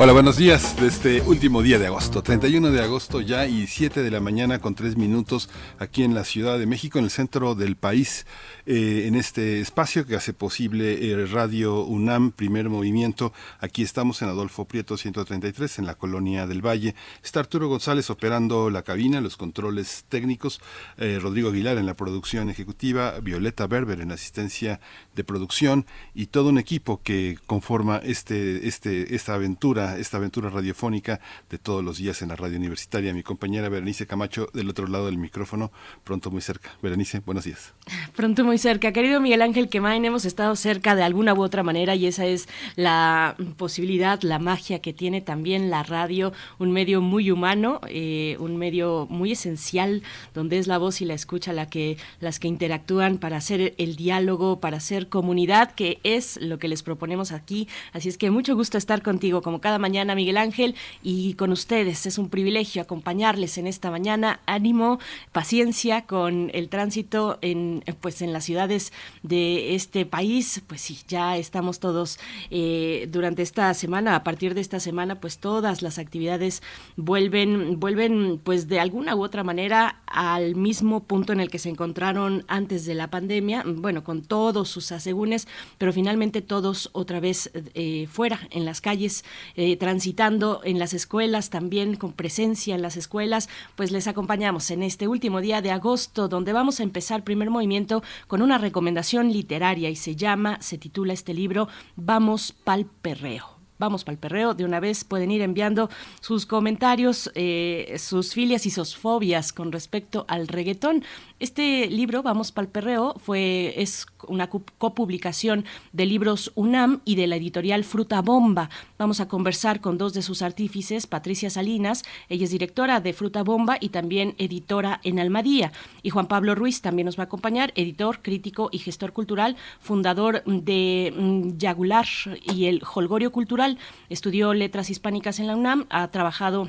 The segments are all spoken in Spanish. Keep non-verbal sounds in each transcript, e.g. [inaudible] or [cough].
Hola, buenos días de este último día de agosto, 31 de agosto ya y 7 de la mañana con 3 minutos aquí en la Ciudad de México, en el centro del país, eh, en este espacio que hace posible el Radio UNAM, primer movimiento. Aquí estamos en Adolfo Prieto 133, en la colonia del Valle. Está Arturo González operando la cabina, los controles técnicos, eh, Rodrigo Aguilar en la producción ejecutiva, Violeta Berber en la asistencia de producción y todo un equipo que conforma este, este, esta aventura esta aventura radiofónica de todos los días en la radio universitaria. Mi compañera Berenice Camacho del otro lado del micrófono, pronto muy cerca. Berenice, buenos días. [laughs] Pronto muy cerca. Querido Miguel Ángel Quemain, hemos estado cerca de alguna u otra manera y esa es la posibilidad, la magia que tiene también la radio, un medio muy humano, eh, un medio muy esencial donde es la voz y la escucha la que, las que interactúan para hacer el diálogo, para hacer comunidad, que es lo que les proponemos aquí. Así es que mucho gusto estar contigo como cada mañana, Miguel Ángel, y con ustedes. Es un privilegio acompañarles en esta mañana. Ánimo, paciencia con el tránsito en, pues, en las ciudades de este país. Pues sí, ya estamos todos eh, durante esta semana, a partir de esta semana, pues todas las actividades vuelven, vuelven, pues de alguna u otra manera al mismo punto en el que se encontraron antes de la pandemia, bueno, con todos sus asegúnes, pero finalmente todos otra vez eh, fuera, en las calles, eh, eh, transitando en las escuelas, también con presencia en las escuelas, pues les acompañamos en este último día de agosto, donde vamos a empezar primer movimiento con una recomendación literaria y se llama, se titula este libro, Vamos pal perreo. Vamos para el perreo. De una vez pueden ir enviando sus comentarios, eh, sus filias y sus fobias con respecto al reggaetón. Este libro, Vamos para el perreo, fue, es una copublicación de libros UNAM y de la editorial Fruta Bomba. Vamos a conversar con dos de sus artífices, Patricia Salinas, ella es directora de Fruta Bomba y también editora en Almadía. Y Juan Pablo Ruiz también nos va a acompañar, editor, crítico y gestor cultural, fundador de mm, Yagular y el Holgorio Cultural estudió letras hispánicas en la UNAM, ha trabajado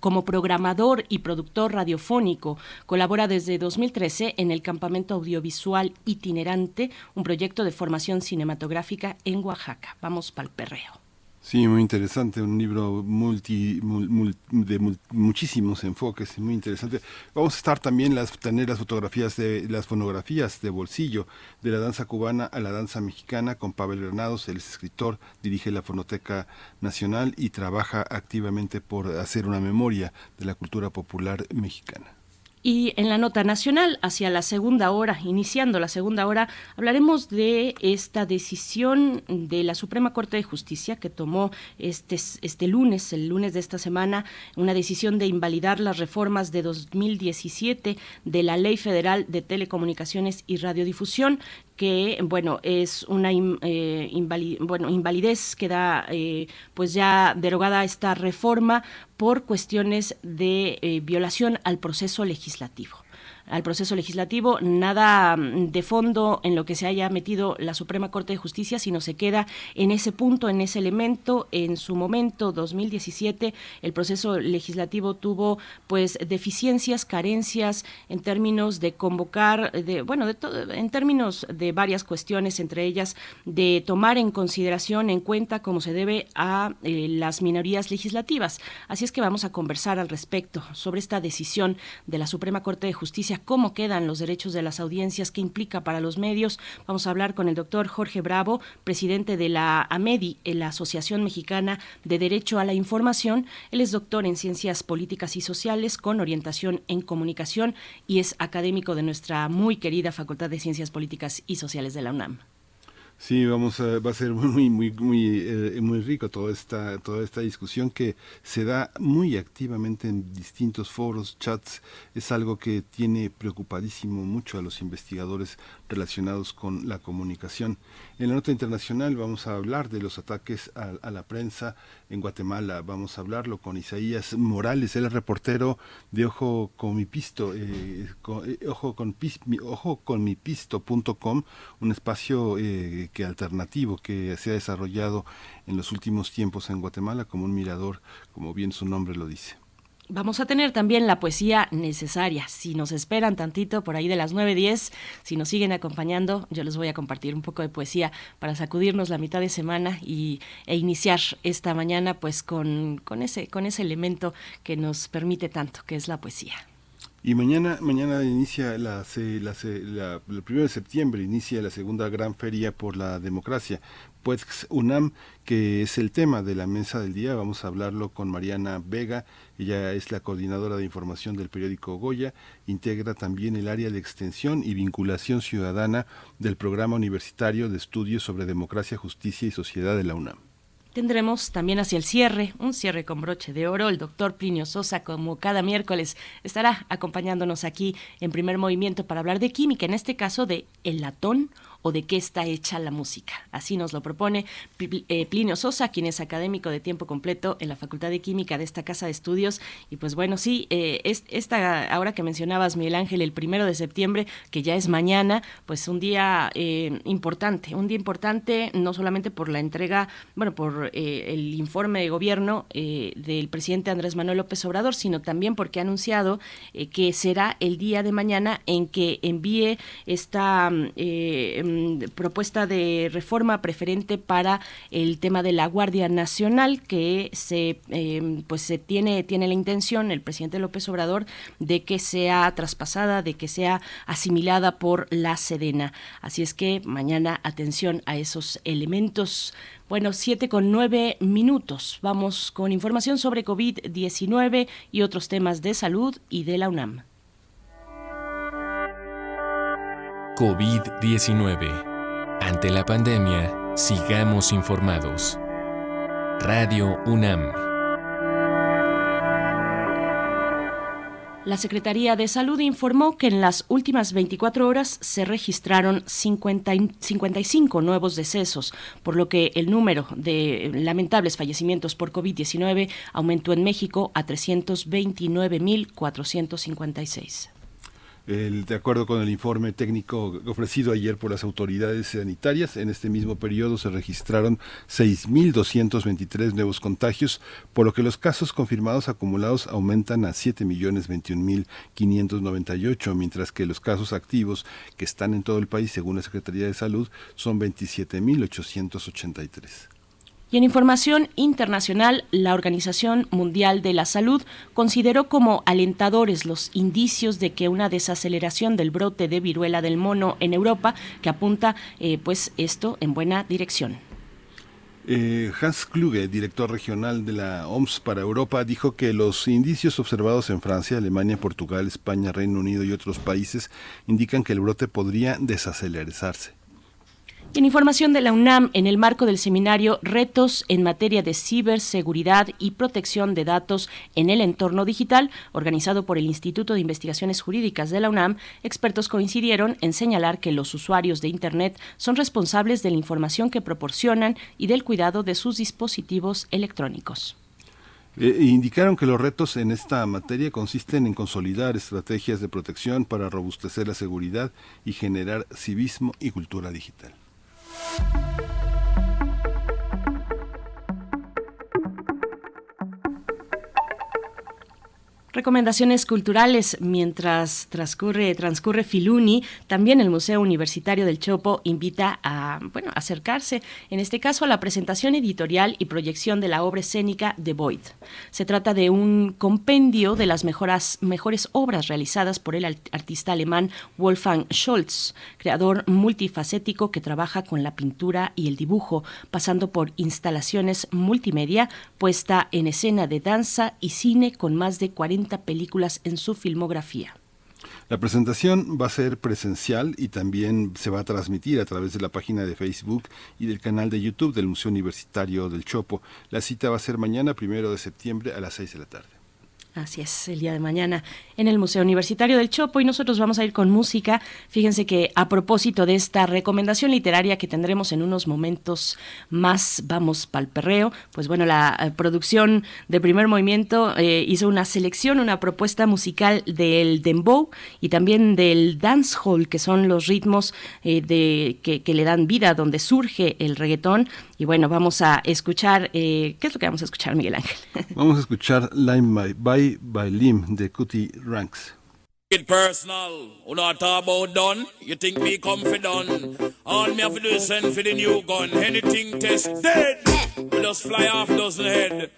como programador y productor radiofónico, colabora desde 2013 en el Campamento Audiovisual Itinerante, un proyecto de formación cinematográfica en Oaxaca. Vamos para el perreo. Sí, muy interesante, un libro multi, de muchísimos enfoques, muy interesante. Vamos a estar también las tener las fotografías de las fonografías de bolsillo de la danza cubana a la danza mexicana con Pavel Granados, él es escritor, dirige la Fonoteca Nacional y trabaja activamente por hacer una memoria de la cultura popular mexicana. Y en la nota nacional, hacia la segunda hora, iniciando la segunda hora, hablaremos de esta decisión de la Suprema Corte de Justicia que tomó este, este lunes, el lunes de esta semana, una decisión de invalidar las reformas de 2017 de la Ley Federal de Telecomunicaciones y Radiodifusión que bueno es una eh, bueno, invalidez queda eh, pues ya derogada esta reforma por cuestiones de eh, violación al proceso legislativo al proceso legislativo, nada mm, de fondo en lo que se haya metido la Suprema Corte de Justicia, sino se queda en ese punto, en ese elemento. En su momento, 2017, el proceso legislativo tuvo pues deficiencias, carencias en términos de convocar, de, bueno, de en términos de varias cuestiones, entre ellas de tomar en consideración, en cuenta, como se debe a eh, las minorías legislativas. Así es que vamos a conversar al respecto sobre esta decisión de la Suprema Corte de Justicia cómo quedan los derechos de las audiencias, qué implica para los medios. Vamos a hablar con el doctor Jorge Bravo, presidente de la AMEDI, la Asociación Mexicana de Derecho a la Información. Él es doctor en Ciencias Políticas y Sociales con orientación en comunicación y es académico de nuestra muy querida Facultad de Ciencias Políticas y Sociales de la UNAM. Sí, vamos a, va a ser [laughs] muy muy muy eh, muy rico toda esta toda esta discusión que se da muy activamente en distintos foros, chats. Es algo que tiene preocupadísimo mucho a los investigadores relacionados con la comunicación. En la nota internacional vamos a hablar de los ataques a, la prensa en Guatemala. Vamos a hablarlo con Isaías Morales, es reportero de Ojo con mi pisto, eh, eh, ojo con con mi un espacio eh, que alternativo que se ha desarrollado en los últimos tiempos en Guatemala como un mirador, como bien su nombre lo dice. Vamos a tener también la poesía necesaria. Si nos esperan tantito por ahí de las 9.10, si nos siguen acompañando, yo les voy a compartir un poco de poesía para sacudirnos la mitad de semana y, e iniciar esta mañana pues con, con, ese, con ese elemento que nos permite tanto, que es la poesía. Y mañana, mañana inicia la, la, la, el primero de septiembre inicia la segunda gran feria por la democracia. Pues UNAM, que es el tema de la mesa del día. Vamos a hablarlo con Mariana Vega. Ella es la coordinadora de información del periódico Goya. Integra también el área de extensión y vinculación ciudadana del programa universitario de estudios sobre democracia, justicia y sociedad de la UNAM. Tendremos también hacia el cierre, un cierre con broche de oro. El doctor Plinio Sosa, como cada miércoles, estará acompañándonos aquí en primer movimiento para hablar de química, en este caso de el latón o de qué está hecha la música. Así nos lo propone eh, Plinio Sosa, quien es académico de tiempo completo en la Facultad de Química de esta casa de estudios. Y pues bueno, sí, eh, esta, ahora que mencionabas, Miguel Ángel, el primero de septiembre, que ya es mañana, pues un día eh, importante, un día importante no solamente por la entrega, bueno, por el informe de gobierno del presidente Andrés Manuel López Obrador, sino también porque ha anunciado que será el día de mañana en que envíe esta propuesta de reforma preferente para el tema de la Guardia Nacional que se em, pues se tiene tiene la intención el presidente López Obrador de que sea traspasada de que sea asimilada por la Sedena así es que mañana atención a esos elementos bueno, siete con nueve minutos. Vamos con información sobre COVID-19 y otros temas de salud y de la UNAM. COVID-19. Ante la pandemia, sigamos informados. Radio UNAM. La Secretaría de Salud informó que en las últimas 24 horas se registraron 55 nuevos decesos, por lo que el número de lamentables fallecimientos por COVID-19 aumentó en México a 329.456 de acuerdo con el informe técnico ofrecido ayer por las autoridades sanitarias, en este mismo periodo se registraron 6.223 nuevos contagios, por lo que los casos confirmados acumulados aumentan a 7.021.598, mientras que los casos activos que están en todo el país, según la Secretaría de Salud, son 27.883. Y en información internacional, la Organización Mundial de la Salud consideró como alentadores los indicios de que una desaceleración del brote de viruela del mono en Europa, que apunta eh, pues esto en buena dirección. Eh, Hans Kluge, director regional de la OMS para Europa, dijo que los indicios observados en Francia, Alemania, Portugal, España, Reino Unido y otros países indican que el brote podría desacelerarse en información de la UNAM, en el marco del seminario Retos en materia de ciberseguridad y protección de datos en el entorno digital, organizado por el Instituto de Investigaciones Jurídicas de la UNAM, expertos coincidieron en señalar que los usuarios de Internet son responsables de la información que proporcionan y del cuidado de sus dispositivos electrónicos. Eh, indicaron que los retos en esta materia consisten en consolidar estrategias de protección para robustecer la seguridad y generar civismo y cultura digital. フフフ。Recomendaciones culturales mientras transcurre, transcurre Filuni, también el Museo Universitario del Chopo invita a bueno, acercarse, en este caso a la presentación editorial y proyección de la obra escénica The Void. Se trata de un compendio de las mejores obras realizadas por el artista alemán Wolfgang Scholz, creador multifacético que trabaja con la pintura y el dibujo, pasando por instalaciones multimedia, puesta en escena de danza y cine con más de 40 películas en su filmografía. La presentación va a ser presencial y también se va a transmitir a través de la página de Facebook y del canal de YouTube del Museo Universitario del Chopo. La cita va a ser mañana, primero de septiembre, a las seis de la tarde. Así es, el día de mañana en el Museo Universitario del Chopo y nosotros vamos a ir con música. Fíjense que a propósito de esta recomendación literaria que tendremos en unos momentos más, vamos pa'l perreo, pues bueno, la eh, producción de primer movimiento eh, hizo una selección, una propuesta musical del dembow y también del dancehall, que son los ritmos eh, de, que, le dan vida, donde surge el reggaetón. Y bueno, vamos a escuchar, ¿qué es lo que vamos a escuchar, Miguel Ángel? Vamos a escuchar Lime by by Lim, the Cutie Ranks. It personal, you know talk about done. You think me come for done? All me have to do is send for the new gun. Anything test dead. We just fly off dozen head.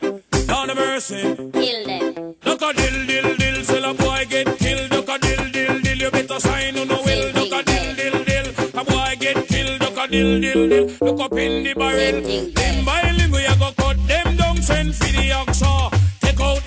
Down the mercy. Kill them. Look a dill dill dill, till a boy get killed. Look a dill dill dill, you better sign on the will. Look a dill dill dill, a boy get killed. Look a dill dill dill, look up in the barrel. Limb by limb we a go cut them down, send for the oxa.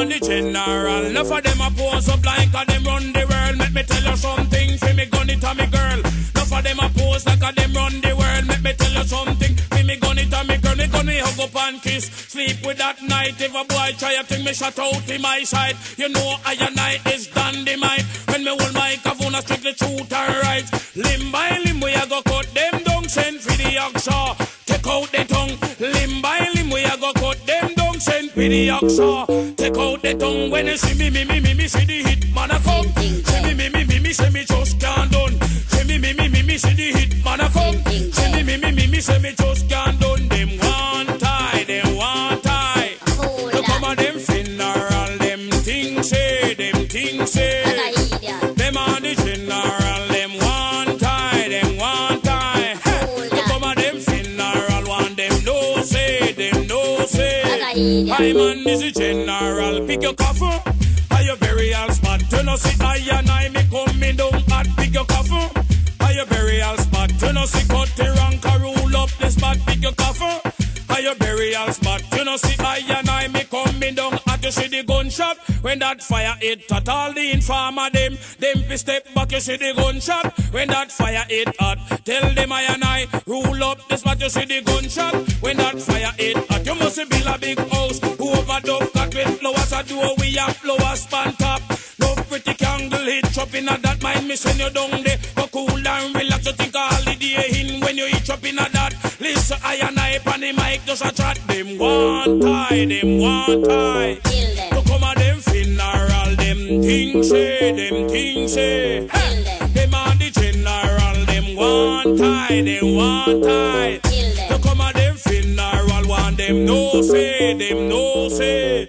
Are the general, enough of them a pose up like a them run the world. Let me tell you something, fi me gun it a me girl. Enough of them a pose like a them run the world. Let me tell you something, fi me gun it a me girl. Me gun me hug up and kiss, sleep with that night. If a boy try a thing, me shut out in my side. You know I and I is dynamite. When me hold my kavuna strictly truth and right. Down, the oxa. Take out the tongue when you see me, me, me, me, me, see the hit man a come. See me, me, me, me, me, say me just can't done. See me, me, me, me, me, see the hit man a come. See me, me, me, me, me, say me just can't done. I man is the general, pick your coffin. Are your burial spot? Turn us see I and I me coming down hot, pick your coffin. Are your burial spot? Turn us see cut the rank, a rule up the spot, pick your coffin. Are your burial spot? You know see I and the when that fire hit at all the informer them. Them fi step back, you see the gunshot when that fire hit hot. Tell them I and I rule up the spot, you see the gunshot when that fire hit hot. You must build a big house, over dove cut with flowers a door we have flowers span top. No pretty candle hit up in that mind me send you down there. Go cool and relax, you think a holiday in when you eat up in that. Listen, I and I on the mic just a chat. Them one tie, them one tie. Them funeral, them things say, them things say. Hey, them on the general, them one tie, them one tie. To come a them funeral, one them no say, them no say.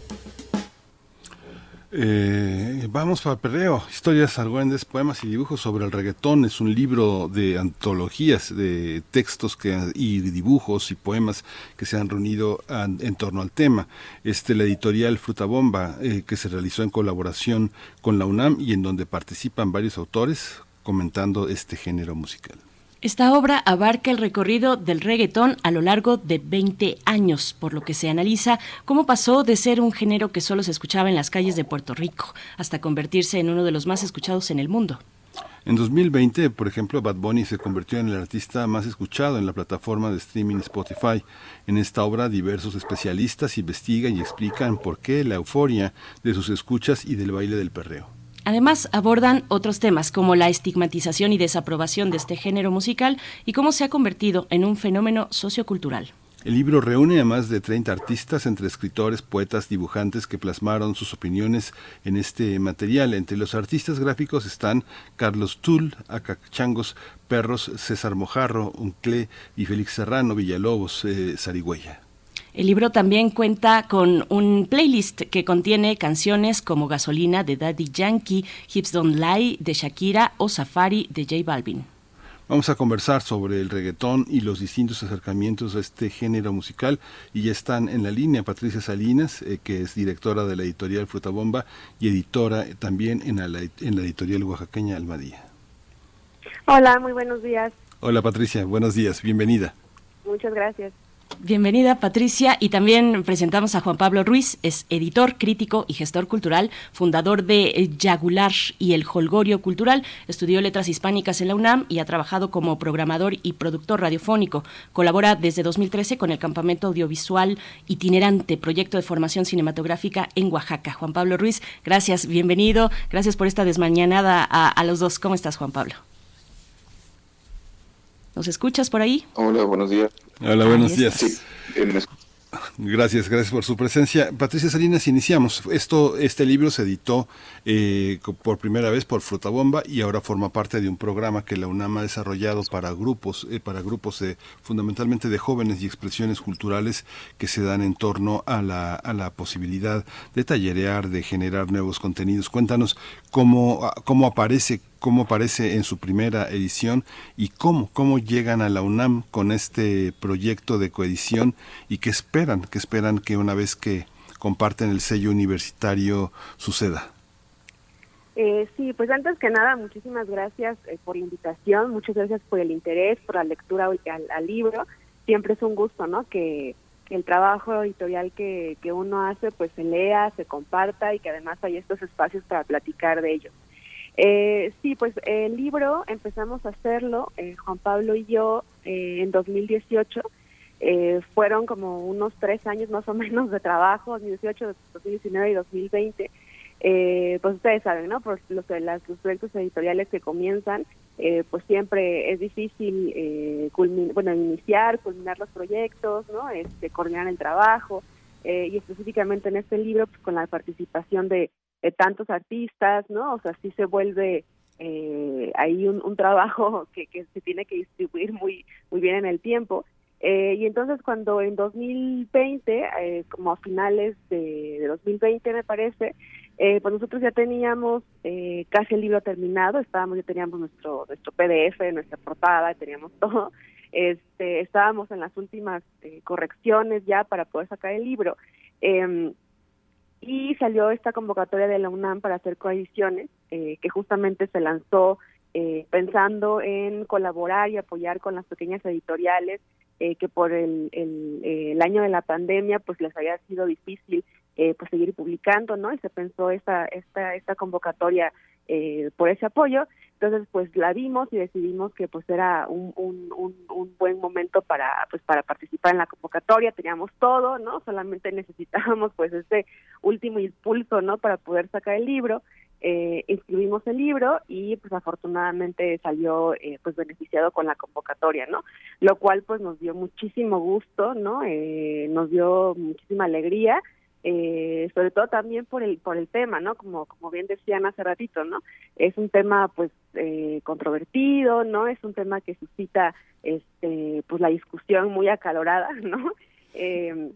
Eh, vamos para perreo. Historias argüendes, poemas y dibujos sobre el reggaetón. Es un libro de antologías, de textos que, y dibujos y poemas que se han reunido en torno al tema. Este, la editorial Fruta Bomba, eh, que se realizó en colaboración con la UNAM y en donde participan varios autores comentando este género musical. Esta obra abarca el recorrido del reggaetón a lo largo de 20 años, por lo que se analiza cómo pasó de ser un género que solo se escuchaba en las calles de Puerto Rico hasta convertirse en uno de los más escuchados en el mundo. En 2020, por ejemplo, Bad Bunny se convirtió en el artista más escuchado en la plataforma de streaming Spotify. En esta obra, diversos especialistas investigan y explican por qué la euforia de sus escuchas y del baile del perreo. Además, abordan otros temas como la estigmatización y desaprobación de este género musical y cómo se ha convertido en un fenómeno sociocultural. El libro reúne a más de 30 artistas, entre escritores, poetas, dibujantes, que plasmaron sus opiniones en este material. Entre los artistas gráficos están Carlos Tull, Acachangos, Perros, César Mojarro, Uncle y Félix Serrano, Villalobos, eh. El libro también cuenta con un playlist que contiene canciones como Gasolina de Daddy Yankee, Hips Don't Lie de Shakira o Safari de J Balvin. Vamos a conversar sobre el reggaetón y los distintos acercamientos a este género musical y ya están en la línea Patricia Salinas, eh, que es directora de la editorial Fruta Bomba y editora también en la, en la editorial oaxaqueña Almadía. Hola, muy buenos días. Hola Patricia, buenos días, bienvenida. Muchas gracias. Bienvenida Patricia y también presentamos a Juan Pablo Ruiz, es editor, crítico y gestor cultural, fundador de Yagular y el Holgorio Cultural, estudió letras hispánicas en la UNAM y ha trabajado como programador y productor radiofónico. Colabora desde 2013 con el Campamento Audiovisual Itinerante, proyecto de formación cinematográfica en Oaxaca. Juan Pablo Ruiz, gracias, bienvenido, gracias por esta desmañanada a, a los dos. ¿Cómo estás Juan Pablo? ¿Nos escuchas por ahí? Hola, buenos días. Hola, buenos días. Gracias, gracias por su presencia. Patricia Salinas, iniciamos. Esto, este libro se editó eh, por primera vez por Bomba y ahora forma parte de un programa que la UNAM ha desarrollado para grupos, eh, para grupos fundamentalmente de jóvenes y expresiones culturales que se dan en torno a la, a la posibilidad de tallerear, de generar nuevos contenidos. Cuéntanos cómo, cómo aparece cómo aparece en su primera edición y cómo, cómo llegan a la UNAM con este proyecto de coedición y qué esperan, qué esperan que una vez que comparten el sello universitario suceda. Eh, sí, pues antes que nada, muchísimas gracias eh, por la invitación, muchas gracias por el interés, por la lectura al, libro. Siempre es un gusto, ¿no? Que, el trabajo editorial que, que uno hace, pues se lea, se comparta y que además hay estos espacios para platicar de ello. Eh, sí, pues el libro empezamos a hacerlo, eh, Juan Pablo y yo, eh, en 2018. Eh, fueron como unos tres años más o menos de trabajo, 2018, 2019 y 2020. Eh, pues ustedes saben, ¿no? Por los, los proyectos editoriales que comienzan, eh, pues siempre es difícil, eh, bueno, iniciar, culminar los proyectos, ¿no? Este, coordinar el trabajo y específicamente en este libro, pues con la participación de de tantos artistas, ¿no? O sea, sí se vuelve eh, ahí un, trabajo [laughs] que, que, se tiene que distribuir muy, muy bien en el tiempo. Eh, y entonces cuando en 2020, eh, como a finales de, de 2020 me parece, eh, pues nosotros ya teníamos eh, casi el libro terminado, estábamos ya teníamos nuestro nuestro PDF, nuestra portada, teníamos [laughs] todo, este, estábamos en las últimas eh, correcciones ya para poder sacar el libro. Eh, y salió esta convocatoria de la UNAM para hacer coediciones, eh, que justamente se lanzó eh, pensando en colaborar y apoyar con las pequeñas editoriales eh, que por el, el, el, año de la pandemia pues les había sido difícil eh, pues seguir publicando, ¿no? Y se pensó esta esta esta convocatoria eh, por ese apoyo. Entonces, pues la vimos y decidimos que pues era un, un, un, buen momento para pues para participar en la convocatoria. Teníamos todo, ¿no? Solamente [laughs] necesitábamos pues este último impulso, ¿no? Para poder sacar el libro. Eh, el libro y pues afortunadamente salió eh, pues beneficiado con la convocatoria, ¿no? Lo cual pues nos dio muchísimo gusto, ¿no? Eh, nos dio muchísima alegría eh, sobre todo también por el por el tema no como como bien decían hace ratito no es un tema pues eh, controvertido no es un tema que suscita este pues la discusión muy acalorada [laughs] no eh,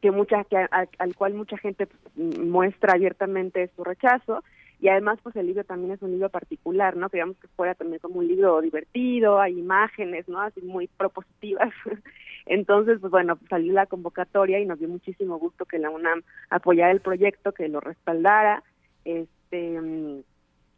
que mucha que al, al cual mucha gente muestra abiertamente su rechazo y además pues el libro también es un libro particular, ¿no? Queríamos que fuera también como un libro divertido, hay imágenes, ¿no? Así muy propositivas. [laughs] Entonces, pues bueno, salió la convocatoria y nos dio muchísimo gusto que la UNAM apoyara el proyecto, que lo respaldara, este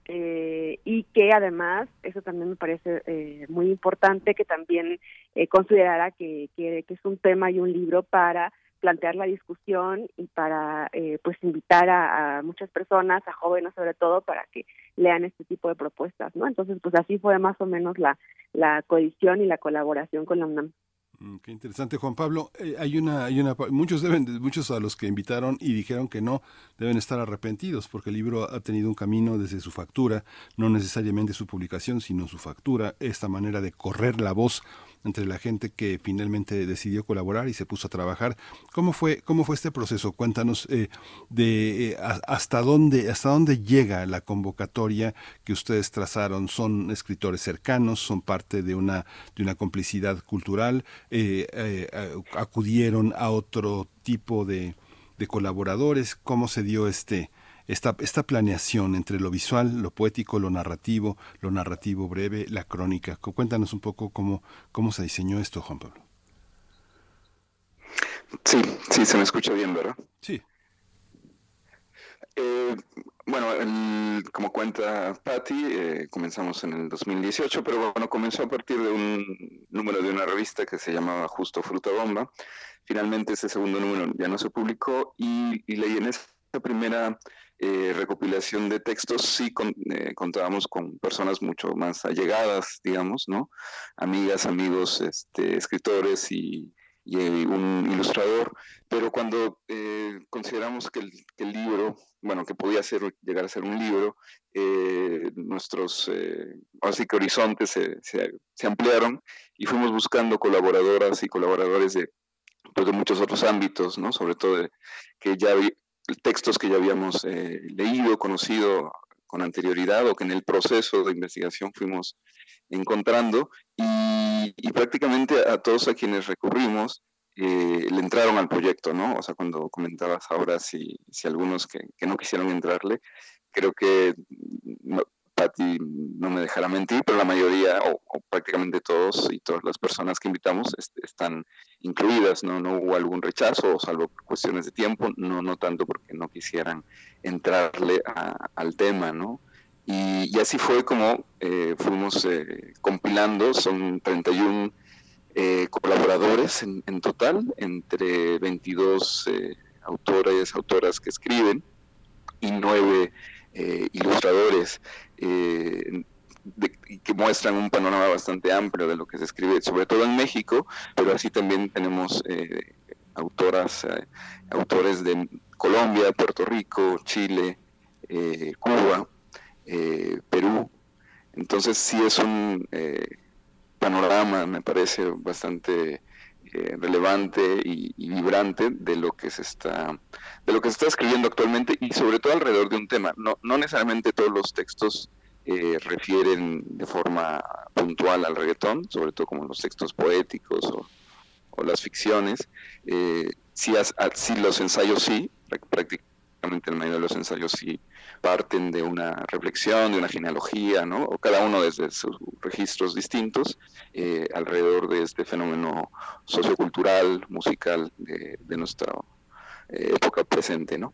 eh, y que además, eso también me parece eh, muy importante, que también eh, considerara que, que, que es un tema y un libro para plantear la discusión y para eh, pues invitar a, muchas personas, a jóvenes sobre todo, para que lean este tipo de propuestas, ¿no? Entonces, pues así fue más o menos la, la coedición y la colaboración con la UNAM. Mm, qué interesante, Juan Pablo. Eh, hay una, hay una, muchos deben, muchos a los que invitaron y dijeron que no deben estar arrepentidos porque el libro ha tenido un camino desde su factura, no necesariamente su publicación, sino su factura, esta manera de correr la voz entre la gente que finalmente decidió colaborar y se puso a trabajar. ¿Cómo fue, cómo fue este proceso? Cuéntanos eh, de eh, hasta dónde, hasta dónde llega la convocatoria que ustedes trazaron. Son escritores cercanos, son parte de una, de una complicidad cultural, eh, acudieron a otro tipo de, de colaboradores. ¿Cómo se dio este esta, esta planeación entre lo visual, lo poético, lo narrativo, lo narrativo breve, la crónica. Cuéntanos un poco cómo, cómo se diseñó esto, Juan Pablo. Sí, sí, se me escucha bien, ¿verdad? Sí. Eh, bueno, como cuenta Patti, eh, comenzamos en el 2018, pero bueno, comenzó a partir de un número de una revista que se llamaba Justo Fruta Bomba. Finalmente ese segundo número ya no se publicó y, y leí en esa primera eh, recopilación de textos sí eh, contábamos con personas mucho más allegadas, digamos, ¿no? Amigas, amigos, este, escritores y, eh, un ilustrador, pero cuando consideramos que el, libro, bueno, que podía ser, llegar a ser un libro, nuestros, así que horizontes se, se, ampliaron y fuimos buscando colaboradoras y colaboradores de, pues, muchos otros ámbitos, ¿no? Sobre todo que ya textos que ya habíamos eh, leído, conocido con anterioridad o que en el proceso de investigación fuimos encontrando y, prácticamente a todos a quienes recurrimos eh, le entraron al proyecto, ¿no? O sea, cuando comentabas ahora si, si algunos que, que, no quisieron entrarle, creo que Patti no me dejará mentir, pero la mayoría o, prácticamente todos y todas las personas que invitamos están incluidas, ¿no? No hubo algún rechazo, salvo cuestiones de tiempo, no, no tanto porque no quisieran entrarle al tema, ¿no? Y, así fue como eh, fuimos eh, compilando, son 31 eh, colaboradores en, total, entre 22 autores, autoras que escriben y nueve ilustradores eh, que muestran un panorama bastante amplio de lo que se escribe, sobre todo en México, pero así también tenemos eh, autoras, eh, autores de Colombia, Puerto Rico, Chile, Cuba, Perú. Entonces sí es un panorama, me parece, bastante relevante y, vibrante de lo que se está de lo que se está escribiendo actualmente y sobre todo alrededor de un tema. No, no necesariamente todos los textos eh, refieren de forma puntual al reggaetón sobre todo como los textos poéticos o, las ficciones. Eh, sí, los ensayos sí prácticamente el medio de los ensayos sí parten de una reflexión, de una genealogía, ¿no? O cada uno desde sus registros distintos eh, alrededor de este fenómeno sociocultural, musical de, de nuestra eh, época presente, ¿no?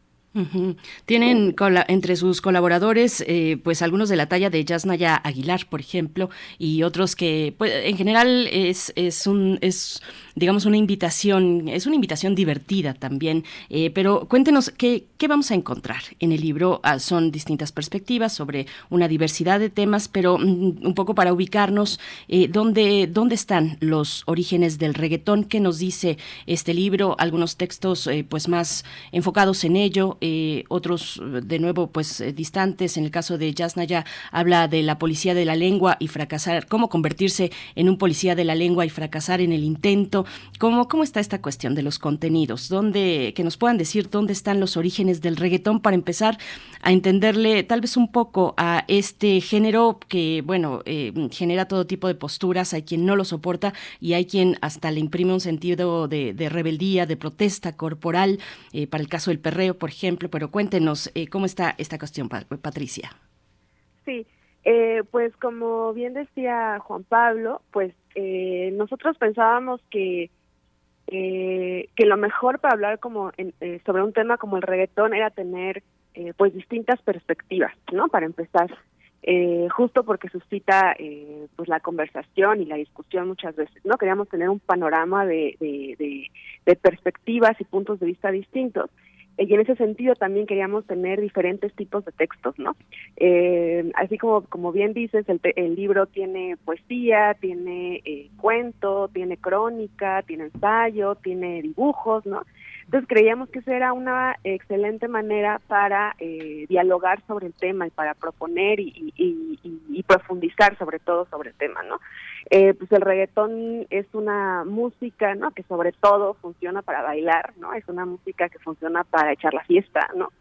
Tienen entre sus colaboradores, eh, pues algunos de la talla de Yasnaya Aguilar, por ejemplo, y otros que, pues, en general es, es un es digamos una invitación, es una invitación divertida también. Eh, pero cuéntenos qué, qué vamos a encontrar en el libro. Ah, son distintas perspectivas sobre una diversidad de temas, pero mm, un poco para ubicarnos eh, dónde dónde están los orígenes del reggaetón, qué nos dice este libro, algunos textos pues más enfocados en ello. Eh, otros de nuevo pues eh, distantes. En el caso de Yasnaya habla de la policía de la lengua y fracasar, cómo convertirse en un policía de la lengua y fracasar en el intento. ¿Cómo, cómo está esta cuestión de los contenidos? ¿Dónde, que nos puedan decir dónde están los orígenes del reggaetón para empezar a entenderle tal vez un poco a este género que, bueno, eh, genera todo tipo de posturas. Hay quien no lo soporta y hay quien hasta le imprime un sentido de, rebeldía, de protesta corporal. para el caso del perreo, por ejemplo, pero cuéntenos eh, cómo está esta cuestión, Patricia. Sí, eh, pues como bien decía Juan Pablo, pues eh, nosotros pensábamos que que lo mejor para hablar como sobre un tema como el reggaetón era tener pues distintas perspectivas, ¿no? Para empezar. eh, justo porque suscita eh, pues la conversación y la discusión muchas veces, ¿no? Queríamos tener un panorama de, de, perspectivas y puntos de vista distintos y en ese sentido también queríamos tener diferentes tipos de textos, ¿no? Eh, así como como bien dices, el, el libro tiene poesía, tiene eh, cuento, tiene crónica, tiene ensayo, tiene dibujos, ¿no? Entonces creíamos que esa era una excelente manera para eh, dialogar sobre el tema y para proponer y, profundizar sobre todo sobre el tema, ¿no? Eh, pues el reggaetón es una música, ¿no? Que sobre todo funciona para bailar, ¿no? Es una música que funciona para echar la fiesta, ¿no?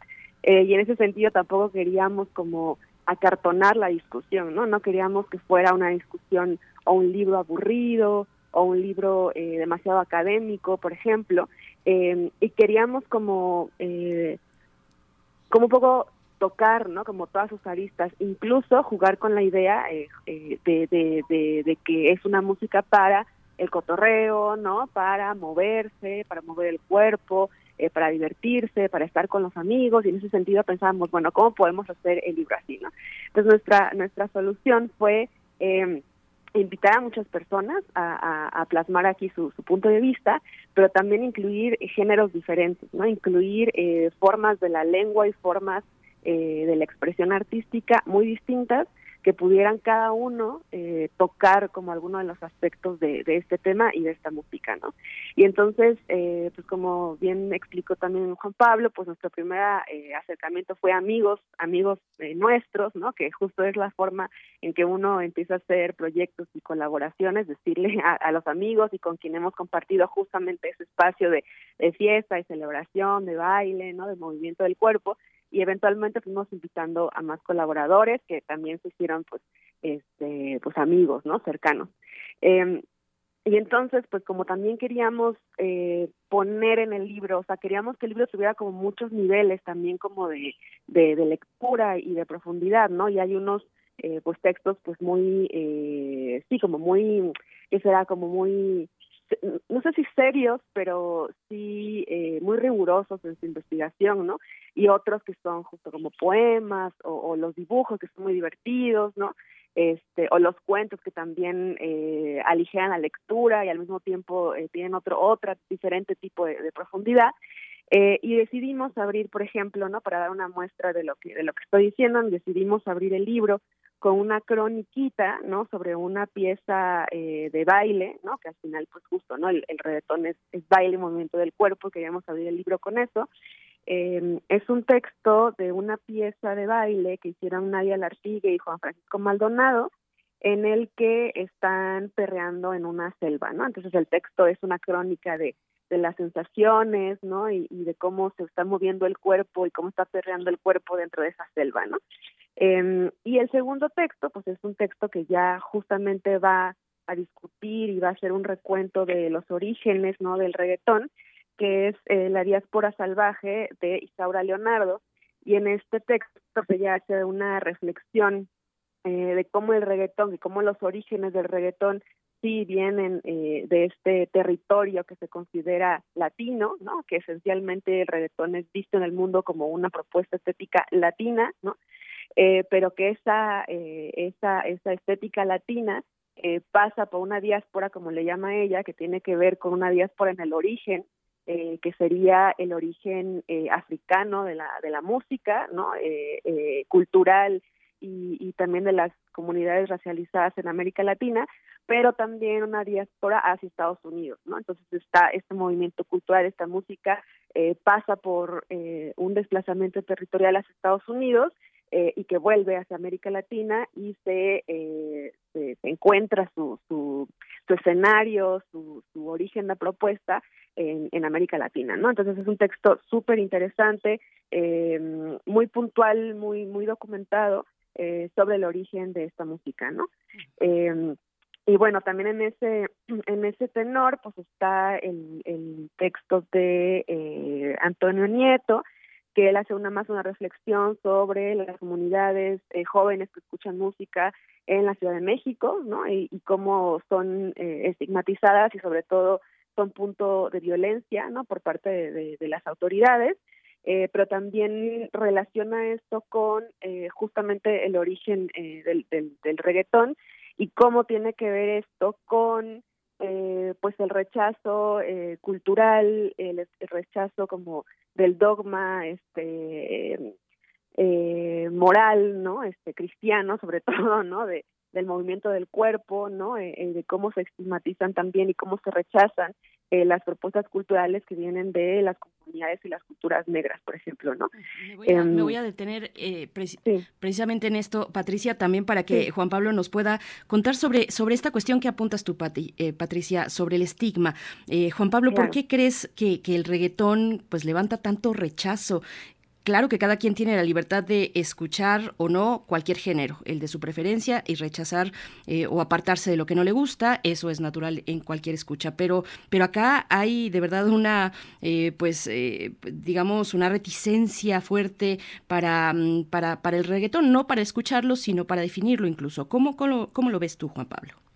Eh, y en ese sentido tampoco queríamos como acartonar la discusión, ¿no? No queríamos que fuera una discusión o un libro aburrido o un libro demasiado académico, por ejemplo, eh, y queríamos como, eh, como un poco tocar, ¿no? Como todas sus aristas, incluso jugar con la idea eh, eh de, de, que es una música para el cotorreo, ¿no? Para moverse, para mover el cuerpo, eh, para divertirse, para estar con los amigos, y en ese sentido pensábamos, bueno, ¿cómo podemos hacer el libro así, ¿no? Entonces nuestra, nuestra solución fue... Invitar a muchas personas a, plasmar aquí su, punto de vista, pero también incluir géneros diferentes, ¿no? Incluir eh, formas de la lengua y formas eh, de la expresión artística muy distintas que pudieran cada uno eh, tocar como alguno de los aspectos de, este tema y de esta música, ¿no? Y entonces, eh, pues como bien explicó también Juan Pablo, pues nuestro primer eh, acercamiento fue amigos, amigos nuestros, ¿no? Que justo es la forma en que uno empieza a hacer proyectos y colaboraciones, decirle a, los amigos y con quien hemos compartido justamente ese espacio de, de fiesta, y celebración, de baile, ¿no? De movimiento del cuerpo, y eventualmente fuimos invitando a más colaboradores que también se hicieron pues este pues amigos no cercanos. Eh, y entonces pues como también queríamos eh, poner en el libro o sea queríamos que el libro tuviera como muchos niveles también como de, de, lectura y de profundidad no y hay unos eh, pues textos pues muy eh, sí como muy que será como muy no sé si serios, pero sí eh, muy rigurosos en su investigación, ¿no? Y otros que son justo como poemas o, los dibujos que son muy divertidos, ¿no? Este, o los cuentos que también eh, la lectura y al mismo tiempo eh, tienen otro otra diferente tipo de, profundidad. Eh, y decidimos abrir, por ejemplo, ¿no? Para dar una muestra de lo que de lo que estoy diciendo, decidimos abrir el libro con una croniquita, ¿no? Sobre una pieza eh, de baile, ¿no? Que al final, pues justo, ¿no? El, el reggaetón es, es baile, movimiento del cuerpo, queríamos abrir el libro con eso. Eh, es un texto de una pieza de baile que hicieron Nadia Lartigue y Juan Francisco Maldonado, en el que están perreando en una selva, ¿no? Entonces el texto es una crónica de, de las sensaciones, ¿no? Y, y de cómo se está moviendo el cuerpo y cómo está perreando el cuerpo dentro de esa selva, ¿no? Eh, y el segundo texto, pues es un texto que ya justamente va a discutir y va a hacer un recuento de los orígenes, ¿no? Del reggaetón, que es eh, La diáspora salvaje de Isaura Leonardo. Y en este texto se ya hace una reflexión eh, de cómo el reggaetón y cómo los orígenes del reggaetón sí vienen eh, de este territorio que se considera latino, ¿no? Que esencialmente el reggaetón es visto en el mundo como una propuesta estética latina, ¿no? Eh, pero que esa, eh, esa, esa estética latina eh, pasa por una diáspora, como le llama ella, que tiene que ver con una diáspora en el origen, eh, que sería el origen eh, africano de la, de la música, ¿no? Eh, eh, cultural y, y también de las comunidades racializadas en América Latina, pero también una diáspora hacia Estados Unidos, ¿no? Entonces está este movimiento cultural, esta música pasa por un desplazamiento territorial hacia Estados Unidos eh, y que vuelve hacia América Latina y se, eh, encuentra su, escenario, su, su origen, la propuesta en, en América Latina, ¿no? Entonces es un texto súper interesante, eh, muy puntual, muy, muy documentado eh, sobre el origen de esta música, ¿no? Eh, y bueno, también en ese en ese tenor, pues está el, el texto de eh, Antonio Nieto, que él hace una más una reflexión sobre las comunidades eh, jóvenes que escuchan música en la Ciudad de México, ¿no? Y, y cómo son eh, estigmatizadas y sobre todo son punto de violencia, ¿no? Por parte de, las autoridades. eh, pero también relaciona esto con eh, justamente el origen eh, del, del, del, reggaetón y cómo tiene que ver esto con pues el rechazo cultural, el, rechazo como del dogma este moral, ¿no? Este cristiano sobre [laughs] todo, ¿no? De, del movimiento del cuerpo, ¿no? Eh, eh, de cómo se estigmatizan también y cómo se rechazan eh, las propuestas culturales que vienen de las comunidades y las culturas negras, por ejemplo, ¿no? Me voy a, me voy a em, detener eh, precisamente en esto, Patricia, también para que Juan Pablo nos pueda contar sobre, sobre esta cuestión que apuntas tú, Pati, Patricia, sobre el estigma. Juan Pablo, ¿por qué crees que, que el reggaetón pues levanta tanto rechazo? Claro que cada quien tiene la libertad de escuchar o no cualquier género, el de su preferencia y rechazar eh, o apartarse de lo que no le gusta, eso es natural en cualquier escucha. Pero, pero acá hay de verdad una, eh, pues, eh, digamos, una reticencia fuerte para, mm, para, para el reggaetón, no para escucharlo, sino para definirlo incluso. ¿Cómo, cómo, cómo lo ves tú, Juan Pablo?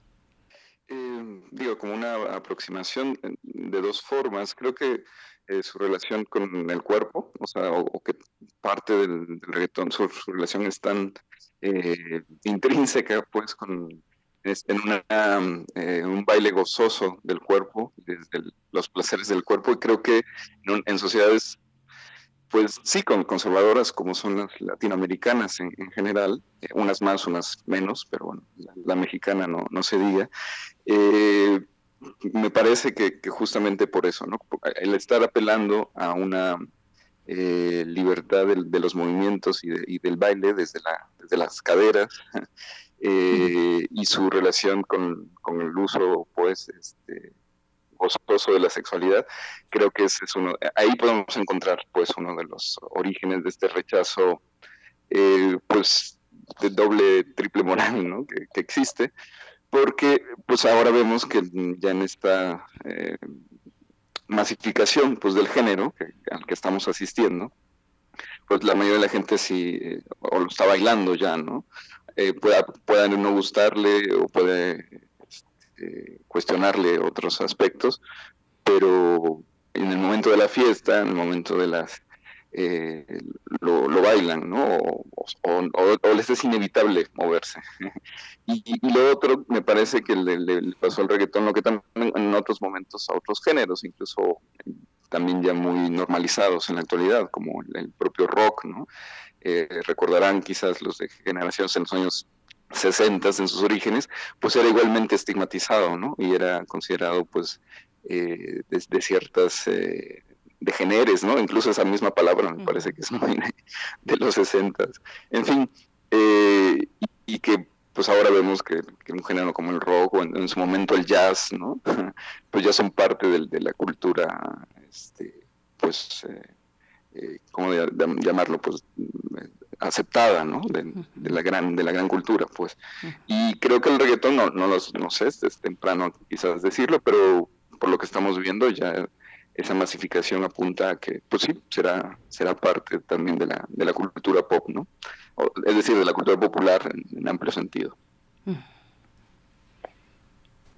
Digo, como una aproximación de dos formas. Creo que eh, su relación con el cuerpo, o sea, o, que parte del, reggaetón, su, relación es tan eh, intrínseca, pues, con en una, eh, un baile gozoso del cuerpo, desde los placeres del cuerpo, y creo que en, sociedades, pues sí, con, conservadoras como son las latinoamericanas en, general, unas más, unas menos, pero bueno, la, mexicana no, no se diga, eh, me parece que, justamente por eso, ¿no? El estar apelando a una eh, libertad de, los movimientos y, del baile desde, la, desde las caderas [laughs] eh, y su relación con, el uso, pues, este, gozoso de la sexualidad, creo que ese es uno, ahí podemos encontrar, pues, uno de los orígenes de este rechazo, eh, pues, de doble, triple moral, que, existe porque pues ahora vemos que ya en esta eh, masificación pues del género al que estamos asistiendo, pues la mayoría de la gente sí eh, o lo está bailando ya, ¿no? Eh, pueda, no gustarle o puede este, cuestionarle otros aspectos, pero en el momento de la fiesta, en el momento de las eh, lo, bailan, ¿no? O, les es inevitable moverse. [laughs] y, lo otro, me parece que le, pasó al reggaetón lo que también en otros momentos a otros géneros, incluso también ya muy normalizados en la actualidad, como el, propio rock, ¿no? Eh, recordarán quizás los de generaciones en los años 60 en sus orígenes, pues era igualmente estigmatizado, ¿no? Y era considerado, pues, eh, de, ciertas de generes, ¿no? Incluso esa misma palabra me parece que es muy de, los 60. En fin, eh, y, que pues ahora vemos que, un género como el rock o en, su momento el jazz, ¿no? [laughs] pues ya son parte de, la cultura, este, pues, eh, eh ¿cómo llamarlo? Pues aceptada, ¿no? De, la gran, de la gran cultura, pues. Y creo que el reggaetón, no, no, los, no sé, es temprano quizás decirlo, pero por lo que estamos viendo ya esa masificación apunta a que, pues sí, será, será parte también de la, de la cultura pop, ¿no? es decir, de la cultura popular en, amplio sentido.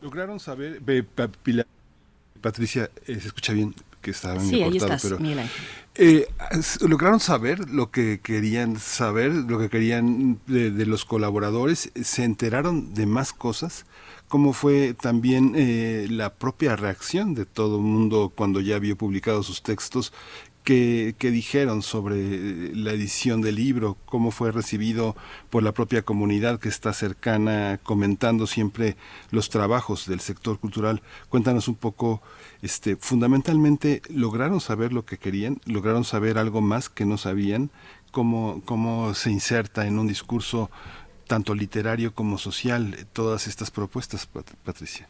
Lograron saber, Patricia, eh, se escucha bien que estaban sí, ahí estás, pero eh, lograron saber lo que querían saber, lo que querían de, de, los colaboradores, se enteraron de más cosas cómo fue también eh, la propia reacción de todo el mundo cuando ya vio publicados sus textos, que, dijeron sobre eh, la edición del libro, cómo fue recibido por la propia comunidad que está cercana, comentando siempre los trabajos del sector cultural. Cuéntanos un poco, este, fundamentalmente, ¿lograron saber lo que querían? ¿Lograron saber algo más que no sabían? ¿Cómo, cómo se inserta en un discurso tanto literario como social, todas estas propuestas, Patricia.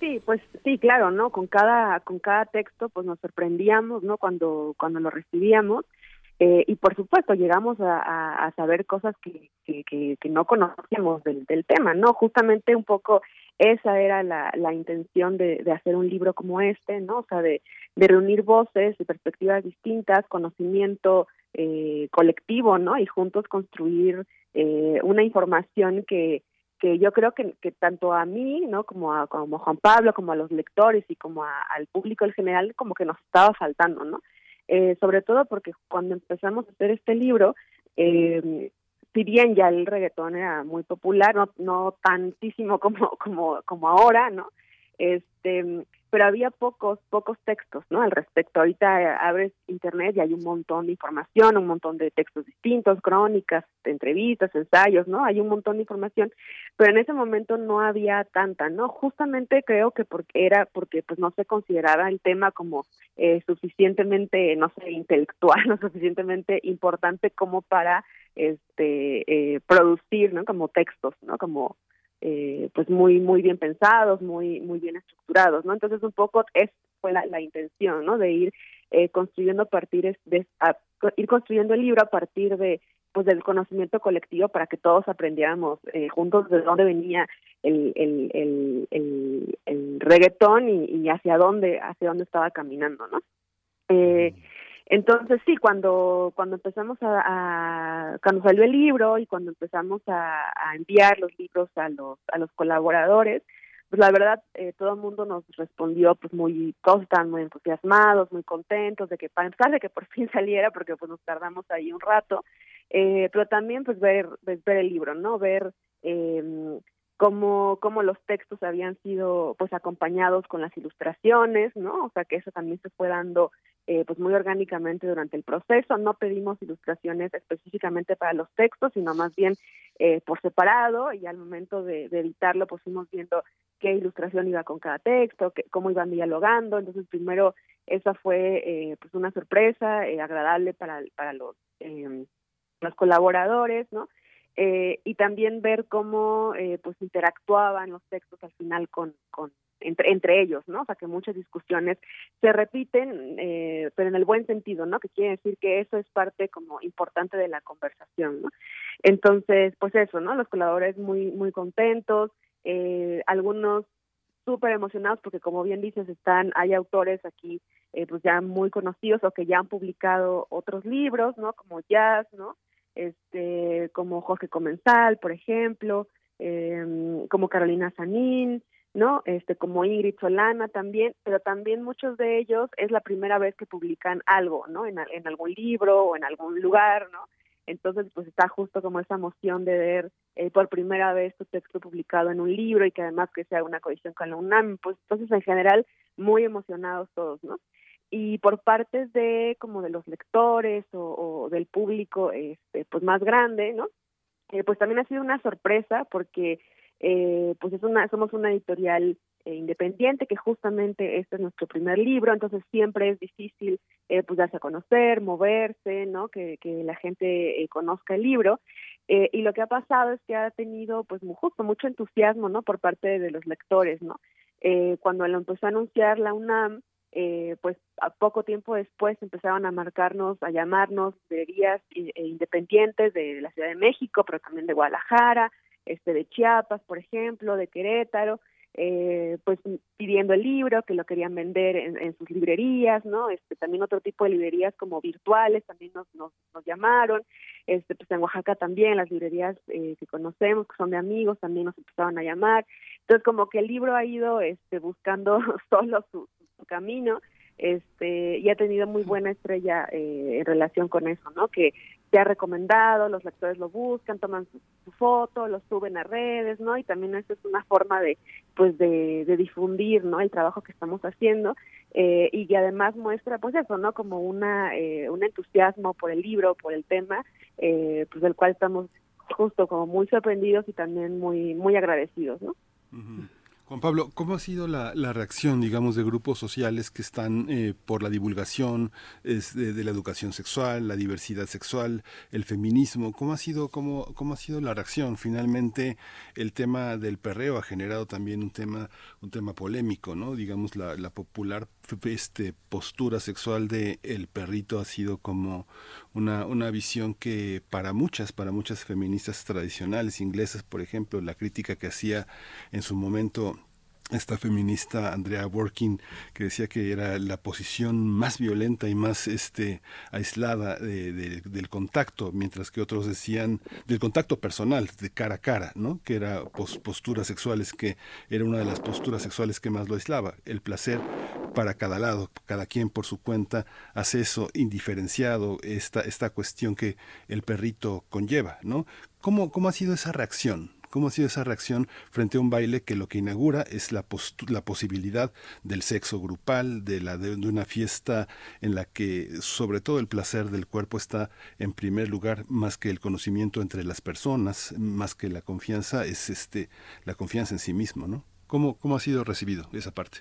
Sí, pues sí, claro, ¿no? Con cada con cada texto, pues nos sorprendíamos, ¿no? Cuando cuando lo recibíamos eh, y por supuesto llegamos a, saber cosas que, que, que, no conocíamos del, del, tema, ¿no? Justamente un poco esa era la, la intención de, de, hacer un libro como este, ¿no? O sea, de, de reunir voces, de perspectivas distintas, conocimiento eh, colectivo, ¿no? Y juntos construir eh, una información que, que yo creo que, tanto a mí, ¿no? Como a, como Juan Pablo, como a los lectores y como al público en general, como que nos estaba faltando, ¿no? eh, sobre todo porque cuando empezamos a hacer este libro, eh, si bien ya el reggaetón era muy popular, no, no tantísimo como, como, como ahora, ¿no? Este, pero había pocos, pocos textos, ¿no? Al respecto. Ahorita eh, abres internet y hay un montón de información, un montón de textos distintos, crónicas, entrevistas, ensayos, ¿no? Hay un montón de información, pero en ese momento no había tanta, ¿no? Justamente creo que porque era porque pues no se consideraba el tema como eh, suficientemente, no sé, intelectual, [laughs] no suficientemente importante como para este eh, producir, ¿no? Como textos, ¿no? Como eh, pues muy muy bien pensados, muy muy bien estructurados, ¿no? Entonces un poco es fue la, la intención, ¿no? De ir eh, construyendo a partir de ir construyendo el libro a partir de pues del conocimiento colectivo para que todos aprendiéramos eh, juntos de dónde venía el el, el, el, reggaetón y, y, hacia dónde hacia dónde estaba caminando, ¿no? Eh, entonces sí, cuando cuando empezamos a, cuando salió el libro y cuando empezamos a, a, enviar los libros a los a los colaboradores, pues la verdad eh, todo el mundo nos respondió pues muy todos muy entusiasmados, muy contentos de que para empezar de que por [laughs] fin saliera porque pues nos tardamos ahí un rato, eh, pero también pues ver pues, ver el libro, no ver eh, cómo, cómo los textos habían sido pues acompañados con las ilustraciones, ¿no? O sea que eso también se fue dando eh, pues muy orgánicamente durante el proceso. No pedimos ilustraciones específicamente para los textos, sino más bien eh, por separado y al momento de, editarlo pues fuimos viendo qué ilustración iba con cada texto, qué, cómo iban dialogando. Entonces primero esa fue eh, pues una sorpresa eh, agradable para, para los, eh, los colaboradores, ¿no? Eh, y también ver cómo eh, pues interactuaban los textos al final con, con entre, entre ellos, ¿no? O sea, que muchas discusiones se repiten, eh, pero en el buen sentido, ¿no? Que quiere decir que eso es parte como importante de la conversación, ¿no? Entonces, pues eso, ¿no? Los colaboradores muy, muy contentos, eh, algunos súper emocionados porque como bien dices, están, hay autores aquí eh, pues ya muy conocidos o que ya han publicado otros libros, ¿no? Como Jazz, ¿no? este como Jorge Comensal, por ejemplo, eh, como Carolina Sanín, ¿no? Este como Ingrid Solana también, pero también muchos de ellos es la primera vez que publican algo, ¿no? En, en algún libro o en algún lugar, ¿no? Entonces, pues está justo como esa emoción de ver eh, por primera vez tu texto publicado en un libro y que además que sea una cohesión con la UNAM, pues entonces en general muy emocionados todos, ¿no? y por parte de como de los lectores o, o del público este pues más grande no eh, pues también ha sido una sorpresa porque eh, pues es una somos una editorial eh, independiente que justamente este es nuestro primer libro entonces siempre es difícil eh, pues darse a conocer moverse no que, que la gente eh, conozca el libro. Eh, y lo que ha pasado es que ha tenido pues justo mucho entusiasmo no por parte de los lectores no eh, cuando lo empezó a anunciar la UNAM eh, pues a poco tiempo después empezaron a marcarnos, a llamarnos librerías eh, independientes de la Ciudad de México, pero también de Guadalajara, este de Chiapas, por ejemplo, de Querétaro, eh, pues pidiendo el libro, que lo querían vender en, en, sus librerías, ¿no? Este, también otro tipo de librerías como virtuales también nos, nos, nos llamaron, este, pues en Oaxaca también las librerías eh, que conocemos, que son de amigos, también nos empezaron a llamar, entonces como que el libro ha ido este, buscando [laughs] solo su, su camino este y ha tenido muy buena estrella eh, en relación con eso, ¿no? Que se ha recomendado, los lectores lo buscan, toman su, foto, lo suben a redes, ¿no? Y también eso es una forma de, pues, de, de difundir, ¿no? El trabajo que estamos haciendo eh, y que además muestra, pues, eso, ¿no? Como una eh, un entusiasmo por el libro, por el tema, eh, pues, del cual estamos justo como muy sorprendidos y también muy muy agradecidos, ¿no? Uh. Juan Pablo, ¿cómo ha sido la, la, reacción, digamos, de grupos sociales que están eh, por la divulgación de, de, la educación sexual, la diversidad sexual, el feminismo? ¿Cómo ha sido, cómo, cómo ha sido la reacción? Finalmente, el tema del perreo ha generado también un tema, un tema polémico, ¿no? Digamos, la, la popular este, postura sexual de el perrito ha sido como una, una visión que para muchas, para muchas feministas tradicionales inglesas, por ejemplo, la crítica que hacía en su momento esta feminista Andrea Working que decía que era la posición más violenta y más este aislada de, de, del contacto mientras que otros decían del contacto personal de cara a cara no que era pos, posturas sexuales que era una de las posturas sexuales que más lo aislaba el placer para cada lado, cada quien por su cuenta hace eso indiferenciado, esta, esta cuestión que el perrito conlleva, ¿no? ¿Cómo, cómo ha sido esa reacción? ¿Cómo ha sido esa reacción frente a un baile que lo que inaugura es la, la posibilidad del sexo grupal, de, la, de, una fiesta en la que sobre todo el placer del cuerpo está en primer lugar más que el conocimiento entre las personas, más que la confianza, es este, la confianza en sí mismo, ¿no? ¿Cómo, cómo ha sido recibido esa parte?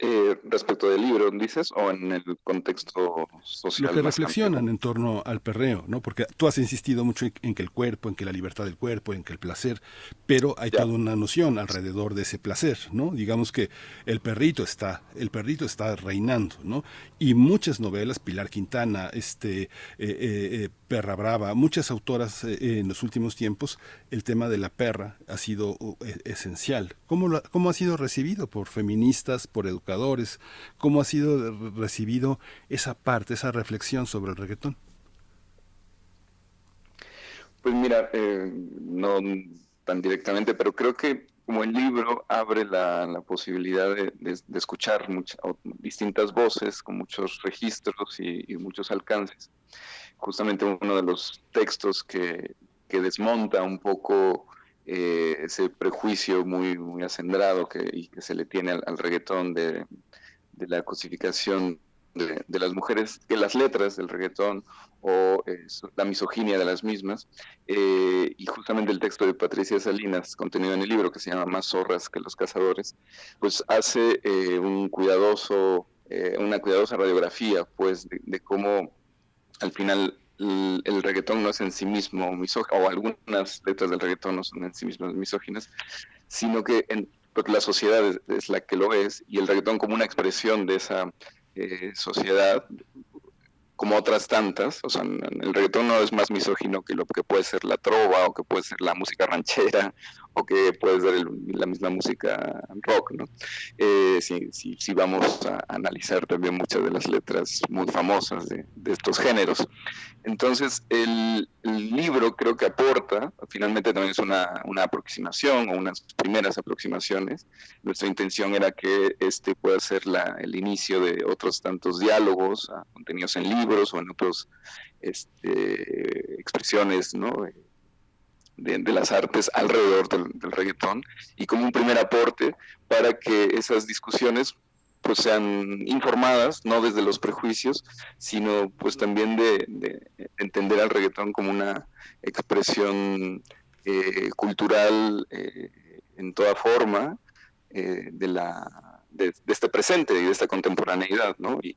Eh, respecto del libro, dices, o en el contexto social. Lo que reflexionan en torno al perreo, ¿no? Porque tú has insistido mucho en, que el cuerpo, en que la libertad del cuerpo, en que el placer, pero hay toda una noción alrededor de ese placer, ¿no? Digamos que el perrito está, el perrito está reinando, ¿no? Y muchas novelas, Pilar Quintana, este, eh, eh, Perra Brava, muchas autoras en los últimos tiempos, el tema de la perra ha sido esencial. ¿Cómo, ¿Cómo ha sido recibido por feministas, por educadores? ¿Cómo ha sido recibido esa parte, esa reflexión sobre el reggaetón? Pues mira, eh, no tan directamente, pero creo que como el libro abre la, posibilidad de, escuchar distintas voces con muchos registros y, muchos alcances. Justamente uno de los textos que, desmonta un poco eh, ese prejuicio muy, muy acendrado que, se le tiene al, reggaetón de, la cosificación de, las mujeres, que las letras del reggaetón o eh, la misoginia de las mismas. Eh, y justamente el texto de Patricia Salinas, contenido en el libro, que se llama Más zorras que los cazadores, pues hace un cuidadoso, una cuidadosa radiografía pues, de cómo al final el, reggaetón no es en sí mismo misógino, o algunas letras del reggaetón no son en sí mismas misóginas, sino que en, la sociedad es, la que lo es, y el reggaetón como una expresión de esa eh, sociedad, como otras tantas, o sea, el reggaetón no es más misógino que lo que puede ser la trova, o que puede ser la música ranchera, o que puede ser la misma música rock, ¿no? Eh, si, si, vamos a analizar también muchas de las letras muy famosas de, de estos géneros. Entonces, el, libro creo que aporta, finalmente también es una, una, aproximación o unas primeras aproximaciones. Nuestra intención era que este pueda ser la, el inicio de otros tantos diálogos contenidos en libros o en otras este, expresiones, ¿no? De, las artes alrededor del, reggaetón y como un primer aporte para que esas discusiones pues sean informadas, no desde los prejuicios, sino pues también de, entender al reggaetón como una expresión eh, cultural eh, en toda forma eh, de la de, este presente y de esta contemporaneidad, ¿no? Y,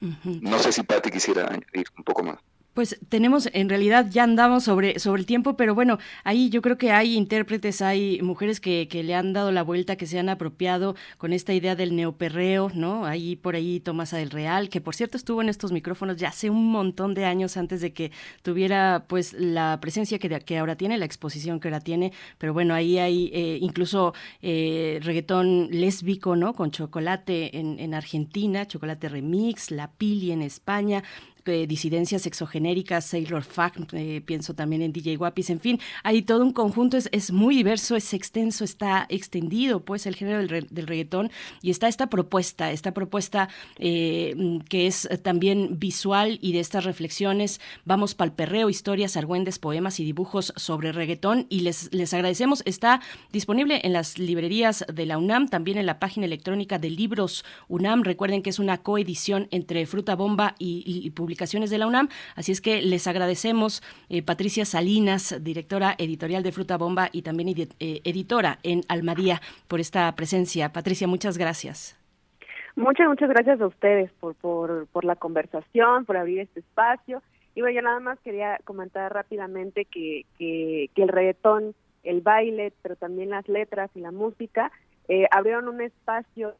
No sé si Patti quisiera añadir un poco más. Pues tenemos, en realidad ya andamos sobre, sobre el tiempo, pero bueno, ahí yo creo que hay intérpretes, hay mujeres que, que le han dado la vuelta, que se han apropiado con esta idea del neoperreo, ¿no? Ahí por ahí Tomasa del Real, que por cierto estuvo en estos micrófonos ya hace un montón de años antes de que tuviera pues la presencia que, que ahora tiene, la exposición que ahora tiene, pero bueno, ahí hay eh, incluso eh, reggaetón lésbico, ¿no? Con chocolate en, en Argentina, chocolate remix, la pili en España, disidencias exogenéricas, Sailor Fact, eh, pienso también en DJ Guapis, en fin, hay todo un conjunto, es, es muy diverso, es extenso, está extendido pues el género del, del reggaetón y está esta propuesta, esta propuesta eh, que es también visual y de estas reflexiones, vamos pal perreo, historias, argüendes, poemas y dibujos sobre reggaetón y les, les agradecemos, está disponible en las librerías de la UNAM, también en la página electrónica de Libros UNAM, recuerden que es una coedición entre Fruta Bomba y, y, Publicaciones de la UNAM. Así es que les agradecemos, eh, Patricia Salinas, directora editorial de Fruta Bomba y también eh, editora en Almadía, por esta presencia. Patricia, muchas gracias. Muchas, muchas gracias a ustedes por, por, por la conversación, por abrir este espacio. Y bueno, yo nada más quería comentar rápidamente que, que, el reggaetón, el baile, pero también las letras y la música eh, abrieron un espacio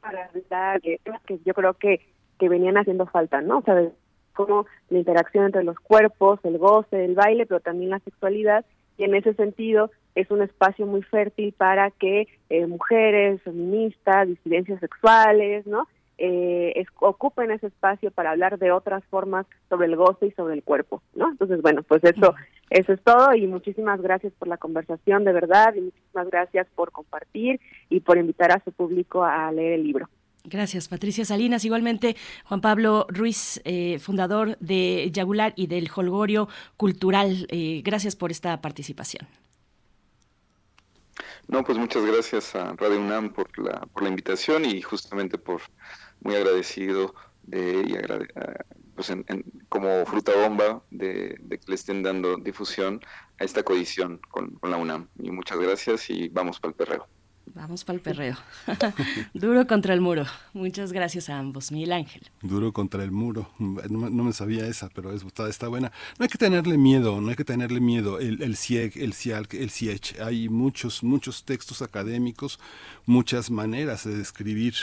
para dar que yo creo que que venían haciendo falta, ¿no? O sea, como la interacción entre los cuerpos, el goce, el baile, pero también la sexualidad, y en ese sentido es un espacio muy fértil para que eh, mujeres, feministas, disidencias sexuales, ¿no? eh, ocupen ese espacio para hablar de otras formas sobre el goce y sobre el cuerpo, ¿no? Entonces, bueno, pues eso, eso es todo y muchísimas gracias por la conversación, de verdad, y muchísimas gracias por compartir y por invitar a su público a leer el libro. Gracias, Patricia Salinas. Igualmente, Juan Pablo Ruiz, eh, fundador de Yagular y del Holgorio Cultural. Eh, gracias por esta participación. No, pues muchas gracias a Radio UNAM por la, por la invitación y justamente por muy agradecido de, y pues como fruta bomba de, que le estén dando difusión a esta coedición con, con la UNAM. Y muchas gracias y vamos para el perreo. Vamos para el perreo. [laughs] Duro contra el muro. Muchas gracias a ambos, Miguel Ángel. Duro contra el muro. No, me sabía esa, pero es, está, está, buena. No hay que tenerle miedo, no hay que tenerle miedo. El, el CIEG, el CIALC, el CIECH. Hay muchos, muchos textos académicos, muchas maneras de describir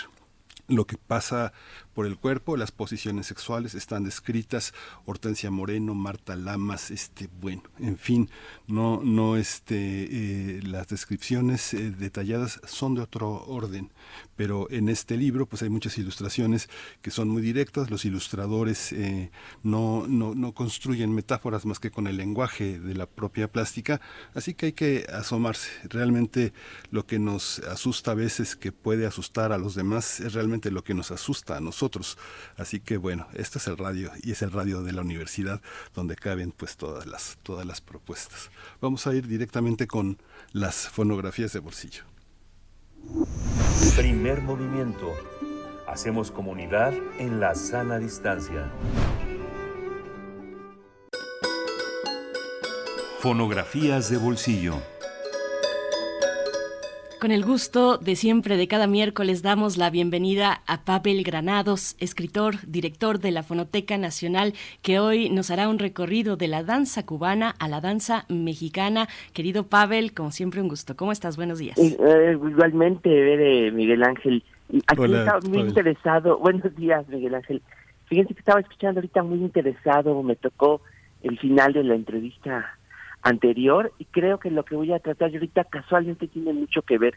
lo que pasa por el cuerpo, las posiciones sexuales están descritas, Hortensia Moreno, Marta Lamas, este, bueno, en fin, no, no, este, eh, las descripciones eh, detalladas son de otro orden, pero en este libro pues hay muchas ilustraciones que son muy directas, los ilustradores eh, no, no, no construyen metáforas más que con el lenguaje de la propia plástica, así que hay que asomarse, realmente lo que nos asusta a veces que puede asustar a los demás es realmente lo que nos asusta a nosotros, Así que bueno, este es el radio y es el radio de la universidad donde caben pues todas las, todas las propuestas. Vamos a ir directamente con las fonografías de bolsillo. Primer movimiento. Hacemos comunidad en la sana distancia. Fonografías de bolsillo. Con el gusto de siempre de cada miércoles damos la bienvenida a Pavel Granados, escritor, director de la Fonoteca Nacional, que hoy nos hará un recorrido de la danza cubana a la danza mexicana. Querido Pavel, como siempre un gusto. ¿Cómo estás? Buenos días. Eh, igualmente, Miguel Ángel. Aquí estaba muy interesado. Buenos días, Miguel Ángel. Fíjense que estaba escuchando ahorita muy interesado, me tocó el final de la entrevista anterior y creo que lo que voy a tratar ahorita casualmente tiene mucho que ver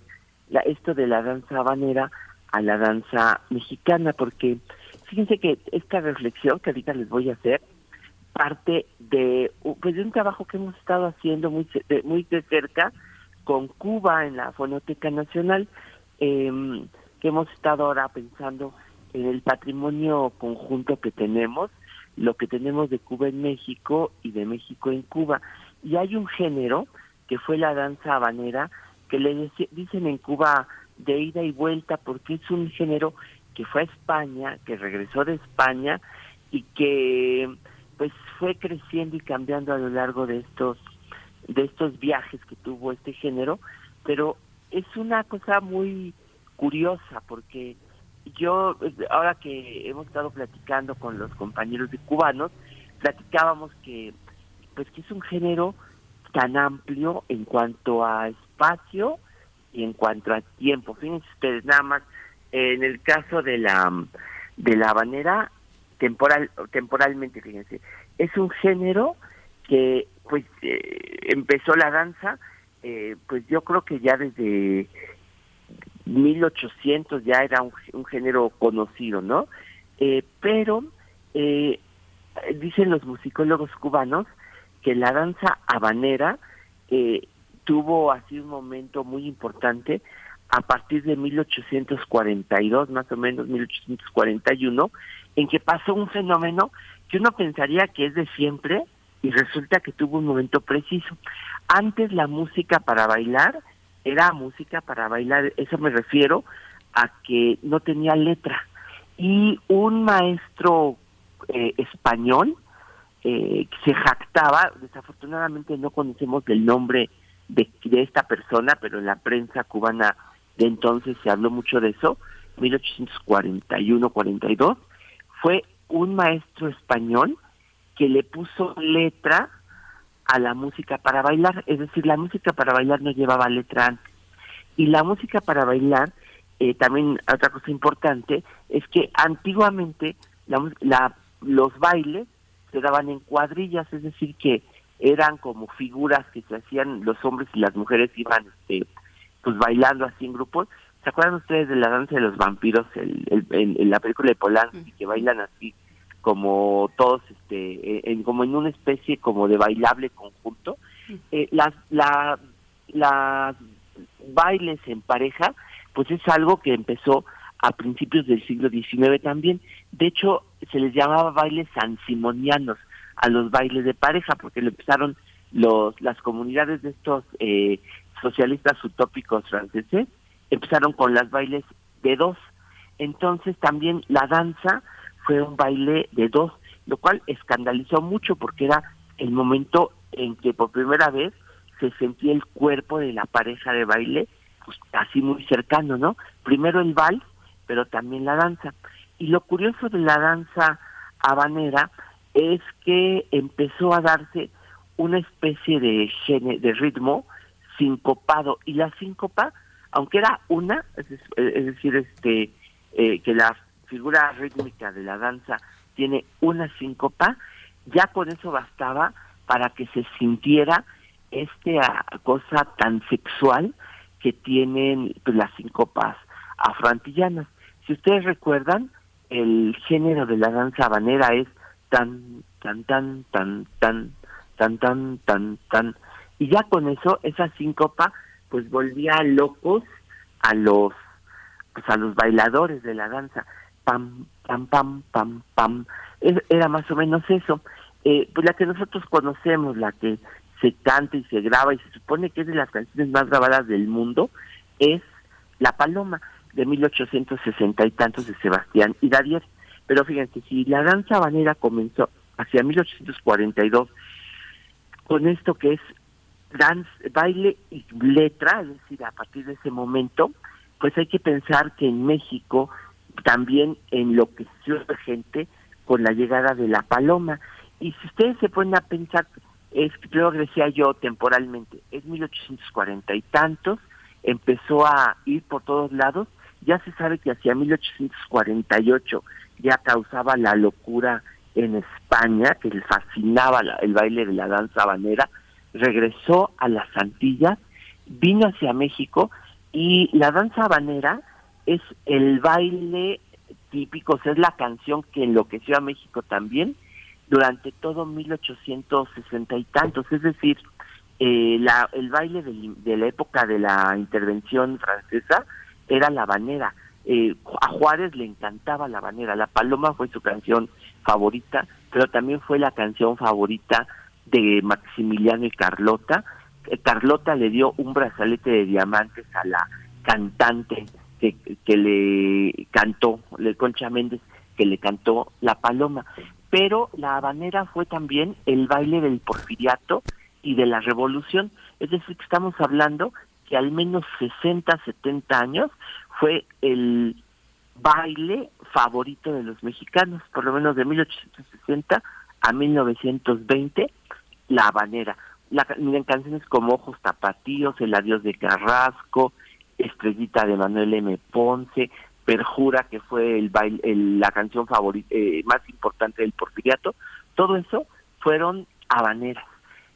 la, esto de la danza habanera a la danza mexicana porque fíjense que esta reflexión que ahorita les voy a hacer parte de pues de un trabajo que hemos estado haciendo muy de, muy de cerca con Cuba en la Fonoteca Nacional eh, que hemos estado ahora pensando en el patrimonio conjunto que tenemos lo que tenemos de Cuba en México y de México en Cuba y hay un género que fue la danza habanera que le dicen en Cuba de ida y vuelta porque es un género que fue a España, que regresó de España y que pues fue creciendo y cambiando a lo largo de estos de estos viajes que tuvo este género, pero es una cosa muy curiosa porque yo ahora que hemos estado platicando con los compañeros de cubanos, platicábamos que pues que es un género tan amplio en cuanto a espacio y en cuanto a tiempo. Fíjense ustedes nada más, en el caso de la de la habanera, temporal, temporalmente, fíjense, es un género que pues eh, empezó la danza, eh, pues yo creo que ya desde 1800 ya era un, género conocido, ¿no? Eh, pero dicen los musicólogos cubanos que la danza habanera eh, tuvo así un momento muy importante a partir de 1842, más o menos 1841, en que pasó un fenómeno que uno pensaría que es de siempre y resulta que tuvo un momento preciso. Antes la música para bailar era música para bailar, eso me refiero a que no tenía letra. Y un maestro eh, español eh, se jactaba, desafortunadamente no conocemos el nombre de, esta persona, pero en la prensa cubana de entonces se habló mucho de eso, 1841-42, fue un maestro español que le puso letra a la música para bailar, es decir, la música para bailar no llevaba letra antes. Y la música para bailar, eh, también otra cosa importante, es que antiguamente la, los bailes se daban en cuadrillas, es decir, que eran como figuras que se hacían los hombres y las mujeres iban este, pues bailando así en grupos, ¿Se acuerdan ustedes de la danza de los vampiros en la película de Polanski, que bailan así como todos, este, en, como en una especie como de bailable conjunto? Eh, las, la, las bailes en pareja, pues es algo que empezó a principios del siglo XIX también. De hecho, se les llamaba bailes sansimonianos a los bailes de pareja, porque lo empezaron los, las comunidades de estos eh, socialistas utópicos franceses, empezaron con las bailes de dos. Entonces también la danza fue un baile de dos, lo cual escandalizó mucho porque era el momento en que por primera vez se sentía el cuerpo de la pareja de baile pues así muy cercano, ¿no? Primero el vals, pero también la danza. Y lo curioso de la danza habanera es que empezó a darse una especie de, de ritmo sincopado y la síncopa, aunque era una, es, decir, este eh, que la figura rítmica de la danza tiene una síncopa, ya con eso bastaba para que se sintiera esta cosa tan sexual que tienen pues, las síncopas afroantillanas. Si ustedes recuerdan, el género de la danza habanera es tan, tan, tan, tan, tan, tan, tan, tan, tan. Y ya con eso, esa síncopa, pues volvía locos a los, pues a los bailadores de la danza. Pam, pam, pam, pam, pam. Era más o menos eso. Eh, pues la que nosotros conocemos, la que se canta y se graba y se supone que es de las canciones más grabadas del mundo, es La Paloma de 1860 y tantos de Sebastián y Dadier. Pero fíjense, si la danza habanera comenzó hacia 1842 con esto que es dance, baile y letra, es decir, a partir de ese momento, pues hay que pensar que en México también enloqueció la gente con la llegada de la paloma. Y si ustedes se ponen a pensar, es creo que decía yo temporalmente, es 1840 y tantos, empezó a ir por todos lados, ya se sabe que hacia 1848 ya causaba la locura en España, que le fascinaba el baile de la danza habanera, regresó a las Antillas, vino hacia México y la danza habanera es el baile típico, es la canción que enloqueció a México también durante todo 1860 y tantos, es decir, eh, la, el baile de, la época de la intervención francesa era la habanera. Eh, a Juárez le encantaba la habanera, La Paloma fue su canción favorita, pero también fue la canción favorita de Maximiliano y Carlota. Eh, Carlota le dio un brazalete de diamantes a la cantante que, que le cantó, le Concha Méndez, que le cantó La Paloma pero la habanera fue también el baile del porfiriato y de la revolución, es decir, que estamos hablando que al menos 60, 70 años fue el baile favorito de los mexicanos, por lo menos de 1860 a 1920, la habanera. La, miren, canciones como Ojos Tapatíos, El Adiós de Carrasco, Estrellita de Manuel M. Ponce, Perjura, que fue el, baile, la canción favorita, eh, más importante del porfiriato, todo eso fueron habaneras.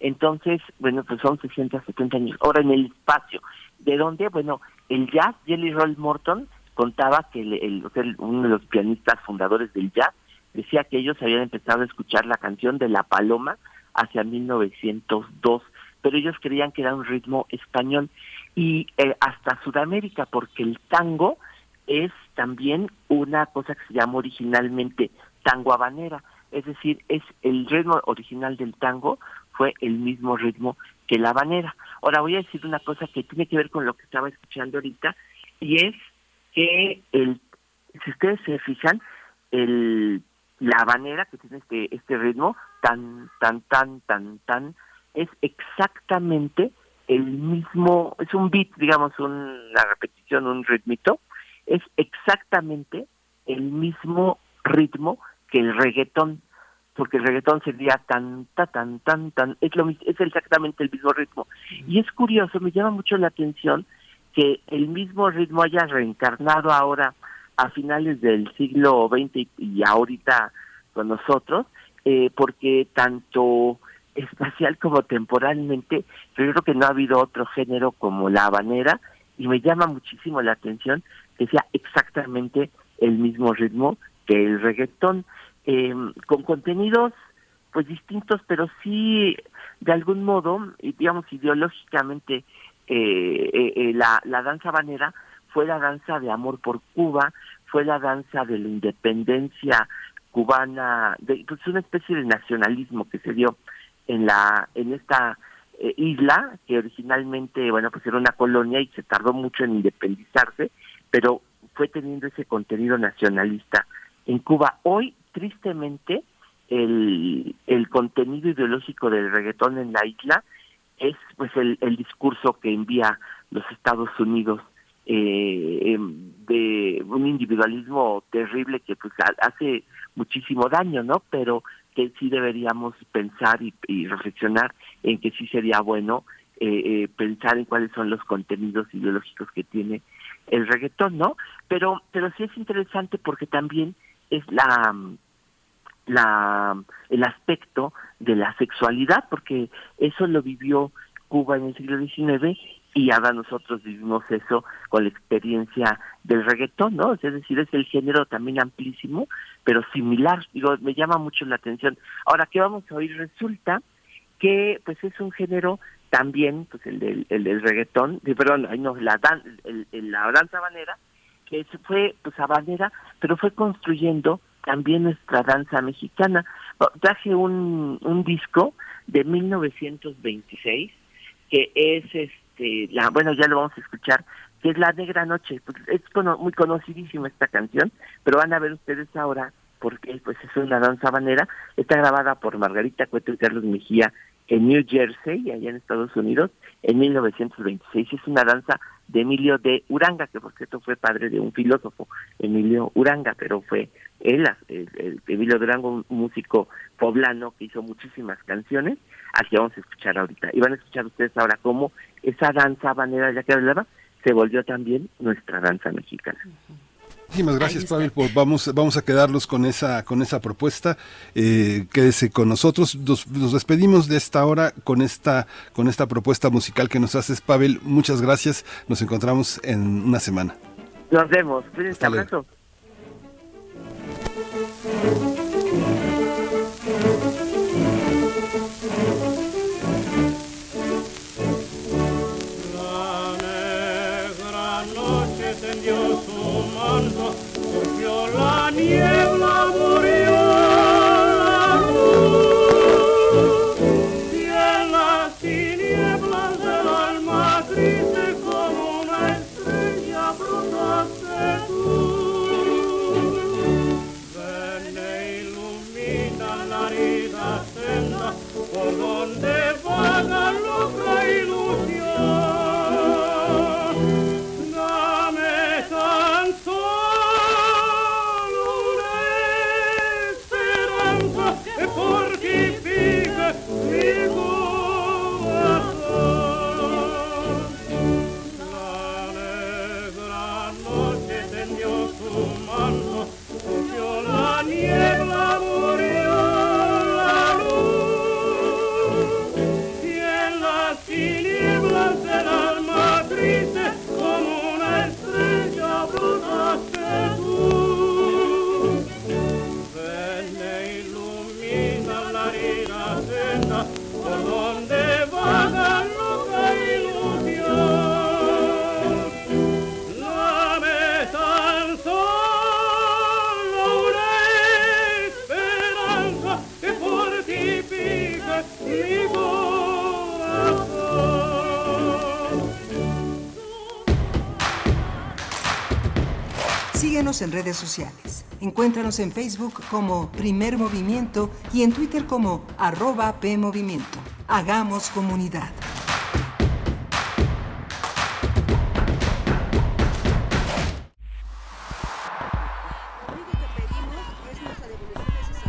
Entonces, bueno, pues son 670 años. Ahora en el espacio, ¿de dónde? Bueno, el jazz, Jelly Roll Morton contaba que el, uno de los pianistas fundadores del jazz decía que ellos habían empezado a escuchar la canción de La Paloma hacia 1902, pero ellos creían que era un ritmo español y eh, hasta Sudamérica, porque el tango es también una cosa que se llama originalmente tango habanera, es decir, es el ritmo original del tango fue el mismo ritmo que la habanera. Ahora voy a decir una cosa que tiene que ver con lo que estaba escuchando ahorita y es que el si ustedes se fijan el la habanera que tiene este este ritmo tan tan tan tan tan es exactamente el mismo es un beat digamos una repetición un ritmito es exactamente el mismo ritmo que el reggaetón, porque el reggaetón sería tan, tan, tan, tan, es, lo, es exactamente el mismo ritmo. Y es curioso, me llama mucho la atención que el mismo ritmo haya reencarnado ahora a finales del siglo XX y ahorita con nosotros, eh, porque tanto espacial como temporalmente, yo creo que no ha habido otro género como la habanera y me llama muchísimo la atención que sea exactamente el mismo ritmo que el reggaetón, eh, con contenidos pues distintos, pero sí de algún modo, digamos ideológicamente, eh, eh, la, la danza banera fue la danza de amor por Cuba, fue la danza de la independencia cubana, de, pues una especie de nacionalismo que se dio en la en esta eh, isla que originalmente bueno pues era una colonia y se tardó mucho en independizarse, pero fue teniendo ese contenido nacionalista en Cuba. Hoy tristemente el, el contenido ideológico del reggaetón en la isla es pues el, el discurso que envía los Estados Unidos eh, em, de un individualismo terrible que pues hace muchísimo daño, ¿no? Pero que sí deberíamos pensar y, reflexionar en que sí sería bueno eh, eh, pensar en cuáles son los contenidos ideológicos que tiene el reggaetón, ¿no? Pero pero sí es interesante porque también es la la el aspecto de la sexualidad porque eso lo vivió Cuba en el siglo XIX y ahora nosotros vivimos eso con la experiencia del reggaetón, ¿no? Es decir, es el género también amplísimo, pero similar, digo, me llama mucho la atención. Ahora, ¿qué vamos a oír? Resulta que pues es un género también, pues el del, el del reggaetón, perdón, no, la, dan, el, la danza habanera, que fue pues habanera, pero fue construyendo también nuestra danza mexicana. Traje un, un disco de 1926 que es este la bueno ya lo vamos a escuchar que es la negra noche. Pues, es muy conocidísima esta canción pero van a ver ustedes ahora porque pues es una danza habanera está grabada por Margarita Cueto y Carlos Mejía en New Jersey allá en Estados Unidos en 1926 es una danza de Emilio de Uranga que por cierto fue padre de un filósofo Emilio Uranga pero fue él el, Emilio de un músico poblano que hizo muchísimas canciones Aquí vamos a escuchar ahorita. Y van a escuchar ustedes ahora cómo esa danza banera ya que hablaba se volvió también nuestra danza mexicana. Muchísimas gracias, Pavel. Pues vamos, vamos a quedarnos con esa, con esa propuesta. Eh, quédese con nosotros. Nos, despedimos de esta hora con esta, con esta propuesta musical que nos haces, Pavel. Muchas gracias. Nos encontramos en una semana. Nos vemos. Cuídense. Abrazo. En redes sociales. Encuéntranos en Facebook como Primer Movimiento y en Twitter como arroba PMovimiento. Hagamos comunidad.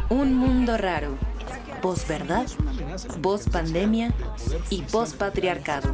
Un mundo raro. Posverdad, voz pandemia y post patriarcado.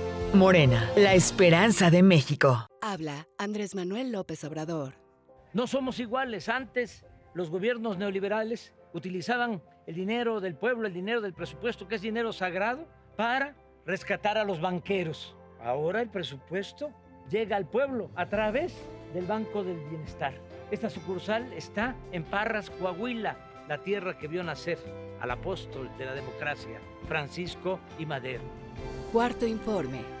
Morena, la esperanza de México. Habla Andrés Manuel López Obrador. No somos iguales. Antes los gobiernos neoliberales utilizaban el dinero del pueblo, el dinero del presupuesto, que es dinero sagrado, para rescatar a los banqueros. Ahora el presupuesto llega al pueblo a través del Banco del Bienestar. Esta sucursal está en Parras, Coahuila, la tierra que vio nacer al apóstol de la democracia, Francisco y Madero. Cuarto informe.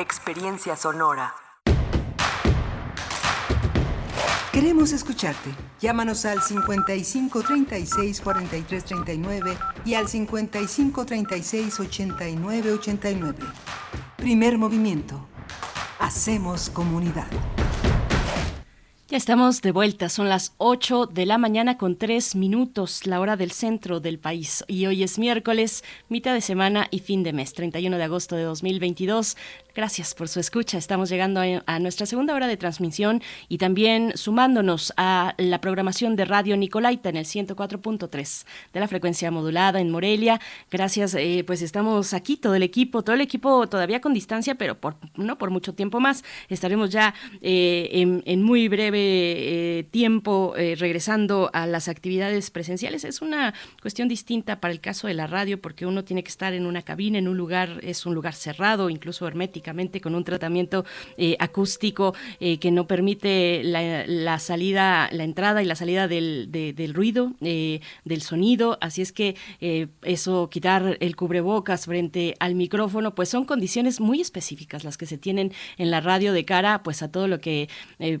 Experiencia sonora. Queremos escucharte. Llámanos al 55 36 43 39 y al 55 36 89 89. Primer movimiento. Hacemos comunidad. Ya estamos de vuelta, son las 8 de la mañana con 3 minutos, la hora del centro del país. Y hoy es miércoles, mitad de semana y fin de mes, 31 de agosto de 2022. Gracias por su escucha. Estamos llegando a, nuestra segunda hora de transmisión y también sumándonos a la programación de Radio Nicolaita en el 104.3 de la frecuencia modulada en Morelia. Gracias, eh, pues estamos aquí todo el equipo, todo el equipo todavía con distancia, pero por, no por mucho tiempo más. Estaremos ya eh, en, muy breve eh, tiempo regresando a las actividades presenciales. Es una cuestión distinta para el caso de la radio porque uno tiene que estar en una cabina, en un lugar, es un lugar cerrado, incluso hermético con un tratamiento eh, acústico eh, que no permite la, salida, la entrada y la salida del, ruido, eh, del sonido. Así es que eso, quitar el cubrebocas frente al micrófono, pues son condiciones muy específicas las que se tienen en la radio de cara pues a todo lo que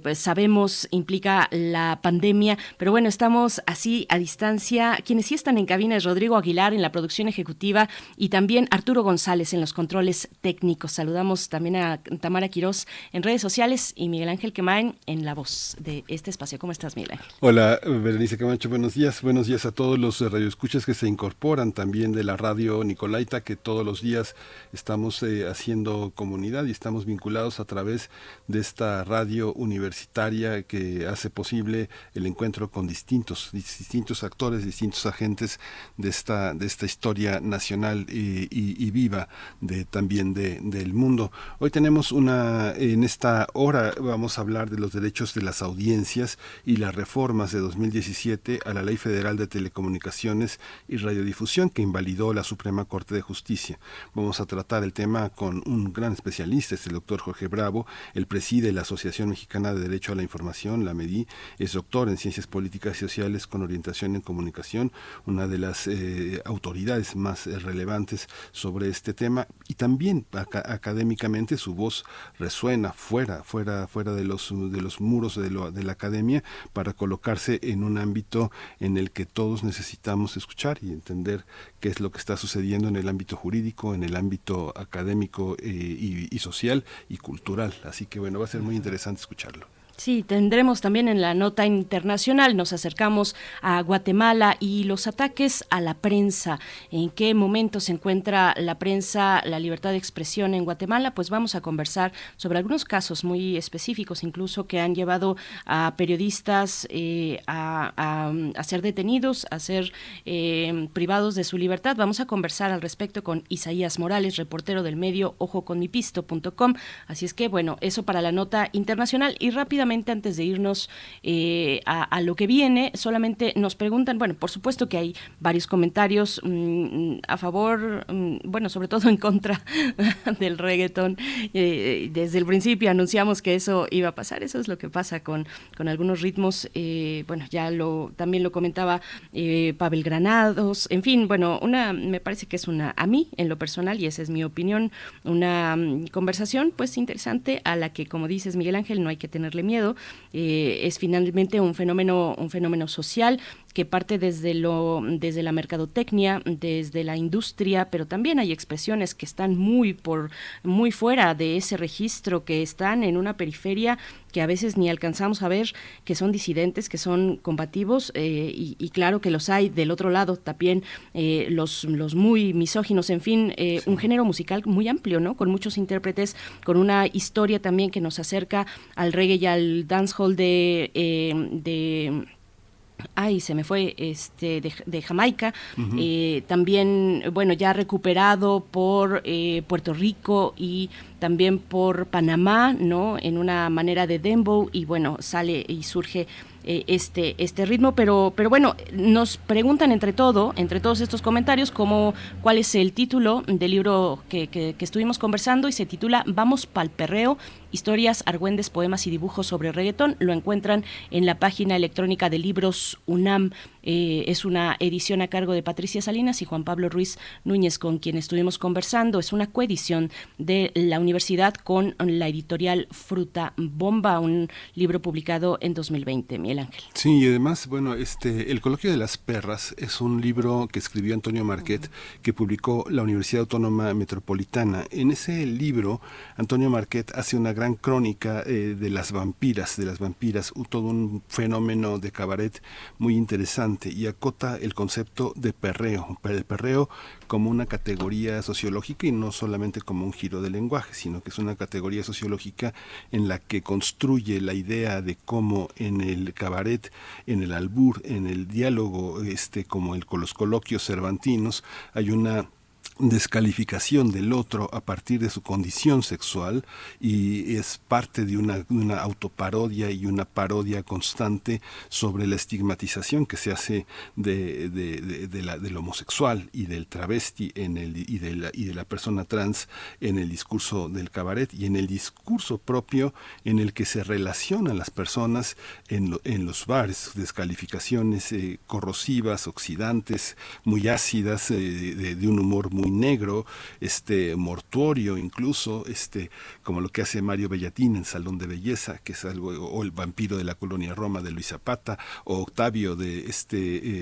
pues sabemos implica la pandemia. Pero bueno, estamos así a distancia. Quienes sí están en cabina es Rodrigo Aguilar en la producción ejecutiva y también Arturo González en los controles técnicos. Saludamos también a Tamara Quirós en redes sociales y Miguel Ángel Quemain en la voz de este espacio. ¿Cómo estás, Miguel Ángel? Hola, Berenice Camacho, buenos días. Buenos días a todos los radioescuchas que se incorporan también de la radio Nicolaita, que todos los días estamos eh, haciendo comunidad y estamos vinculados a través de esta radio universitaria que hace posible el encuentro con distintos, distintos actores, distintos agentes de esta, de esta historia nacional y, y viva de, también de, del mundo. Hoy tenemos una, en esta hora vamos a hablar de los derechos de las audiencias y las reformas de 2017 a la Ley Federal de Telecomunicaciones y Radiodifusión que invalidó la Suprema Corte de Justicia. Vamos a tratar el tema con un gran especialista, es el doctor Jorge Bravo, el preside la Asociación Mexicana de Derecho a la Información, la MEDI, es doctor en Ciencias Políticas y Sociales con orientación en comunicación, una de las eh, autoridades más eh, relevantes sobre este tema. Y también académica su voz resuena fuera, fuera, fuera de los, de los muros de, de la academia para colocarse en un ámbito en el que todos necesitamos escuchar y entender qué es lo que está sucediendo en el ámbito jurídico, en el ámbito académico eh, y social y cultural. Así que bueno, va a ser muy interesante escucharlo. Sí, tendremos también en la nota internacional, nos acercamos a Guatemala y los ataques a la prensa. ¿En qué momento se encuentra la prensa, la libertad de expresión en Guatemala? Pues vamos a conversar sobre algunos casos muy específicos, incluso que han llevado a periodistas eh, a, ser detenidos, a ser eh, privados de su libertad. Vamos a conversar al respecto con Isaías Morales, reportero del medio ojoconmipisto.com. Así es que, bueno, eso para la nota internacional y rápidamente antes de irnos eh, a, lo que viene, solamente nos preguntan, bueno, por supuesto que hay varios comentarios mm, a favor, mm, bueno, sobre todo en contra [laughs] del reggaetón. Eh, desde el principio anunciamos que eso iba a pasar, eso es lo que pasa con, con algunos ritmos, eh, bueno, ya lo también lo comentaba Pavel Granados, en fin, bueno, una, me parece que es una, a mí en lo personal, y esa es mi opinión, una mm, conversación pues interesante a la que, como dices Miguel Ángel, no hay que tenerle miedo, es finalmente un fenómeno, un fenómeno social que parte desde lo desde la mercadotecnia, desde la industria, pero también hay expresiones que están muy por muy fuera de ese registro, que están en una periferia que a veces ni alcanzamos a ver, que son disidentes, que son combativos, eh, y, claro que los hay del otro lado también, eh, los, los muy misóginos, en fin, eh, un género musical muy amplio, ¿no? Con muchos intérpretes, con una historia también que nos acerca al reggae y al dancehall de, de ay, se me fue, este, de, Jamaica, eh, también, bueno, ya recuperado por eh, Puerto Rico y también por Panamá, ¿no? En una manera de dembow y bueno, sale y surge eh, este, este ritmo, pero, pero bueno, nos preguntan entre todo, entre todos estos comentarios, cómo, cuál es el título del libro que, que, estuvimos conversando y se titula Vamos pa'l perreo, historias, argüendes, poemas y dibujos sobre reggaetón. Lo encuentran en la página electrónica de libros UNAM. Eh, es una edición a cargo de Patricia Salinas y Juan Pablo Ruiz Núñez, con quien estuvimos conversando. Es una coedición de la universidad con la editorial Fruta Bomba, un libro publicado en 2020. Ángel. Sí, y además, bueno, este, El Coloquio de las Perras es un libro que escribió Antonio Marquet, que publicó la Universidad Autónoma Metropolitana. En ese libro, Antonio Marquet hace una gran crónica eh, de las vampiras, de las vampiras, todo un fenómeno de cabaret muy interesante y acota el concepto de perreo, el perreo como una categoría sociológica y no solamente como un giro de lenguaje, sino que es una categoría sociológica en la que construye la idea de cómo en el cabaret, en el albur, en el diálogo, este, como el, los coloquios cervantinos, hay una descalificación del otro a partir de su condición sexual y es parte de una, autoparodia y una parodia constante sobre la estigmatización que se hace de, del homosexual y del travesti en el, y, de la, y de la persona trans en el discurso del cabaret y en el discurso propio en el que se relacionan las personas en, en los bares, descalificaciones eh, corrosivas, oxidantes, muy ácidas, eh, de un humor muy negro, este mortuorio incluso, este como lo que hace Mario Bellatín en Salón de Belleza, que es algo o el vampiro de la colonia Roma de Luis Zapata o Octavio de este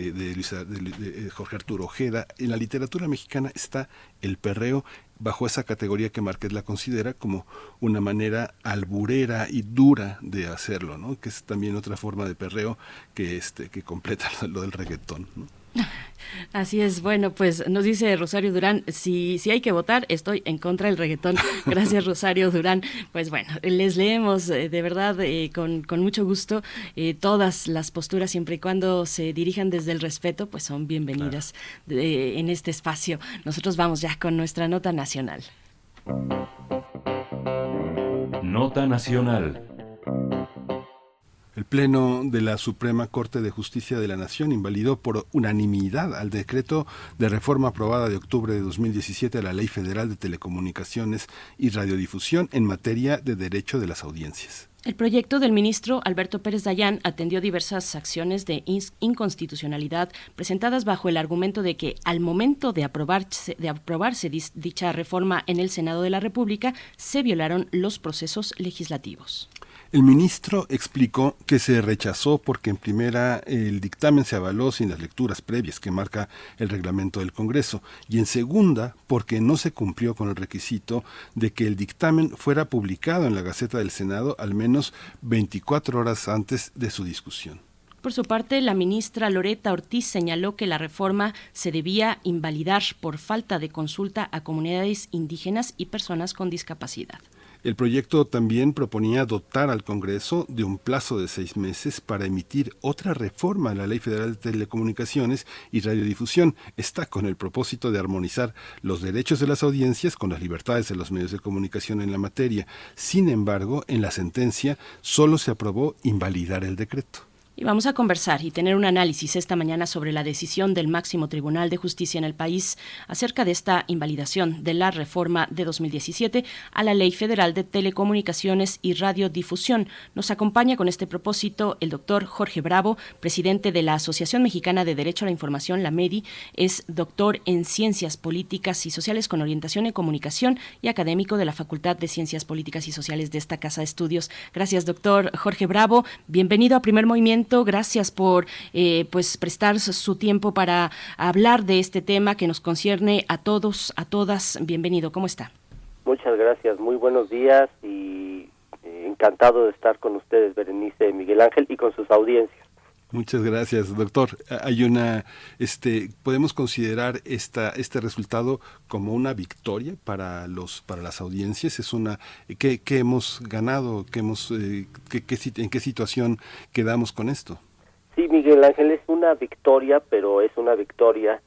eh, de, eh, Jorge Arturo Ojeda. En la literatura mexicana está el perreo bajo esa categoría que Márquez la considera como una manera alburera y dura de hacerlo, ¿no? que es también otra forma de perreo que este que completa [laughs] lo del reggaetón. Así es, bueno, pues nos dice Rosario Durán, si, si hay que votar, estoy en contra del reggaetón. [laughs] Gracias, Rosario Durán. Pues bueno, les leemos eh, de verdad eh, con, mucho gusto eh, todas las posturas, siempre y cuando se dirijan desde el respeto, pues son bienvenidas en este espacio. Nosotros vamos ya con nuestra nota nacional. Nota nacional. El Pleno de la Suprema Corte de Justicia de la Nación invalidó por unanimidad al decreto de reforma aprobada de octubre de 2017 a la Ley Federal de Telecomunicaciones y Radiodifusión en materia de derecho de las audiencias. El proyecto del ministro Alberto Pérez Dayán atendió diversas acciones de inconstitucionalidad presentadas bajo el argumento de que al momento de aprobarse, de aprobarse dicha reforma en el Senado de la República se violaron los procesos legislativos. El ministro explicó que se rechazó porque en primera el dictamen se avaló sin las lecturas previas que marca el reglamento del Congreso y en segunda porque no se cumplió con el requisito de que el dictamen fuera publicado en la Gaceta del Senado al menos 24 horas antes de su discusión. Por su parte, la ministra Loreta Ortiz señaló que la reforma se debía invalidar por falta de consulta a comunidades indígenas y personas con discapacidad. El proyecto también proponía dotar al Congreso de un plazo de seis meses para emitir otra reforma a la Ley Federal de Telecomunicaciones y Radiodifusión. Está con el propósito de armonizar los derechos de las audiencias con las libertades de los medios de comunicación en la materia. Sin embargo, en la sentencia solo se aprobó invalidar el decreto. Y vamos a conversar y tener un análisis esta mañana sobre la decisión del máximo Tribunal de Justicia en el país acerca de esta invalidación de la reforma de 2017 a la Ley Federal de Telecomunicaciones y Radiodifusión. Nos acompaña con este propósito el doctor Jorge Bravo, presidente de la Asociación Mexicana de Derecho a la Información, la MEDI. Es doctor en Ciencias Políticas y Sociales con orientación en comunicación y académico de la Facultad de Ciencias Políticas y Sociales de esta Casa de Estudios. Gracias, doctor Jorge Bravo. Bienvenido a Primer Movimiento Gracias por eh, pues prestar su tiempo para hablar de este tema que nos concierne a todos, a todas. Bienvenido. ¿Cómo está? Muchas gracias. Muy buenos días y eh, encantado de estar con ustedes, Berenice Miguel Ángel, y con sus audiencias. Muchas gracias, doctor. Hay una, este, podemos considerar esta, este resultado como una victoria para los, para las audiencias. Es una, ¿qué, hemos ganado? ¿Qué hemos, eh, en qué situación quedamos con esto? Sí, Miguel Ángel, es una victoria, pero es una victoria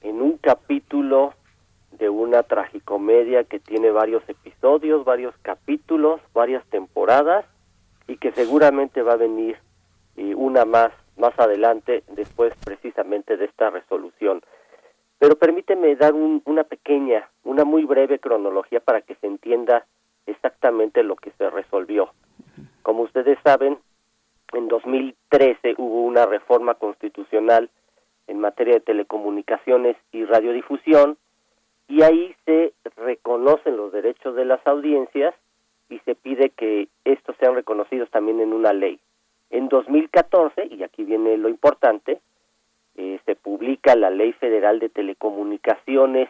en un capítulo de una tragicomedia que tiene varios episodios, varios capítulos, varias temporadas y que seguramente va a venir y una más más adelante después precisamente de esta resolución. Pero permíteme dar una pequeña, una muy breve cronología para que se entienda exactamente lo que se resolvió. Como ustedes saben, en 2013 hubo una reforma constitucional en materia de telecomunicaciones y radiodifusión y ahí se reconocen los derechos de las audiencias y se pide que estos sean reconocidos también en una ley. En 2014, y aquí viene lo importante, eh, se publica la Ley Federal de Telecomunicaciones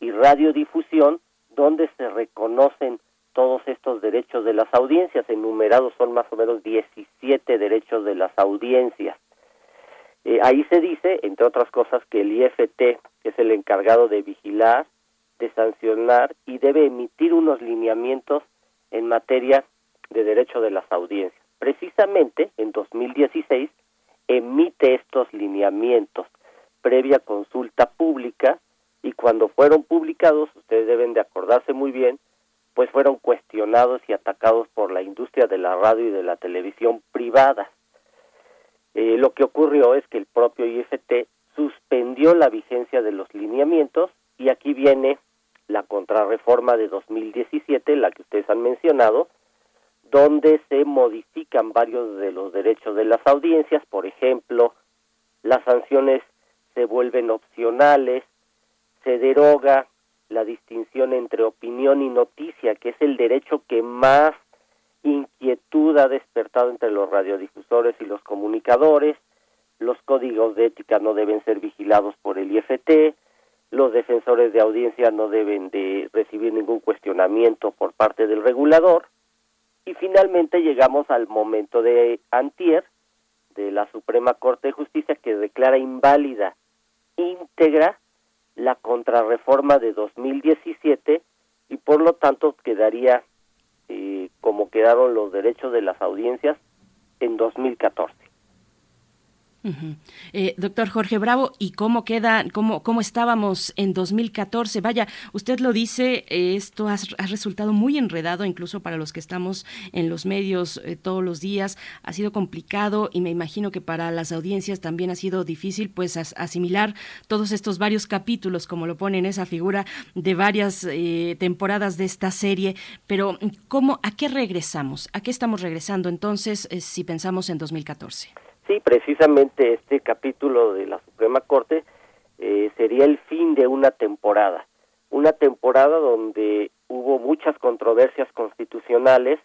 y Radiodifusión, donde se reconocen todos estos derechos de las audiencias. Enumerados son más o menos 17 derechos de las audiencias. Eh, ahí se dice, entre otras cosas, que el IFT es el encargado de vigilar, de sancionar y debe emitir unos lineamientos en materia de derecho de las audiencias precisamente en 2016 emite estos lineamientos previa consulta pública y cuando fueron publicados, ustedes deben de acordarse muy bien, pues fueron cuestionados y atacados por la industria de la radio y de la televisión privada. Eh, lo que ocurrió es que el propio IFT suspendió la vigencia de los lineamientos y aquí viene la contrarreforma de 2017, la que ustedes han mencionado, donde se modifican varios de los derechos de las audiencias, por ejemplo, las sanciones se vuelven opcionales, se deroga la distinción entre opinión y noticia, que es el derecho que más inquietud ha despertado entre los radiodifusores y los comunicadores, los códigos de ética no deben ser vigilados por el IFT, los defensores de audiencia no deben de recibir ningún cuestionamiento por parte del regulador, y finalmente llegamos al momento de antier de la Suprema Corte de Justicia que declara inválida íntegra la contrarreforma de 2017 y por lo tanto quedaría eh, como quedaron los derechos de las audiencias en 2014. Eh, doctor Jorge Bravo, ¿y cómo queda, cómo, cómo estábamos en 2014? Vaya, usted lo dice, esto ha, resultado muy enredado, incluso para los que estamos en los medios eh, todos los días, ha sido complicado y me imagino que para las audiencias también ha sido difícil pues asimilar todos estos varios capítulos, como lo pone en esa figura de varias eh, temporadas de esta serie, pero ¿cómo, a qué regresamos? ¿A qué estamos regresando entonces si pensamos en 2014? Sí, precisamente este capítulo de la Suprema Corte eh, sería el fin de una temporada, una temporada donde hubo muchas controversias constitucionales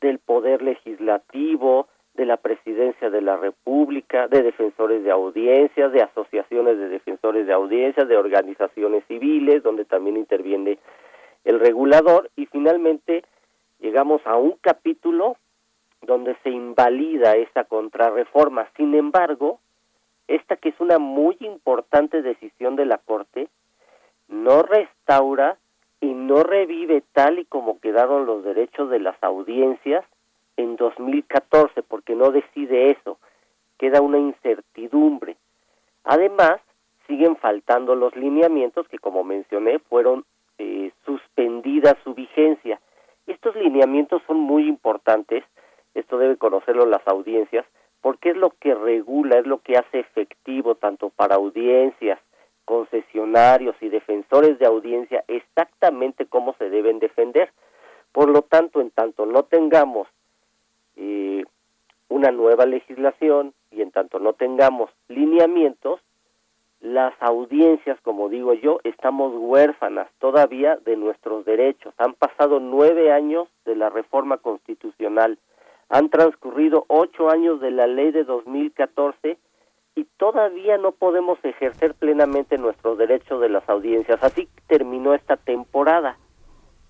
del poder legislativo, de la presidencia de la República, de defensores de audiencias, de asociaciones de defensores de audiencias, de organizaciones civiles, donde también interviene el regulador, y finalmente llegamos a un capítulo donde se invalida esta contrarreforma. Sin embargo, esta que es una muy importante decisión de la Corte, no restaura y no revive tal y como quedaron los derechos de las audiencias en 2014, porque no decide eso, queda una incertidumbre. Además, siguen faltando los lineamientos que, como mencioné, fueron eh, suspendidas su vigencia. Estos lineamientos son muy importantes, esto debe conocerlo las audiencias, porque es lo que regula, es lo que hace efectivo tanto para audiencias, concesionarios y defensores de audiencia exactamente cómo se deben defender. Por lo tanto, en tanto no tengamos eh, una nueva legislación y en tanto no tengamos lineamientos, las audiencias, como digo yo, estamos huérfanas todavía de nuestros derechos. Han pasado nueve años de la reforma constitucional, han transcurrido ocho años de la ley de 2014 y todavía no podemos ejercer plenamente nuestros derechos de las audiencias. Así terminó esta temporada.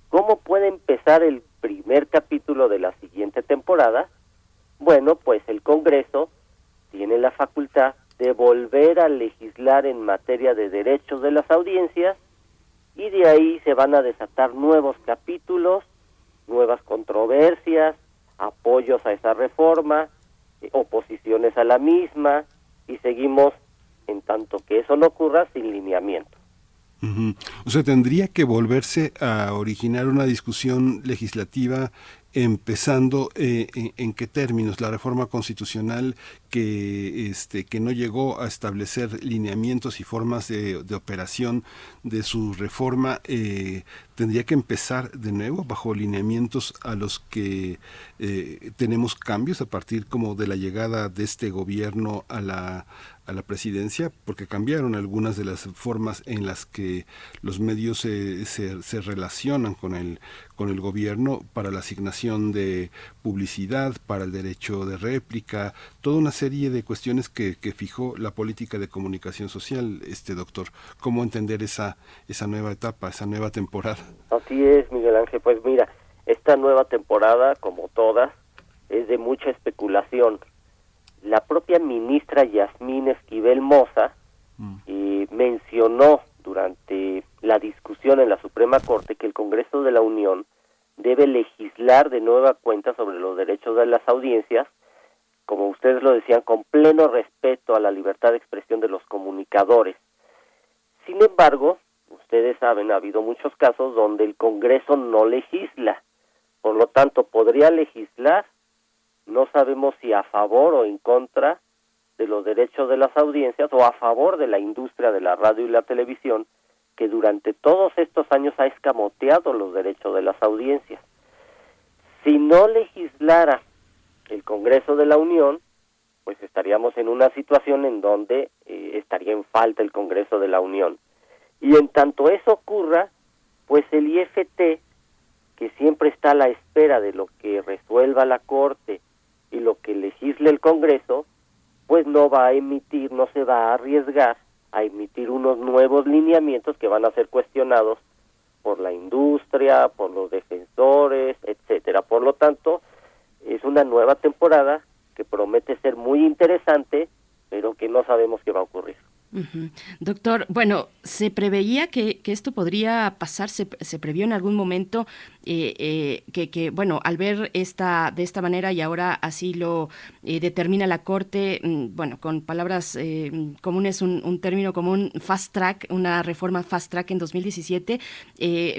¿Cómo puede empezar el primer capítulo de la siguiente temporada? Bueno, pues el Congreso tiene la facultad de volver a legislar en materia de derechos de las audiencias y de ahí se van a desatar nuevos capítulos, nuevas controversias, apoyos a esa reforma, eh, oposiciones a la misma y seguimos en tanto que eso no ocurra sin lineamiento. O sea, tendría que volverse a originar una discusión legislativa empezando eh, en, qué términos. La reforma constitucional que este que no llegó a establecer lineamientos y formas de, operación de su reforma eh, tendría que empezar de nuevo bajo lineamientos a los que eh, tenemos cambios a partir como de la llegada de este gobierno a la a la presidencia porque cambiaron algunas de las formas en las que los medios se, se, relacionan con el con el gobierno para la asignación de publicidad, para el derecho de réplica, toda una serie de cuestiones que, que fijó la política de comunicación social, este doctor. ¿Cómo entender esa, esa nueva etapa, esa nueva temporada? Así es, Miguel Ángel. Pues mira, esta nueva temporada, como todas, es de mucha especulación la propia ministra Yasmín Esquivel Moza mm. eh, mencionó durante la discusión en la Suprema Corte que el Congreso de la Unión debe legislar de nueva cuenta sobre los derechos de las audiencias, como ustedes lo decían, con pleno respeto a la libertad de expresión de los comunicadores. Sin embargo, ustedes saben, ha habido muchos casos donde el Congreso no legisla, por lo tanto podría legislar no sabemos si a favor o en contra de los derechos de las audiencias o a favor de la industria de la radio y la televisión que durante todos estos años ha escamoteado los derechos de las audiencias. Si no legislara el Congreso de la Unión, pues estaríamos en una situación en donde eh, estaría en falta el Congreso de la Unión. Y en tanto eso ocurra, pues el IFT, que siempre está a la espera de lo que resuelva la Corte y lo que legisle el Congreso, pues no va a emitir, no se va a arriesgar a emitir unos nuevos lineamientos que van a ser cuestionados por la industria, por los defensores, etcétera. Por lo tanto, es una nueva temporada que promete ser muy interesante, pero que no sabemos qué va a ocurrir. Doctor, bueno, se preveía que, esto podría pasar, se, previó en algún momento eh, eh, que, que, bueno, al ver esta de esta manera y ahora así lo eh, determina la Corte, mm, bueno, con palabras comunes, un, un, término común, fast track, una reforma fast track en 2017,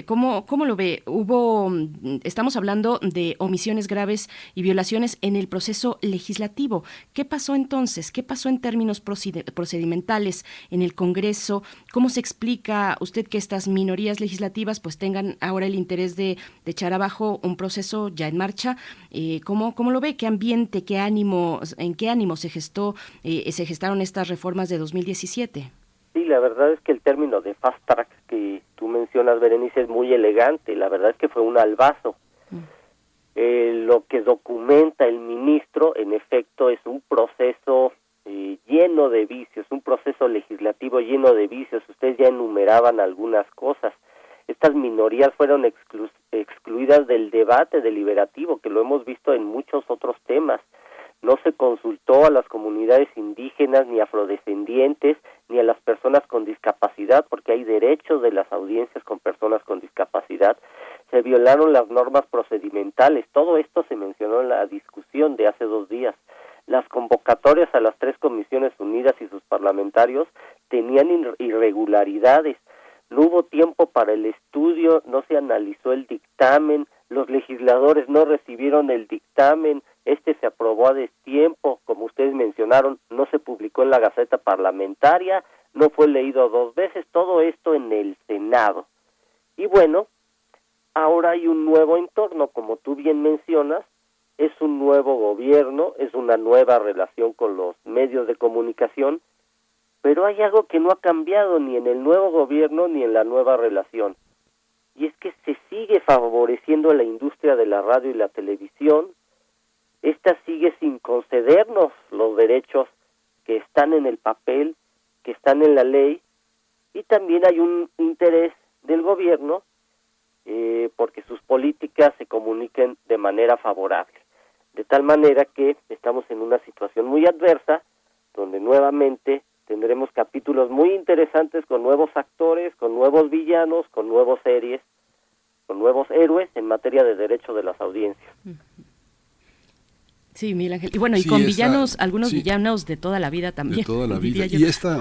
¿cómo, ¿cómo lo ve? Hubo, mm, estamos hablando de omisiones graves y violaciones en el proceso legislativo. ¿Qué pasó entonces? ¿Qué pasó en términos procedimentales? En el Congreso. ¿Cómo se explica usted que estas minorías legislativas pues tengan ahora el interés de, echar abajo un proceso ya en marcha? Eh, ¿cómo, ¿cómo, lo ve? ¿Qué ambiente, qué ánimo, en qué ánimo se gestó, eh, se gestaron estas reformas de 2017? Sí, la verdad es que el término de fast track que tú mencionas, Berenice, es muy elegante. La verdad es que fue un albazo. Mm. Eh, lo que documenta el ministro, en efecto, es un proceso eh, lleno de vicios, un proceso legislativo lleno de vicios. Ustedes ya enumeraban algunas cosas. Estas minorías fueron excluidas del debate deliberativo, que lo hemos visto en muchos otros temas. No se consultó a las comunidades indígenas ni afrodescendientes, ni a las personas con discapacidad, porque hay derechos de las audiencias con personas con discapacidad, se violaron las normas procedimentales, todo esto se mencionó en la discusión de hace dos días. Las convocatorias a las tres comisiones unidas y sus parlamentarios tenían irregularidades, no hubo tiempo para el estudio, no se analizó el dictamen, los legisladores no recibieron el dictamen, este se aprobó a destiempo, como ustedes mencionaron, no se publicó en la Gaceta Parlamentaria, no fue leído dos veces, todo esto en el Senado. Y bueno, ahora hay un nuevo entorno, como tú bien mencionas, es un nuevo gobierno, es una nueva relación con los medios de comunicación, pero hay algo que no ha cambiado ni en el nuevo gobierno ni en la nueva relación y es que se sigue favoreciendo la industria de la radio y la televisión, esta sigue sin concedernos los derechos que están en el papel, que están en la ley, y también hay un interés del gobierno eh, porque sus políticas se comuniquen de manera favorable. De tal manera que estamos en una situación muy adversa, donde nuevamente tendremos capítulos muy interesantes con nuevos actores, con nuevos villanos, con nuevas series, con nuevos héroes en materia de derecho de las audiencias. Sí, Miguel Ángel. Y bueno, y con villanos, algunos villanos de toda la vida también. De toda la vida. Y esta,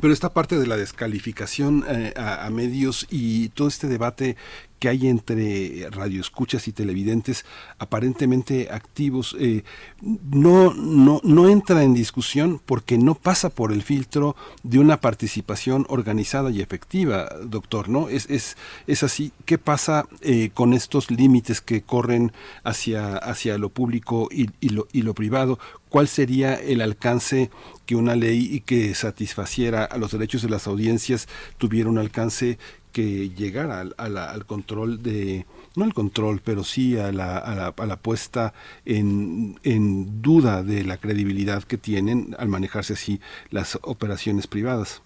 pero esta parte de la descalificación eh, a, medios y todo este debate que hay entre radioescuchas y televidentes aparentemente activos eh, no, no, no entra en discusión porque no pasa por el filtro de una participación organizada y efectiva, doctor, ¿no? Es, es, es así. ¿Qué pasa eh, con estos límites que corren hacia, hacia lo público y, y, lo, y lo privado? ¿Cuál sería el alcance que una ley que satisfaciera a los derechos de las audiencias tuviera un alcance que llegara al, control de, no al control, pero sí a la, a la, puesta en, en, duda de la credibilidad que tienen al manejarse así las operaciones privadas.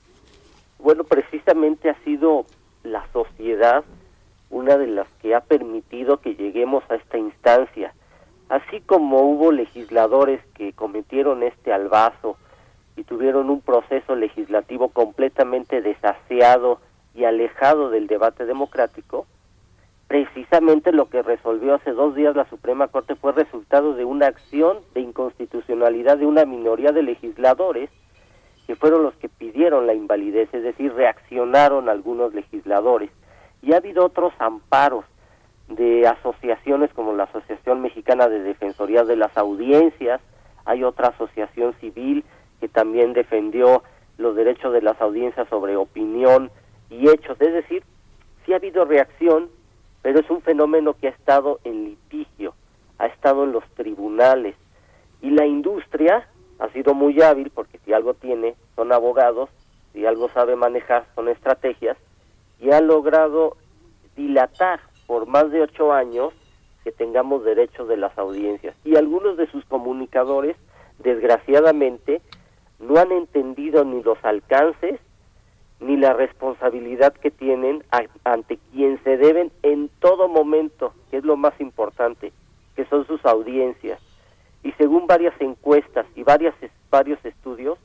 Bueno, precisamente ha sido la sociedad una de las que ha permitido que lleguemos a esta instancia. Así como hubo legisladores que cometieron este albazo y tuvieron un proceso legislativo completamente desaseado y alejado del debate democrático, precisamente lo que resolvió hace dos días la Suprema Corte fue resultado de una acción de inconstitucionalidad de una minoría de legisladores que fueron los que pidieron la invalidez, es decir, reaccionaron algunos legisladores. Y ha habido otros amparos de asociaciones como la Asociación Mexicana de Defensoría de las Audiencias, hay otra asociación civil que también defendió los derechos de las audiencias sobre opinión y hechos. Es decir, sí ha habido reacción, pero es un fenómeno que ha estado en litigio, ha estado en los tribunales. Y la industria ha sido muy hábil, porque si algo tiene, son abogados, si algo sabe manejar, son estrategias, y ha logrado dilatar por más de ocho años que tengamos derechos de las audiencias. Y algunos de sus comunicadores, desgraciadamente, no han entendido ni los alcances ni la responsabilidad que tienen ante quien se deben en todo momento, que es lo más importante, que son sus audiencias. Y según varias encuestas y varias, varios estudios,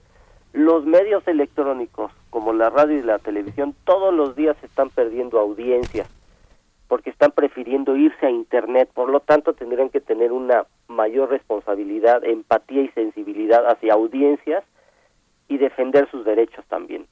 los medios electrónicos, como la radio y la televisión, todos los días están perdiendo audiencias, porque están prefiriendo irse a Internet. Por lo tanto, tendrían que tener una mayor responsabilidad, empatía y sensibilidad hacia audiencias y defender sus derechos también.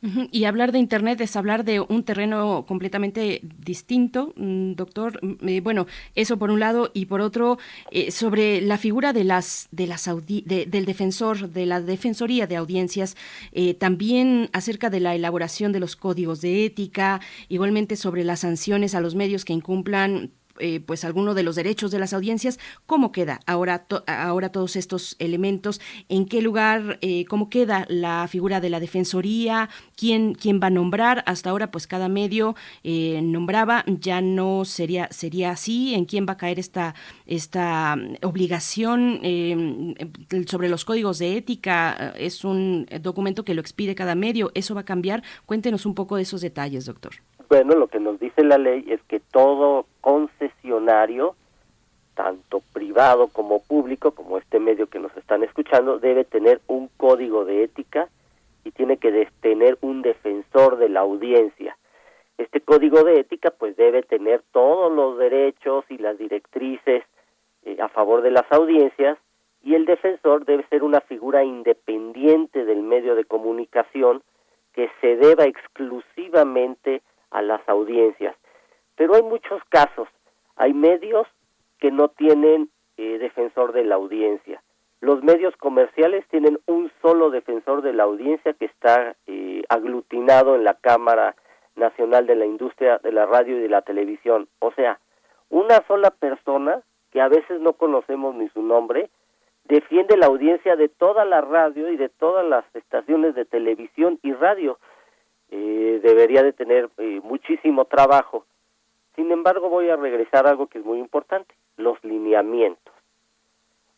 Y hablar de Internet es hablar de un terreno completamente distinto, mm, doctor. Mm, eh, bueno, eso por un lado y por otro eh, sobre la figura de las de las del defensor de la defensoría de audiencias, eh, también acerca de la elaboración de los códigos de ética, igualmente sobre las sanciones a los medios que incumplan eh, pues alguno de los derechos de las audiencias. ¿Cómo queda ahora, ahora todos estos elementos? ¿En qué lugar, eh, cómo queda la figura de la defensoría? ¿Quién, quién va a nombrar? Hasta ahora, pues cada medio eh, nombraba, ya no sería, sería así. ¿En quién va a caer esta, esta obligación sobre los códigos de ética? Es un documento que lo expide cada medio. ¿Eso va a cambiar? Cuéntenos un poco de esos detalles, doctor. Bueno, lo que nos dice la ley es que todo concesionario, tanto privado como público, como este medio que nos están escuchando, debe tener un código de ética tiene que tener un defensor de la audiencia. Este código de ética pues debe tener todos los derechos y las directrices eh, a favor de las audiencias y el defensor debe ser una figura independiente del medio de comunicación que se deba exclusivamente a las audiencias. Pero hay muchos casos, hay medios que no tienen eh, defensor de la audiencia. Los medios comerciales tienen un solo defensor de la audiencia que está eh, aglutinado en la Cámara Nacional de la Industria de la Radio y de la Televisión. O sea, una sola persona, que a veces no conocemos ni su nombre, defiende la audiencia de toda la radio y de todas las estaciones de televisión y radio. Eh, debería de tener eh, muchísimo trabajo. Sin embargo, voy a regresar a algo que es muy importante, los lineamientos.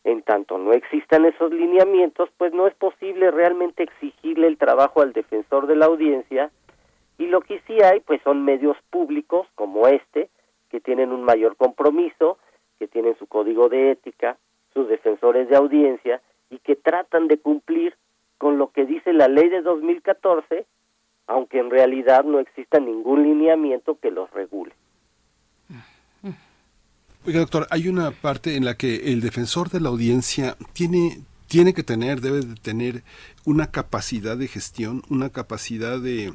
En tanto no existan esos lineamientos, pues no es posible realmente exigirle el trabajo al defensor de la audiencia y lo que sí hay, pues son medios públicos como este, que tienen un mayor compromiso, que tienen su código de ética, sus defensores de audiencia y que tratan de cumplir con lo que dice la ley de 2014, aunque en realidad no exista ningún lineamiento que los regule. Oiga, doctor, hay una parte en la que el defensor de la audiencia tiene tiene que tener, debe de tener una capacidad de gestión, una capacidad de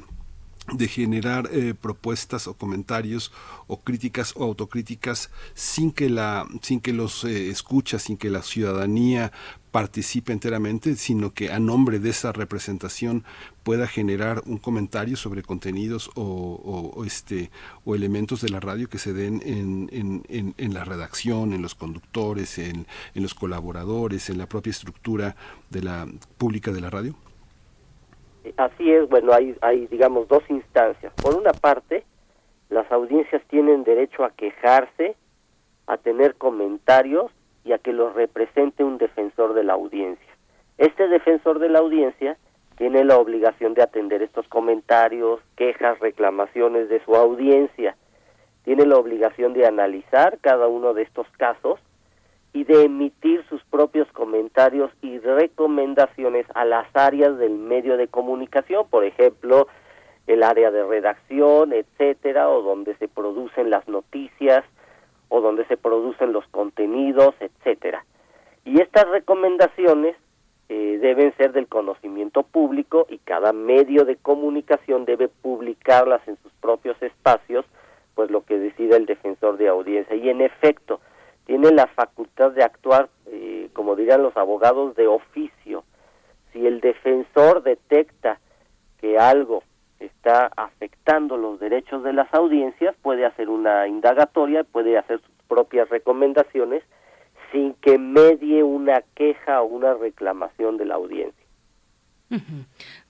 de generar eh, propuestas o comentarios o críticas o autocríticas sin que la sin que los eh, escucha sin que la ciudadanía participe enteramente sino que a nombre de esa representación pueda generar un comentario sobre contenidos o, este o elementos de la radio que se den en, en, en, la redacción en los conductores en, en los colaboradores en la propia estructura de la pública de la radio Así es, bueno, hay, hay, digamos, dos instancias. Por una parte, las audiencias tienen derecho a quejarse, a tener comentarios y a que los represente un defensor de la audiencia. Este defensor de la audiencia tiene la obligación de atender estos comentarios, quejas, reclamaciones de su audiencia. Tiene la obligación de analizar cada uno de estos casos y de emitir sus propios comentarios y recomendaciones a las áreas del medio de comunicación, por ejemplo, el área de redacción, etcétera, o donde se producen las noticias, o donde se producen los contenidos, etcétera. Y estas recomendaciones eh, deben ser del conocimiento público y cada medio de comunicación debe publicarlas en sus propios espacios, pues lo que decida el defensor de audiencia. Y en efecto, tiene la facultad de actuar, eh, como dirían los abogados, de oficio. Si el defensor detecta que algo está afectando los derechos de las audiencias, puede hacer una indagatoria, puede hacer sus propias recomendaciones sin que medie una queja o una reclamación de la audiencia.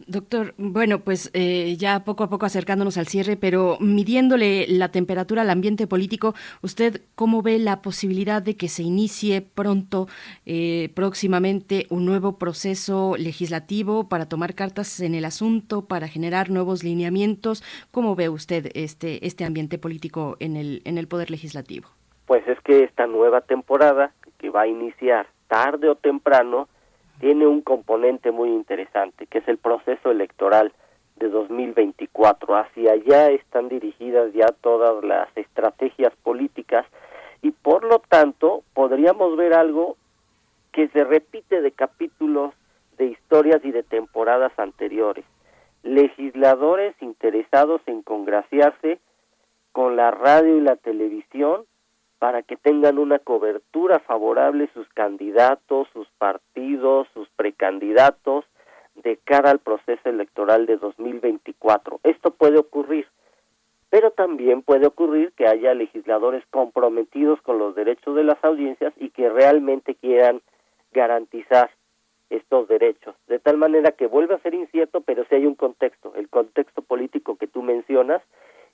Doctor, bueno, pues eh, ya poco a poco acercándonos al cierre, pero midiéndole la temperatura al ambiente político, ¿usted cómo ve la posibilidad de que se inicie pronto, eh, próximamente, un nuevo proceso legislativo para tomar cartas en el asunto, para generar nuevos lineamientos? ¿Cómo ve usted este, este ambiente político en el, en el Poder Legislativo? Pues es que esta nueva temporada, que va a iniciar tarde o temprano, tiene un componente muy interesante, que es el proceso electoral de 2024. Hacia allá están dirigidas ya todas las estrategias políticas y por lo tanto podríamos ver algo que se repite de capítulos de historias y de temporadas anteriores. Legisladores interesados en congraciarse con la radio y la televisión para que tengan una cobertura favorable sus candidatos, sus partidos, sus precandidatos de cara al proceso electoral de 2024. Esto puede ocurrir, pero también puede ocurrir que haya legisladores comprometidos con los derechos de las audiencias y que realmente quieran garantizar estos derechos, de tal manera que vuelve a ser incierto, pero si hay un contexto, el contexto político que tú mencionas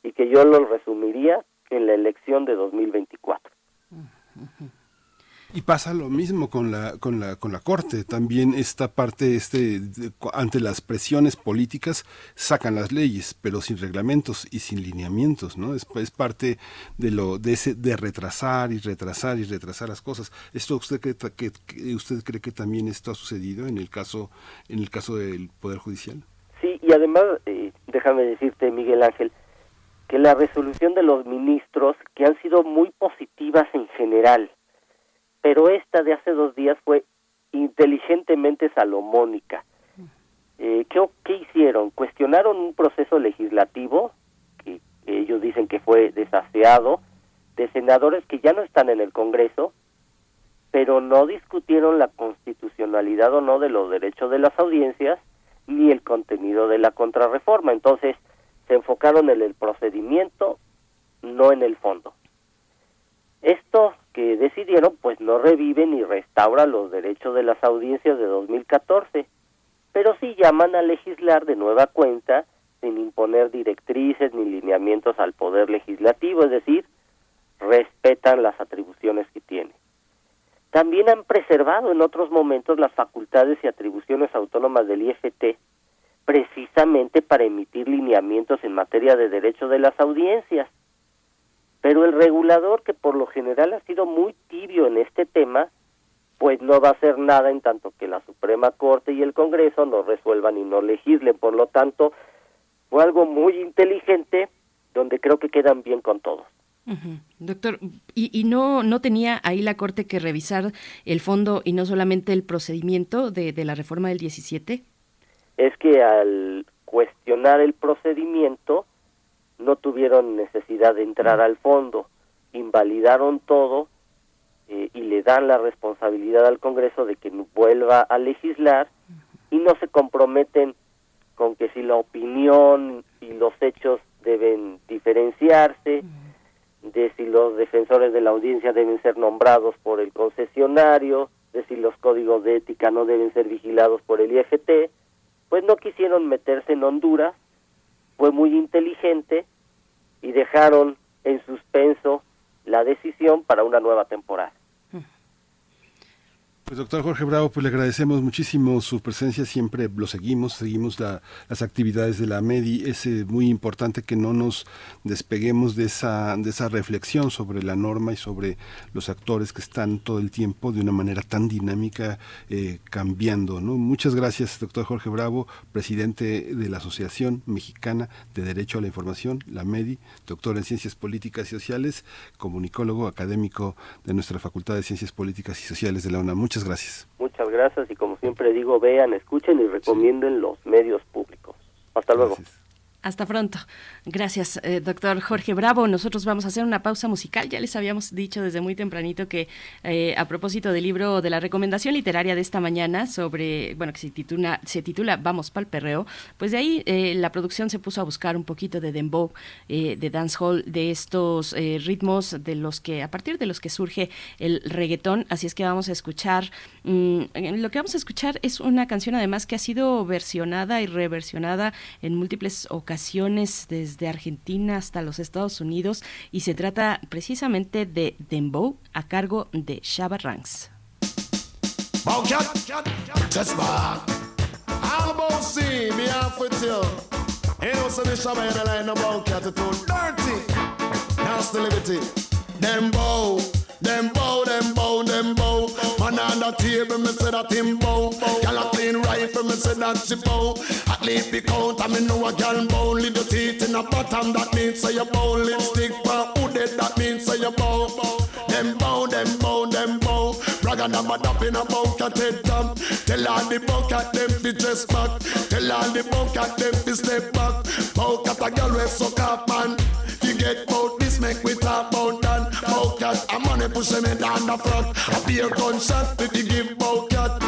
y que yo lo resumiría en la elección de 2024. Y pasa lo mismo con la con la con la corte. También esta parte este ante las presiones políticas sacan las leyes, pero sin reglamentos y sin lineamientos, ¿no? Es, es parte de lo de ese de retrasar y retrasar y retrasar las cosas. Esto usted cree que, usted cree que también esto ha sucedido en el caso en el caso del poder judicial? además, eh, déjame decirte, Miguel Ángel, que la resolución de los ministros, que han sido muy positivas en general, pero esta de hace dos días fue inteligentemente salomónica. Eh, ¿qué, ¿Qué hicieron? Cuestionaron un proceso legislativo, que ellos dicen que fue desaseado, de senadores que ya no están en el Congreso, pero no discutieron la constitucionalidad o no de los derechos de las audiencias ni el contenido de la contrarreforma. Entonces, se enfocaron en el procedimiento, no en el fondo. Esto que decidieron, pues no revive ni restaura los derechos de las audiencias de 2014, pero sí llaman a legislar de nueva cuenta sin imponer directrices ni lineamientos al poder legislativo, es decir, respetan las atribuciones que tiene. También han preservado en otros momentos las facultades y atribuciones autónomas del IFT, precisamente para emitir lineamientos en materia de derecho de las audiencias. Pero el regulador, que por lo general ha sido muy tibio en este tema, pues no va a hacer nada en tanto que la Suprema Corte y el Congreso no resuelvan y no legislen. Por lo tanto, fue algo muy inteligente donde creo que quedan bien con todos. Doctor, ¿y, ¿y, no, no tenía ahí la Corte que revisar el fondo y no solamente el procedimiento de, de la reforma del 17? Es que al cuestionar el procedimiento no tuvieron necesidad de entrar al fondo, invalidaron todo eh, y le dan la responsabilidad al Congreso de que vuelva a legislar y no se comprometen con que si la opinión y los hechos deben diferenciarse, de si los defensores de la audiencia deben ser nombrados por el concesionario, de si los códigos de ética no deben ser vigilados por el IFT, pues no quisieron meterse en Honduras, fue muy inteligente y dejaron en suspenso la decisión para una nueva temporada. Pues doctor Jorge Bravo, pues le agradecemos muchísimo su presencia, siempre lo seguimos, seguimos las actividades de la MEDI, es eh, muy importante que no nos despeguemos de esa, de esa reflexión sobre la norma y sobre los actores que están todo el tiempo de una manera tan dinámica eh, cambiando. Muchas gracias, doctor Jorge Bravo, presidente de la Asociación Mexicana de Derecho a la Información, la MEDI, doctor en Ciencias Políticas y Sociales, comunicólogo académico de nuestra Facultad de Ciencias Políticas y Sociales de la UNAM. Muchas gracias. Muchas gracias y como siempre digo, vean, escuchen y recomienden los medios públicos. Hasta luego. Hasta pronto. Gracias, eh, doctor Jorge Bravo. Nosotros vamos a hacer una pausa musical. Ya les habíamos dicho desde muy tempranito que eh, a propósito del libro de la recomendación literaria de esta mañana sobre, bueno, que se titula, se titula Vamos pa'l perreo, pues de ahí eh, la producción se puso a buscar un poquito de dembow, de dancehall, de estos ritmos de los que, a partir de los que surge el reggaetón. Así es que vamos a escuchar, mm, lo que vamos a escuchar es una canción además que ha sido versionada y reversionada en múltiples ocasiones desde Argentina hasta los Estados Unidos y se trata precisamente de Dembow a cargo de Shabba Ranks. Them bow, them bow, them bow. Man on the table, me say that him bow. Gyal a clean rifle, me say that she bow. At least be count, I me know a gyal bow. Little teeth in a bottom, that means say you bow. Lipstick for hooded, that means say you bow. Them bow, them bow, them bow. Bragga mad up in a bucket head top. Tell all the bucket them fi dress back. Tell all the bucket them fi step back. Bucket a gyal we suck up man. You get bout this, make we talk about that. Push me down the front. A beer gunshot if you give bucket.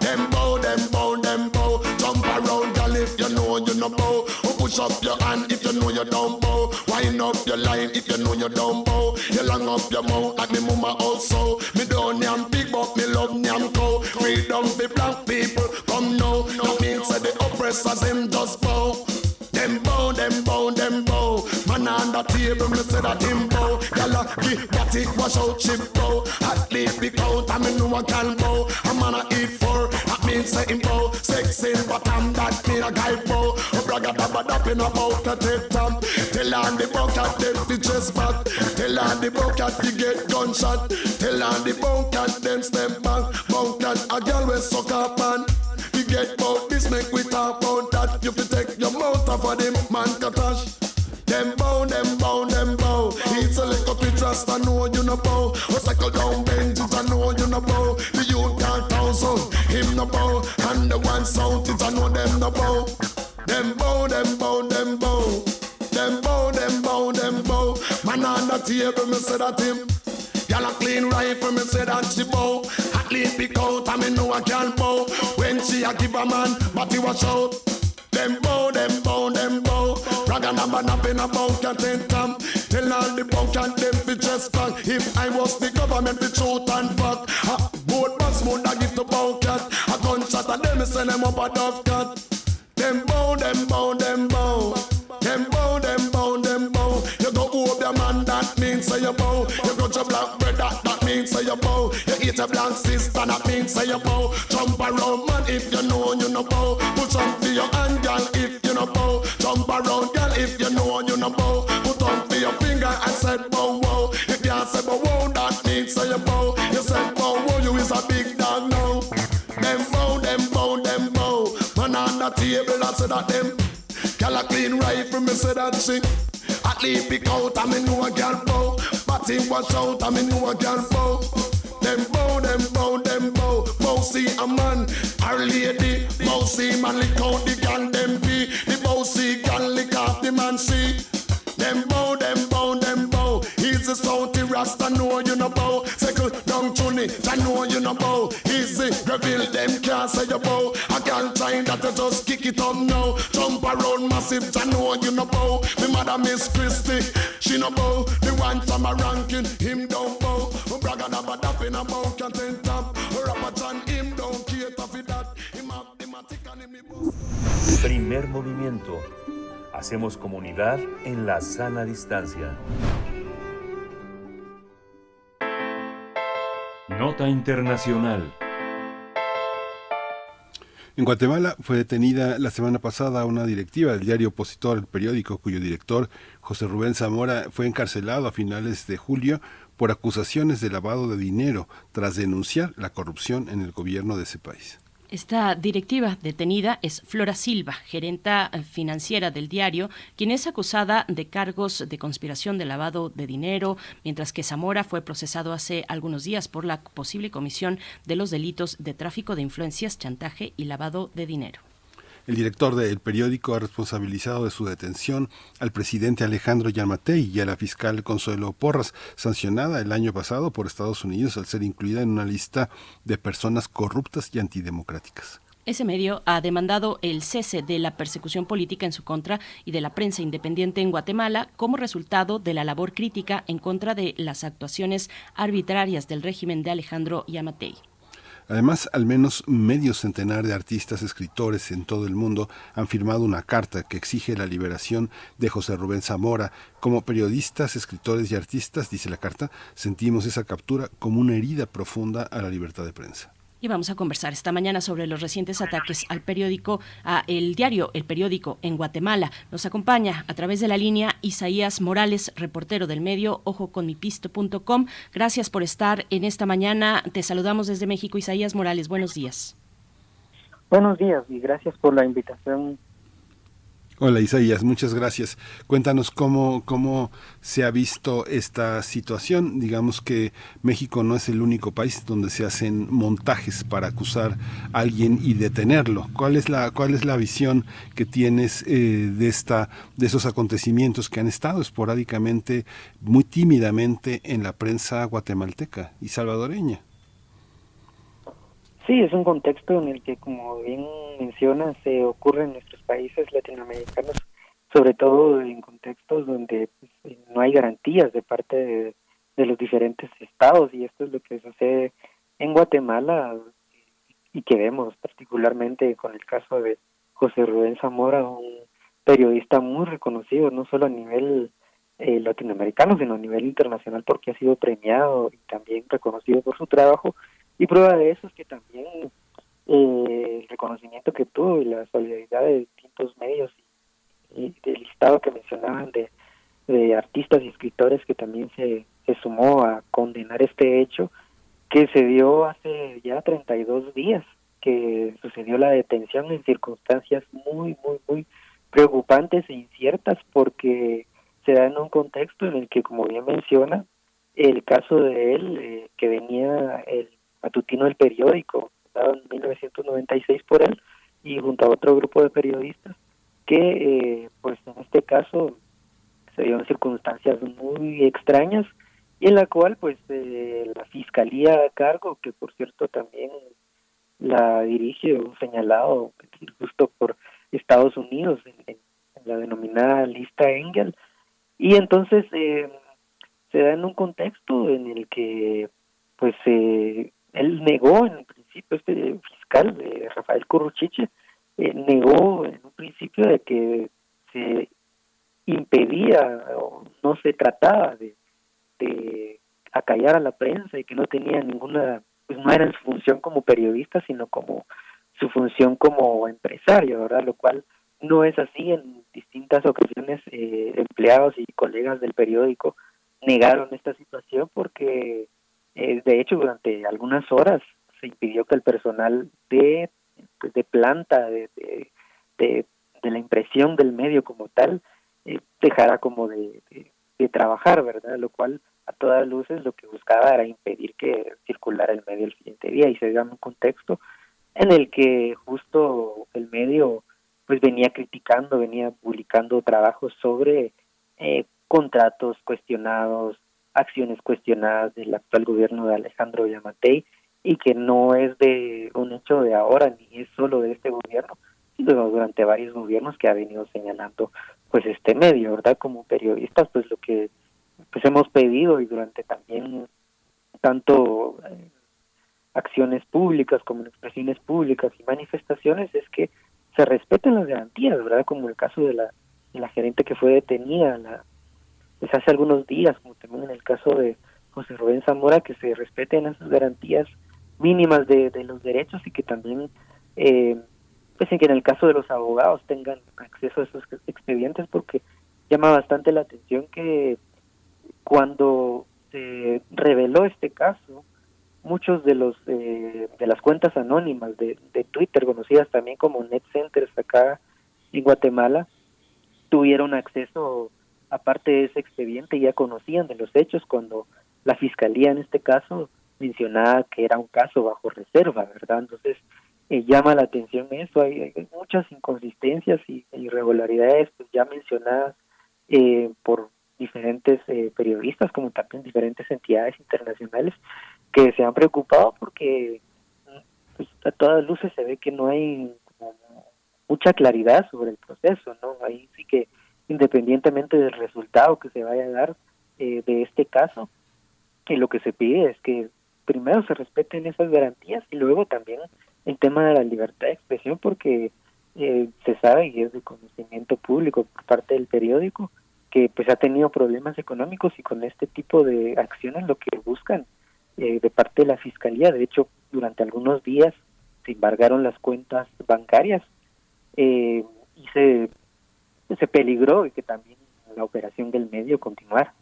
Them bow, them bow, them bow. Jump around, girl, if you know you no bow. Or push up your hand if you know you don't bow. Wind up your line if you know you don't bow. You long up your mouth like me mama also. Me don't yam big, but me love yam cow. Freedom for black people, come now. That means that the oppressors them just bow. Them bow, them bow, them bow. Man on the table, me say that him Gyal give that it wash out chip bow. At least be count, I me know a gal bow. A man a eat for, that means say him bow. Sex in bottom, that mean a guy bow. A bragga dabba dap in a bout a take top. Tell on the bucket, them fi chest back. Tell on the bucket, you get gunshot. Tell on the bucket, them step back. Bucket, a girl we suck up no bow. Or cycle down benches, I know you no bow. The youth can't town, him no bow. And the one sound is I know them no bow. Them bow, them bow, them bow. Them bow, them bow, them bow. Man on the table, me say that him. Y'all a clean rifle, me say that she bow. At least pick out, I me know I can bow. When she a give a man, but he was out. Them bow, them bow, them bow. Ragga number a about your in a bow, Tell all the if I was the government, fi truth and fuck. Ha, both bus would I give to bunker. A gunshot of them, send them up a dove cut. Them bow, them bow, them bow. Them bow, them bow, them bow. You go over the man, that means say you bow. You go to black that, that means say you bow. You eat a black sister, that means say you bow. Jump around, man, if you know you no bow. Table, I say that them. Girl a clean rifle, me say that she. At least pick out, I me know a girl bow. Him watch out, I me know a girl bow. Them bow, them bow, them bow. Bow see a man, a lady. Bow see man lick out the gun, them be. The bow see gun lick off the man see. Them bow, them bow, them bow. A salty rasta, know you no bow. Second down tune I know you no bow. Easy, reveal them can't say you bow. I can't time that I know mother Christie, she no bow. The one ranking, him don't bow. Braga na bad in a bow, can't him don't the. Primer movimiento. Hacemos comunidad en la sana distancia. Nota Internacional. En Guatemala fue detenida la semana pasada una directiva del diario opositor El Periódico, cuyo director, José Rubén Zamora, fue encarcelado a finales de julio por acusaciones de lavado de dinero tras denunciar la corrupción en el gobierno de ese país. Esta directiva detenida es Flora Silva, gerenta financiera del diario, quien es acusada de cargos de conspiración de lavado de dinero, mientras que Zamora fue procesado hace algunos días por la posible comisión de los delitos de tráfico de influencias, chantaje y lavado de dinero. El director del periódico ha responsabilizado de su detención al presidente Alejandro Yamatei y a la fiscal Consuelo Porras, sancionada el año pasado por Estados Unidos al ser incluida en una lista de personas corruptas y antidemocráticas. Ese medio ha demandado el cese de la persecución política en su contra y de la prensa independiente en Guatemala como resultado de la labor crítica en contra de las actuaciones arbitrarias del régimen de Alejandro Yamatei. Además, al menos medio centenar de artistas, escritores en todo el mundo han firmado una carta que exige la liberación de José Rubén Zamora. Como periodistas, escritores y artistas, dice la carta, sentimos esa captura como una herida profunda a la libertad de prensa. Y vamos a conversar esta mañana sobre los recientes ataques al periódico, a el diario El Periódico en Guatemala. Nos acompaña a través de la línea Isaías Morales, reportero del medio ojoconmipisto.com. Gracias por estar en esta mañana. Te saludamos desde México, Isaías Morales. Buenos días. Buenos días y gracias por la invitación Hola Isaías, muchas gracias. Cuéntanos cómo, cómo se ha visto esta situación. Digamos que México no es el único país donde se hacen montajes para acusar a alguien y detenerlo. ¿Cuál es la, cuál es la visión que tienes eh, de, esta, de esos acontecimientos que han estado esporádicamente, muy tímidamente en la prensa guatemalteca y salvadoreña? Sí, es un contexto en el que, como bien mencionas, se ocurre en nuestros países latinoamericanos, sobre todo en contextos donde pues, no hay garantías de parte de, los diferentes estados, y esto es lo que sucede en Guatemala y que vemos particularmente con el caso de José Rubén Zamora, un periodista muy reconocido, no solo a nivel eh, latinoamericano, sino a nivel internacional, porque ha sido premiado y también reconocido por su trabajo y prueba de eso es que también eh, el reconocimiento que tuvo y la solidaridad de distintos medios y, del listado que mencionaban de, de artistas y escritores que también se, se sumó a condenar este hecho que se dio hace ya 32 días que sucedió la detención en circunstancias muy, muy, muy preocupantes e inciertas porque se da en un contexto en el que, como bien menciona, el caso de él, eh, que venía el matutino del periódico, fundado en 1996 por él y junto a otro grupo de periodistas que eh, pues en este caso se dieron circunstancias muy extrañas y en la cual pues eh, la fiscalía a cargo que por cierto también la dirige un señalado justo por Estados Unidos en, la denominada lista Engel y entonces eh, se da en un contexto en el que pues eh, él negó en principio este fiscal Rafael Curruchiche eh, negó en un principio de que se impedía o no se trataba de, de acallar a la prensa y que no tenía ninguna, pues no era su función como periodista, sino como su función como empresario, ¿verdad? Lo cual no es así en distintas ocasiones eh, empleados y colegas del periódico negaron esta situación porque eh, de hecho durante algunas horas se impidió que el personal de pues, de planta, de, de, la impresión del medio como tal, eh, dejara como de, de, trabajar, ¿verdad? Lo cual a todas luces lo que buscaba era impedir que circulara el medio el siguiente día y se dio un contexto en el que justo el medio pues venía criticando, venía publicando trabajos sobre eh, contratos cuestionados, acciones cuestionadas del actual gobierno de Alejandro Yamatei y que no es de un hecho de ahora ni es solo de este gobierno, sino durante varios gobiernos que ha venido señalando pues este medio, ¿verdad? Como periodistas, pues lo que pues hemos pedido y durante también tanto eh, acciones públicas como expresiones públicas y manifestaciones es que se respeten las garantías, ¿verdad? Como el caso de la, de la gerente que fue detenida la, pues hace algunos días, como también en el caso de José Rubén Zamora, que se respeten esas garantías mínimas de, los derechos y que también, eh, pues en que en el caso de los abogados tengan acceso a esos expedientes, porque llama bastante la atención que cuando se reveló este caso, muchos de los eh, de las cuentas anónimas de, de Twitter, conocidas también como net centers acá en Guatemala, tuvieron acceso aparte de ese expediente, ya conocían de los hechos cuando la fiscalía en este caso mencionaba que era un caso bajo reserva, ¿verdad? Entonces, eh, llama la atención eso, hay, muchas inconsistencias y irregularidades pues, ya mencionadas eh, por diferentes eh, periodistas como también diferentes entidades internacionales que se han preocupado porque pues, a todas luces se ve que no hay mucha claridad sobre el proceso, ¿no? Ahí sí que independientemente del resultado que se vaya a dar de este caso, que lo que se pide es que primero se respeten esas garantías y luego también el tema de la libertad de expresión porque eh, se sabe y es de conocimiento público por parte del periódico que pues ha tenido problemas económicos y con este tipo de acciones lo que buscan eh, de parte de la fiscalía. De hecho durante algunos días se embargaron las cuentas bancarias eh, y se se peligró y que también la operación del medio continuara.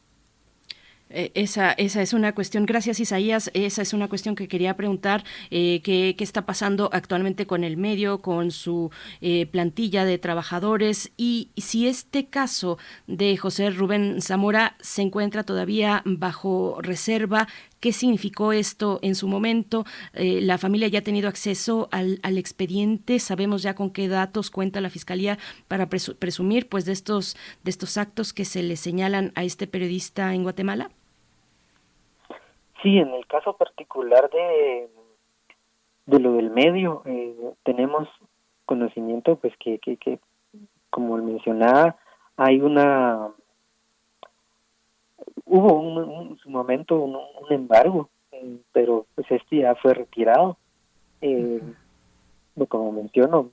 Eh, esa, esa es una cuestión, gracias Isaías, esa es una cuestión que quería preguntar, eh, ¿qué, está pasando actualmente con el medio, con su eh, plantilla de trabajadores y si este caso de José Rubén Zamora se encuentra todavía bajo reserva, qué significó esto en su momento. la familia ya ha tenido acceso al, al, expediente, sabemos ya con qué datos cuenta la fiscalía para presumir pues de estos de estos actos que se le señalan a este periodista en Guatemala. Sí, en el caso particular de, de lo del medio, eh, tenemos conocimiento, pues que, que, que, como mencionaba, hay una, hubo un, en su momento un, embargo, eh, pero pues este ya fue retirado. Eh, como menciono,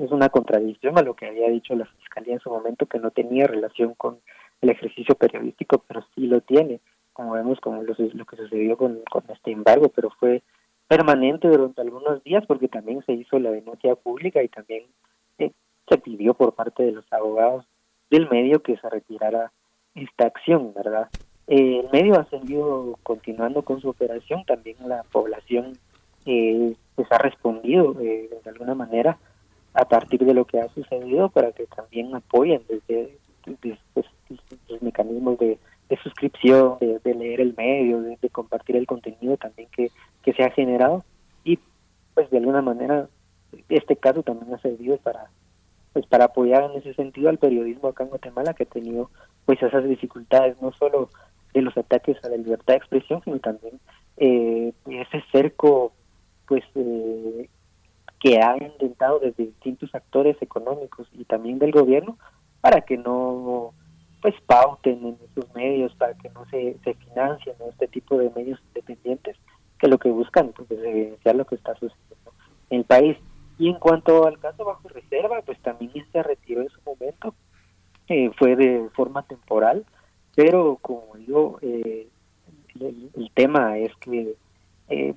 es una contradicción a lo que había dicho la fiscalía en su momento, que no tenía relación con el ejercicio periodístico, pero sí lo tiene como vemos, como lo, que sucedió con, este embargo, pero fue permanente durante algunos días porque también se hizo la denuncia pública y también eh, se pidió por parte de los abogados del medio que se retirara esta acción, ¿verdad? Eh, el medio ha seguido continuando con su operación, también la población eh, pues ha respondido de alguna manera a partir de lo que ha sucedido para que también apoyen desde, pues, los mecanismos de de suscripción, de, leer el medio, de, compartir el contenido también que, que se ha generado y pues de alguna manera este caso también ha servido para pues para apoyar en ese sentido al periodismo acá en Guatemala que ha tenido pues esas dificultades no solo de los ataques a la libertad de expresión sino también eh, ese cerco pues eh, que ha intentado desde distintos actores económicos y también del gobierno para que no pues pauten en esos medios para que no se, se financien este tipo de medios independientes que lo que buscan pues es evidenciar lo que está sucediendo en el país y en cuanto al caso bajo reserva pues también se retiró en su momento eh, fue de forma temporal pero como digo eh, el, tema es que eh,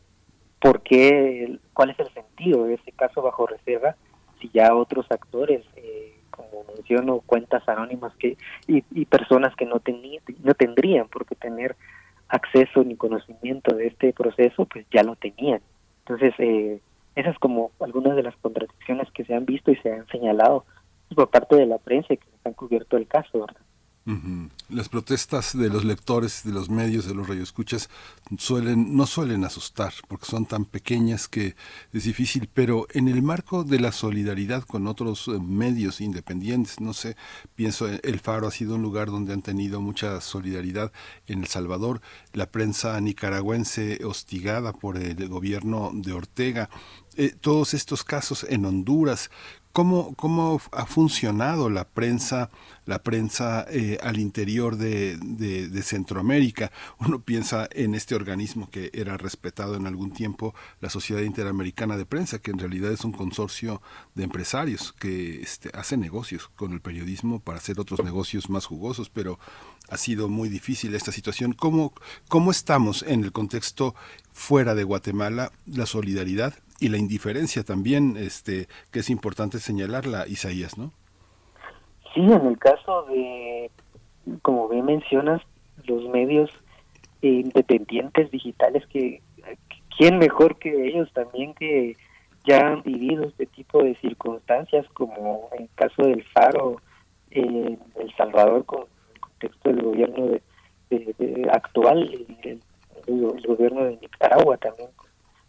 por qué cuál es el sentido de ese caso bajo reserva si ya otros actores eh, como menciono, cuentas anónimas que y, personas que no, no tendrían por qué tener acceso ni conocimiento de este proceso, pues ya lo tenían. Entonces, eh, esas como algunas de las contradicciones que se han visto y se han señalado por parte de la prensa y que han cubierto el caso. Las protestas de los lectores, de los medios, de los radioescuchas, suelen, no suelen asustar porque son tan pequeñas que es difícil, pero en el marco de la solidaridad con otros eh, medios independientes, no sé, pienso, El Faro ha sido un lugar donde han tenido mucha solidaridad en El Salvador, la prensa nicaragüense hostigada por el gobierno de Ortega, eh, todos estos casos en Honduras, ¿Cómo, ¿Cómo ha funcionado la prensa, la prensa eh, al interior de, Centroamérica? Uno piensa en este organismo que era respetado en algún tiempo, la Sociedad Interamericana de Prensa, que en realidad es un consorcio de empresarios que este, hace negocios con el periodismo para hacer otros negocios más jugosos, pero ha sido muy difícil esta situación. ¿Cómo, cómo estamos en el contexto fuera de Guatemala, la solidaridad y la indiferencia también, este, que es importante señalarla, Isaías, ¿no? Sí, en el caso de, como bien mencionas, los medios independientes digitales, que quién mejor que ellos también que ya han vivido este tipo de circunstancias, como en el caso del Faro, en El Salvador, con contexto del gobierno de, actual, el, el, gobierno de Nicaragua también,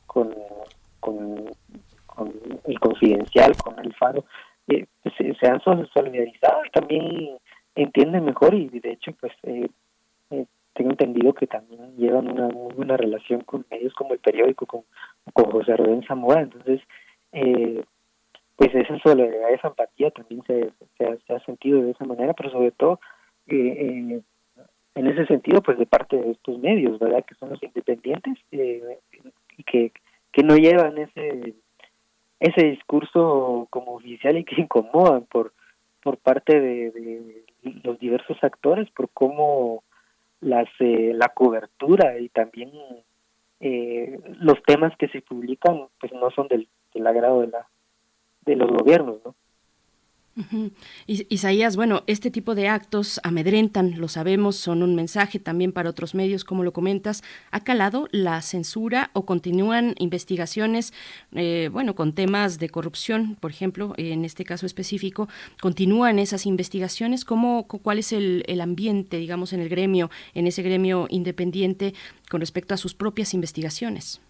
con el confidencial, con el faro, eh, pues, se, han solidarizado, también entienden mejor y de hecho pues eh, eh, tengo entendido que también llevan una muy buena relación con medios como el periódico, con, José Rubén Zamora, entonces pues esa solidaridad, esa empatía también se, ha, sentido de esa manera, pero sobre todo en ese sentido pues de parte de estos medios, ¿verdad? Que son los independientes y que que no llevan ese ese discurso como oficial y que [laughs] incomodan por por parte de, los diversos actores por cómo las eh, la cobertura y también eh, los temas que se publican pues no son del, del agrado de la de los gobiernos no Isaías, bueno, este tipo de actos amedrentan, lo sabemos, son un mensaje también para otros medios, como lo comentas. ¿Ha calado la censura o continúan investigaciones, eh, bueno, con temas de corrupción, por ejemplo, en este caso específico? ¿Continúan esas investigaciones? ¿Cómo, ¿Cuál es el, el ambiente, digamos, en el gremio, en ese gremio independiente con respecto a sus propias investigaciones?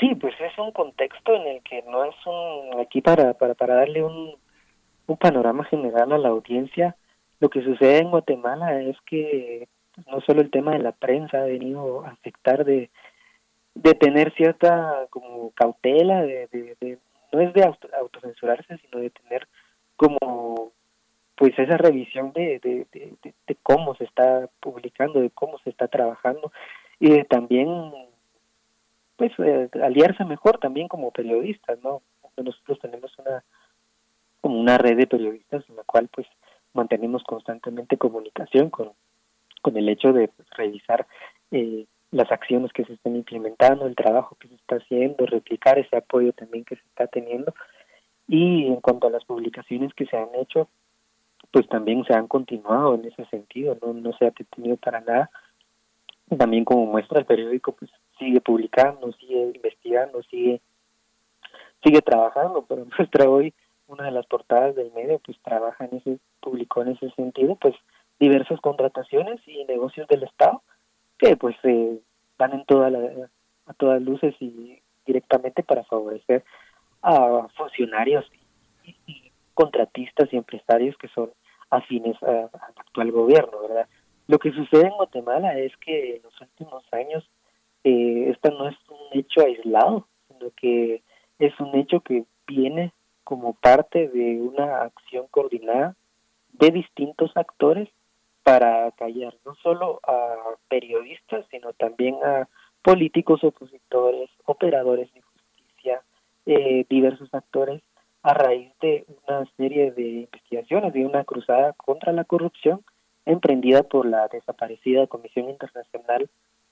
Sí, pues es un contexto en el que no es un aquí para para para darle un, panorama general a la audiencia. Lo que sucede en Guatemala es que no solo el tema de la prensa ha venido a afectar de de tener cierta como cautela de, de, no es de autocensurarse sino de tener como pues esa revisión de, de, de, de, cómo se está publicando de cómo se está trabajando y de también pues eh, aliarse mejor también como periodistas, ¿no? Nosotros tenemos una como una red de periodistas en la cual pues mantenemos constantemente comunicación con, con el hecho de pues, revisar eh, las acciones que se están implementando, el trabajo que se está haciendo, replicar ese apoyo también que se está teniendo. Y en cuanto a las publicaciones que se han hecho, pues también se han continuado en ese sentido, no, no se ha detenido para nada. También como muestra el periódico, pues sigue publicando, sigue investigando, sigue sigue trabajando, pero [laughs] muestra hoy una de las portadas del medio pues trabaja en ese publicó en ese sentido pues diversas contrataciones y negocios del Estado que pues eh, van en toda la, a todas luces y directamente para favorecer a funcionarios y, contratistas y empresarios que son afines al actual gobierno, ¿verdad? Lo que sucede en Guatemala es que en los últimos años eh, esto no es un hecho aislado, sino que es un hecho que viene como parte de una acción coordinada de distintos actores para callar no solo a periodistas, sino también a políticos opositores, operadores de justicia, eh, diversos actores, a raíz de una serie de investigaciones, de una cruzada contra la corrupción emprendida por la desaparecida Comisión Internacional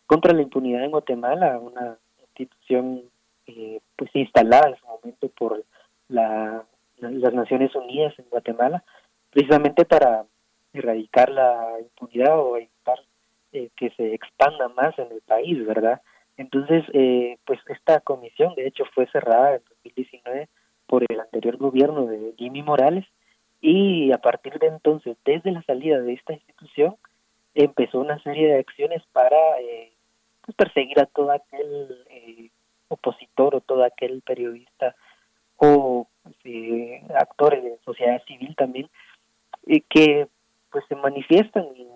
contra la Impunidad en Guatemala, una institución eh, pues instalada en su momento por la, las Naciones Unidas en Guatemala, precisamente para erradicar la impunidad o evitar eh, que se expanda más en el país, ¿verdad? Entonces, eh, pues esta comisión, de hecho, fue cerrada en 2019 por el anterior gobierno de Jimmy Morales y a partir de entonces, desde la salida de esta institución, empezó una serie de acciones para eh, pues, perseguir a todo aquel eh, opositor o todo aquel periodista o eh, actores de sociedad civil también y que pues se manifiestan y,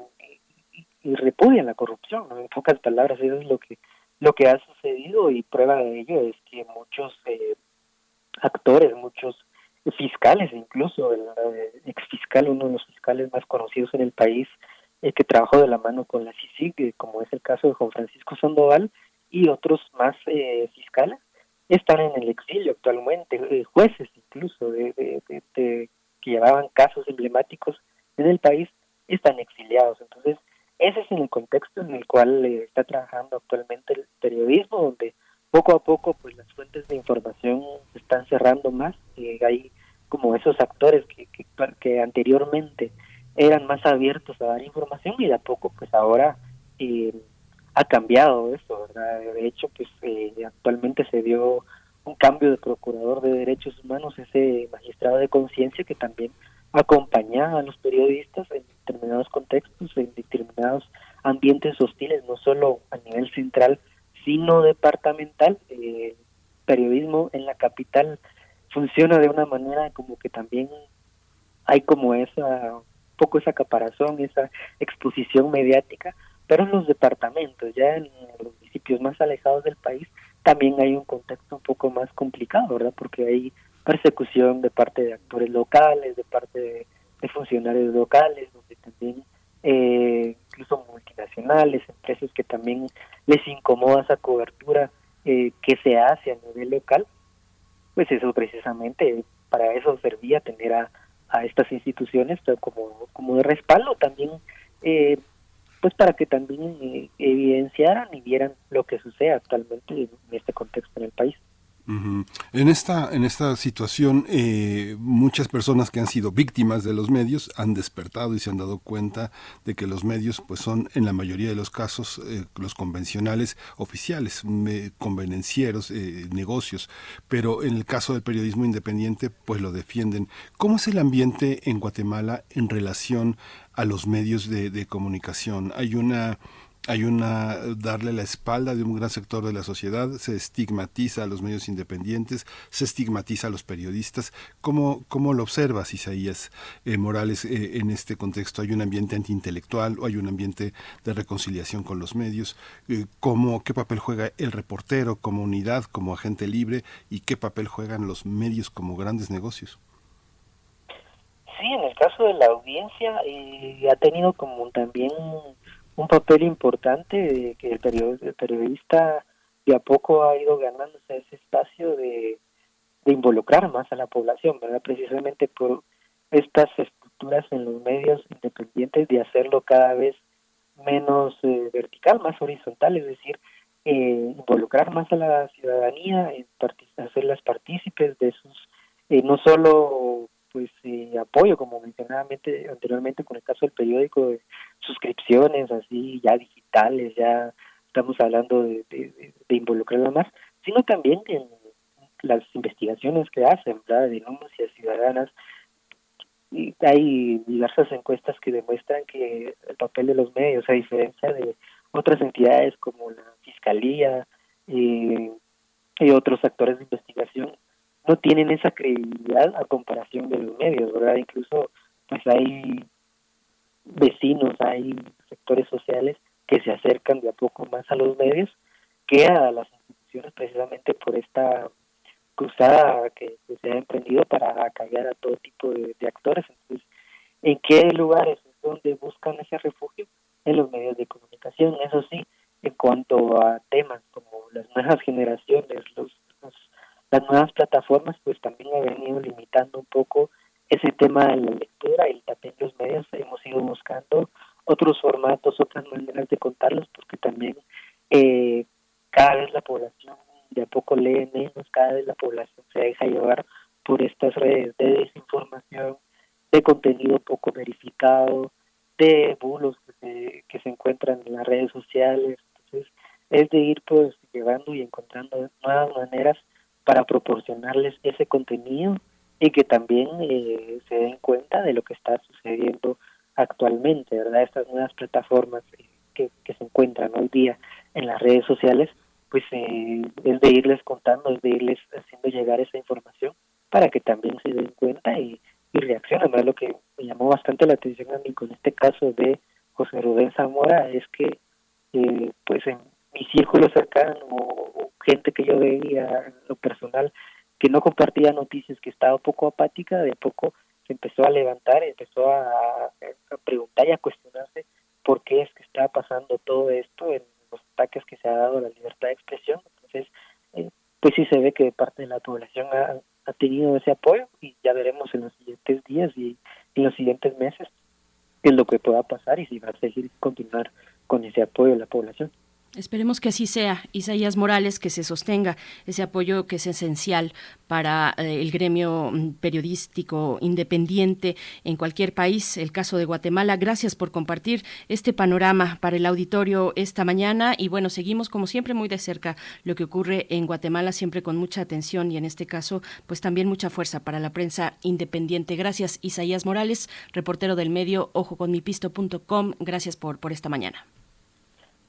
repudian la corrupción en pocas palabras eso es lo que lo que ha sucedido y prueba de ello es que muchos eh, actores muchos fiscales incluso el, ex fiscal uno de los fiscales más conocidos en el país el que trabajó de la mano con la CICIG como es el caso de Juan Francisco Sandoval y otros más eh, fiscales están en el exilio actualmente, eh, jueces incluso de, que llevaban casos emblemáticos en el país están exiliados. Entonces, ese es el contexto en el cual eh, está trabajando actualmente el periodismo, donde poco a poco pues las fuentes de información se están cerrando más. Eh, hay como esos actores que, que, que, anteriormente eran más abiertos a dar información y de a poco pues ahora eh, ha cambiado eso, ¿verdad? De hecho, pues eh, actualmente se dio un cambio de procurador de derechos humanos, ese magistrado de conciencia que también acompañaba a los periodistas en determinados contextos, en determinados ambientes hostiles, no solo a nivel central, sino departamental. el periodismo en la capital funciona de una manera como que también hay como esa poco esa caparazón, esa exposición mediática, pero en los departamentos, ya en los municipios más alejados del país, también hay un contexto un poco más complicado, ¿verdad? Porque hay persecución de parte de actores locales, de parte de, funcionarios locales, donde también eh, incluso multinacionales, empresas que también les incomoda esa cobertura eh, que se hace a nivel local, pues eso precisamente para eso servía tener a, a estas instituciones como, como de respaldo también eh, pues para que también eh, evidenciaran y vieran lo que sucede actualmente en este contexto en el país. En esta, en esta situación, eh, muchas personas que han sido víctimas de los medios han despertado y se han dado cuenta de que los medios, pues, son en la mayoría de los casos eh, los convencionales oficiales, convenencieros, negocios. Pero en el caso del periodismo independiente, pues lo defienden. ¿Cómo es el ambiente en Guatemala en relación a los medios de, comunicación. Hay una hay una darle la espalda de un gran sector de la sociedad, se estigmatiza a los medios independientes, se estigmatiza a los periodistas. ¿Cómo, cómo lo observas, Isaías eh, Morales, eh, en este contexto? ¿Hay un ambiente antiintelectual o hay un ambiente de reconciliación con los medios? Eh, ¿cómo, ¿Qué papel juega el reportero como unidad, como agente libre y qué papel juegan los medios como grandes negocios? Sí, en el caso de la audiencia eh, ha tenido como también un papel importante de que el, periodista de a poco ha ido ganándose ese espacio de, involucrar más a la población, ¿verdad? Precisamente por estas estructuras en los medios independientes de hacerlo cada vez menos eh, vertical, más horizontal, es decir, eh, involucrar más a la ciudadanía, hacerlas partícipes de sus, no solo pues eh, apoyo, como mencionaba anteriormente con el caso del periódico, de suscripciones así ya digitales, ya estamos hablando de, de, involucrarla más, sino también en las investigaciones que hacen, ¿verdad? de denuncias ciudadanas. Y hay diversas encuestas que demuestran que el papel de los medios, a diferencia de otras entidades como la Fiscalía, eh, y otros actores de investigación no tienen esa credibilidad a comparación de los medios, ¿verdad? Incluso pues hay vecinos, hay sectores sociales que se acercan de a poco más a los medios que a las instituciones precisamente por esta cruzada que, se ha emprendido para acallar a todo tipo de, actores. Entonces, ¿en qué lugares es donde buscan ese refugio? En los medios de comunicación. Eso sí, en cuanto a temas como las nuevas generaciones, los, las nuevas plataformas, pues también ha venido limitando un poco ese tema de la lectura y también los medios hemos ido buscando otros formatos, otras maneras de contarlos, porque también eh, cada vez la población de a poco lee menos, cada vez la población se deja llevar por estas redes de desinformación, de contenido poco verificado, de bulos que se, que se encuentran en las redes sociales. Entonces, es de ir pues llevando y encontrando nuevas maneras para proporcionarles ese contenido y que también eh, se den cuenta de lo que está sucediendo actualmente, ¿verdad? Estas nuevas plataformas que, que se encuentran hoy día en las redes sociales, pues eh, es de irles contando, es de irles haciendo llegar esa información para que también se den cuenta y, y reaccionen. ¿verdad? Lo que me llamó bastante la atención a mí con este caso de José Rubén Zamora es que, eh, pues en mi círculo cercano o gente que yo veía lo personal que no compartía noticias, que estaba un poco apática, de poco se empezó a levantar, empezó a, a preguntar y a cuestionarse por qué es que está pasando todo esto en los ataques que se ha dado a la libertad de expresión. Entonces, eh, pues sí se ve que parte de la población ha, ha, tenido ese apoyo y ya veremos en los siguientes días y en los siguientes meses qué es lo que pueda pasar y si va a seguir continuar con ese apoyo de la población. Esperemos que así sea, Isaías Morales, que se sostenga ese apoyo que es esencial para eh, el gremio mm, periodístico independiente en cualquier país, el caso de Guatemala. Gracias por compartir este panorama para el auditorio esta mañana y bueno, seguimos como siempre muy de cerca lo que ocurre en Guatemala, siempre con mucha atención y en este caso pues también mucha fuerza para la prensa independiente. Gracias Isaías Morales, reportero del medio ojoconmipisto.com. Gracias por, por esta mañana.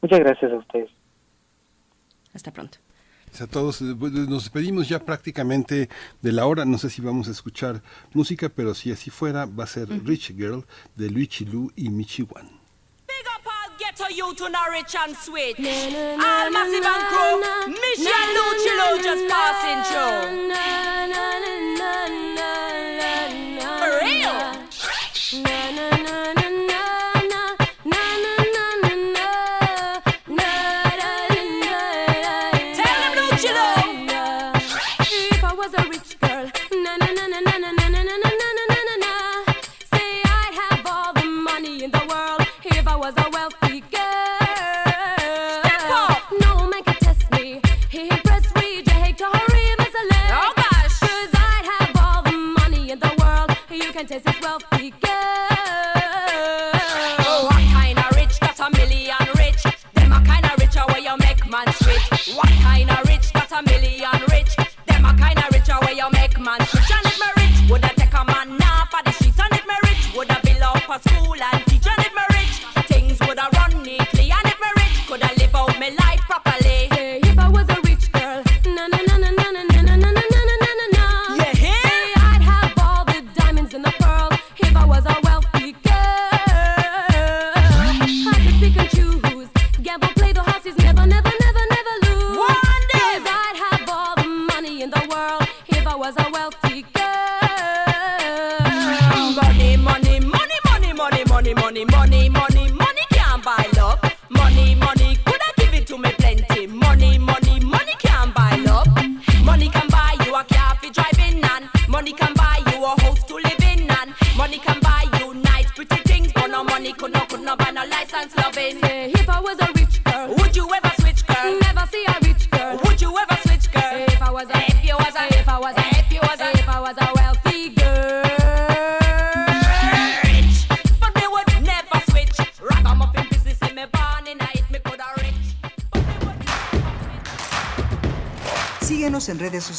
Muchas gracias a ustedes. Hasta pronto. A todos, eh, pues, nos despedimos ya prácticamente de la hora. No sé si vamos a escuchar música, pero si así fuera, va a ser Rich Girl de Luigi Lu y Michi Wan. Big up all ghetto youth on a rich and sweet. All massive and crew. Michi and Luchi Lu just passing through. was a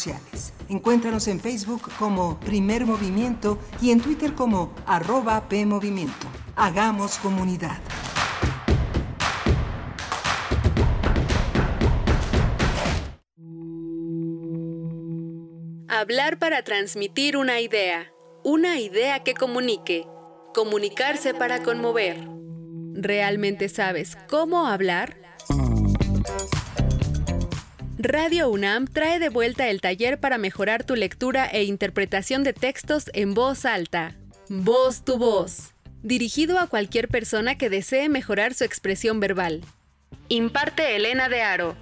sociales. Encuéntranos en Facebook como Primer Movimiento y en Twitter como arroba PMovimiento. Hagamos comunidad. Hablar para transmitir una idea, una idea que comunique, comunicarse para conmover. ¿Realmente sabes cómo hablar? Radio UNAM trae de vuelta el taller para mejorar tu lectura e interpretación de textos en voz alta. Voz tu voz. Dirigido a cualquier persona que desee mejorar su expresión verbal. Imparte Elena de Aro.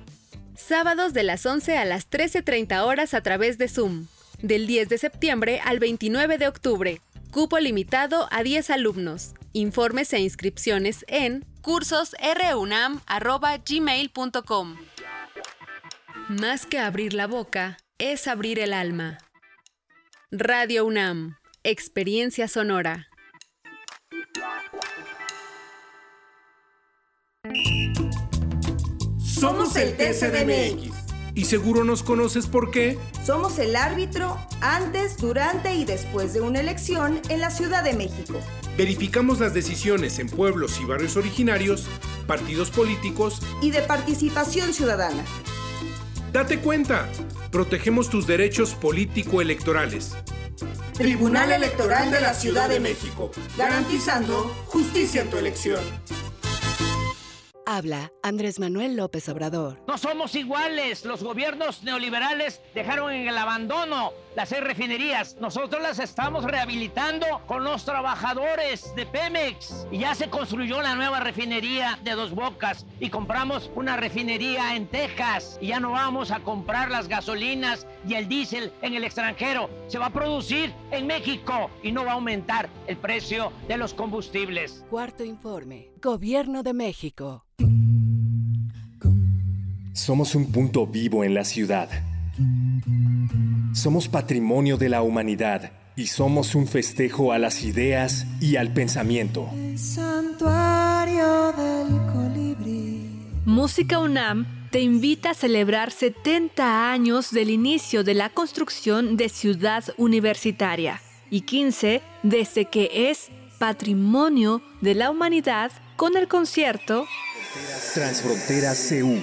Sábados de las 11 a las 13.30 horas a través de Zoom. Del 10 de septiembre al 29 de octubre. Cupo limitado a 10 alumnos. Informes e inscripciones en cursosrunam.gmail.com. Más que abrir la boca, es abrir el alma. Radio UNAM, experiencia sonora. Somos el TCDMX. Y seguro nos conoces por qué. Somos el árbitro antes, durante y después de una elección en la Ciudad de México. Verificamos las decisiones en pueblos y barrios originarios, partidos políticos y de participación ciudadana. Date cuenta, protegemos tus derechos político-electorales. Tribunal Electoral de la Ciudad de México, garantizando justicia en tu elección. Habla Andrés Manuel López Obrador. No somos iguales. Los gobiernos neoliberales dejaron en el abandono las seis refinerías. Nosotros las estamos rehabilitando con los trabajadores de Pemex. Y ya se construyó la nueva refinería de Dos Bocas. Y compramos una refinería en Texas. Y ya no vamos a comprar las gasolinas y el diésel en el extranjero. Se va a producir en México y no va a aumentar el precio de los combustibles. Cuarto informe. Gobierno de México. Somos un punto vivo en la ciudad. Somos patrimonio de la humanidad y somos un festejo a las ideas y al pensamiento. Santuario del colibrí. Música UNAM te invita a celebrar 70 años del inicio de la construcción de Ciudad Universitaria y 15 desde que es patrimonio de la humanidad con el concierto Transfronteras CU,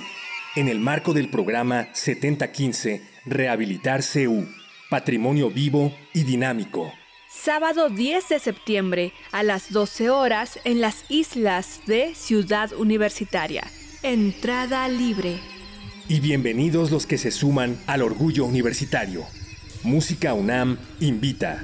en el marco del programa 7015 Rehabilitar CU, Patrimonio Vivo y Dinámico. Sábado 10 de septiembre a las 12 horas en las islas de Ciudad Universitaria. Entrada libre. Y bienvenidos los que se suman al orgullo universitario. Música UNAM invita.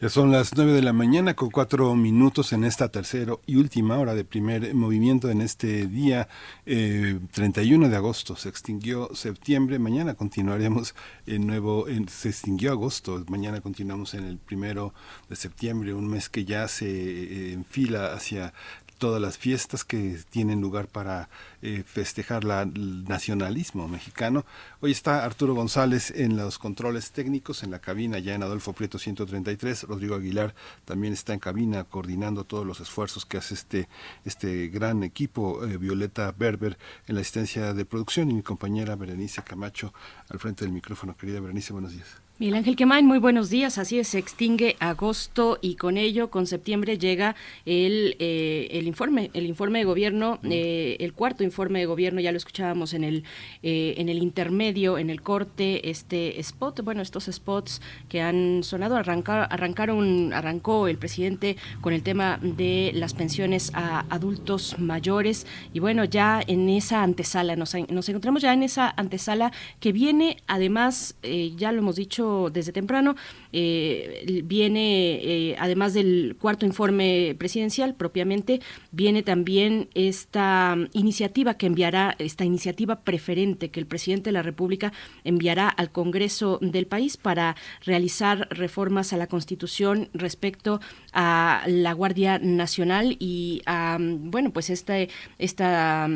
Ya son las 9 de la mañana con cuatro minutos en esta tercera y última hora de primer movimiento en este día eh, 31 de agosto. Se extinguió septiembre, mañana continuaremos en nuevo, se extinguió agosto, mañana continuamos en el primero de septiembre, un mes que ya se eh, enfila hacia todas las fiestas que tienen lugar para eh, festejar la, el nacionalismo mexicano. Hoy está Arturo González en los controles técnicos, en la cabina, ya en Adolfo Prieto 133. Rodrigo Aguilar también está en cabina coordinando todos los esfuerzos que hace este, este gran equipo. eh, Violeta Berber en la asistencia de producción y mi compañera Berenice Camacho al frente del micrófono. Querida Berenice, buenos días. Miguel Ángel Quemain, muy buenos días. Así es, se extingue agosto y con ello, con septiembre, llega el, eh, el informe, el informe de gobierno, eh, el cuarto informe de gobierno, ya lo escuchábamos en el, eh, en el intermedio, en el corte, este spot, bueno, estos spots que han sonado, arrancar, arrancaron, arrancó el presidente con el tema de las pensiones a adultos mayores y bueno, ya en esa antesala, nos, nos encontramos ya en esa antesala que viene, además, ya lo hemos dicho, desde temprano. Eh, viene, eh, además del cuarto informe presidencial propiamente, viene también esta iniciativa que enviará, esta iniciativa preferente que el presidente de la República enviará al Congreso del país para realizar reformas a la Constitución respecto a la Guardia Nacional y a, bueno, pues este, esta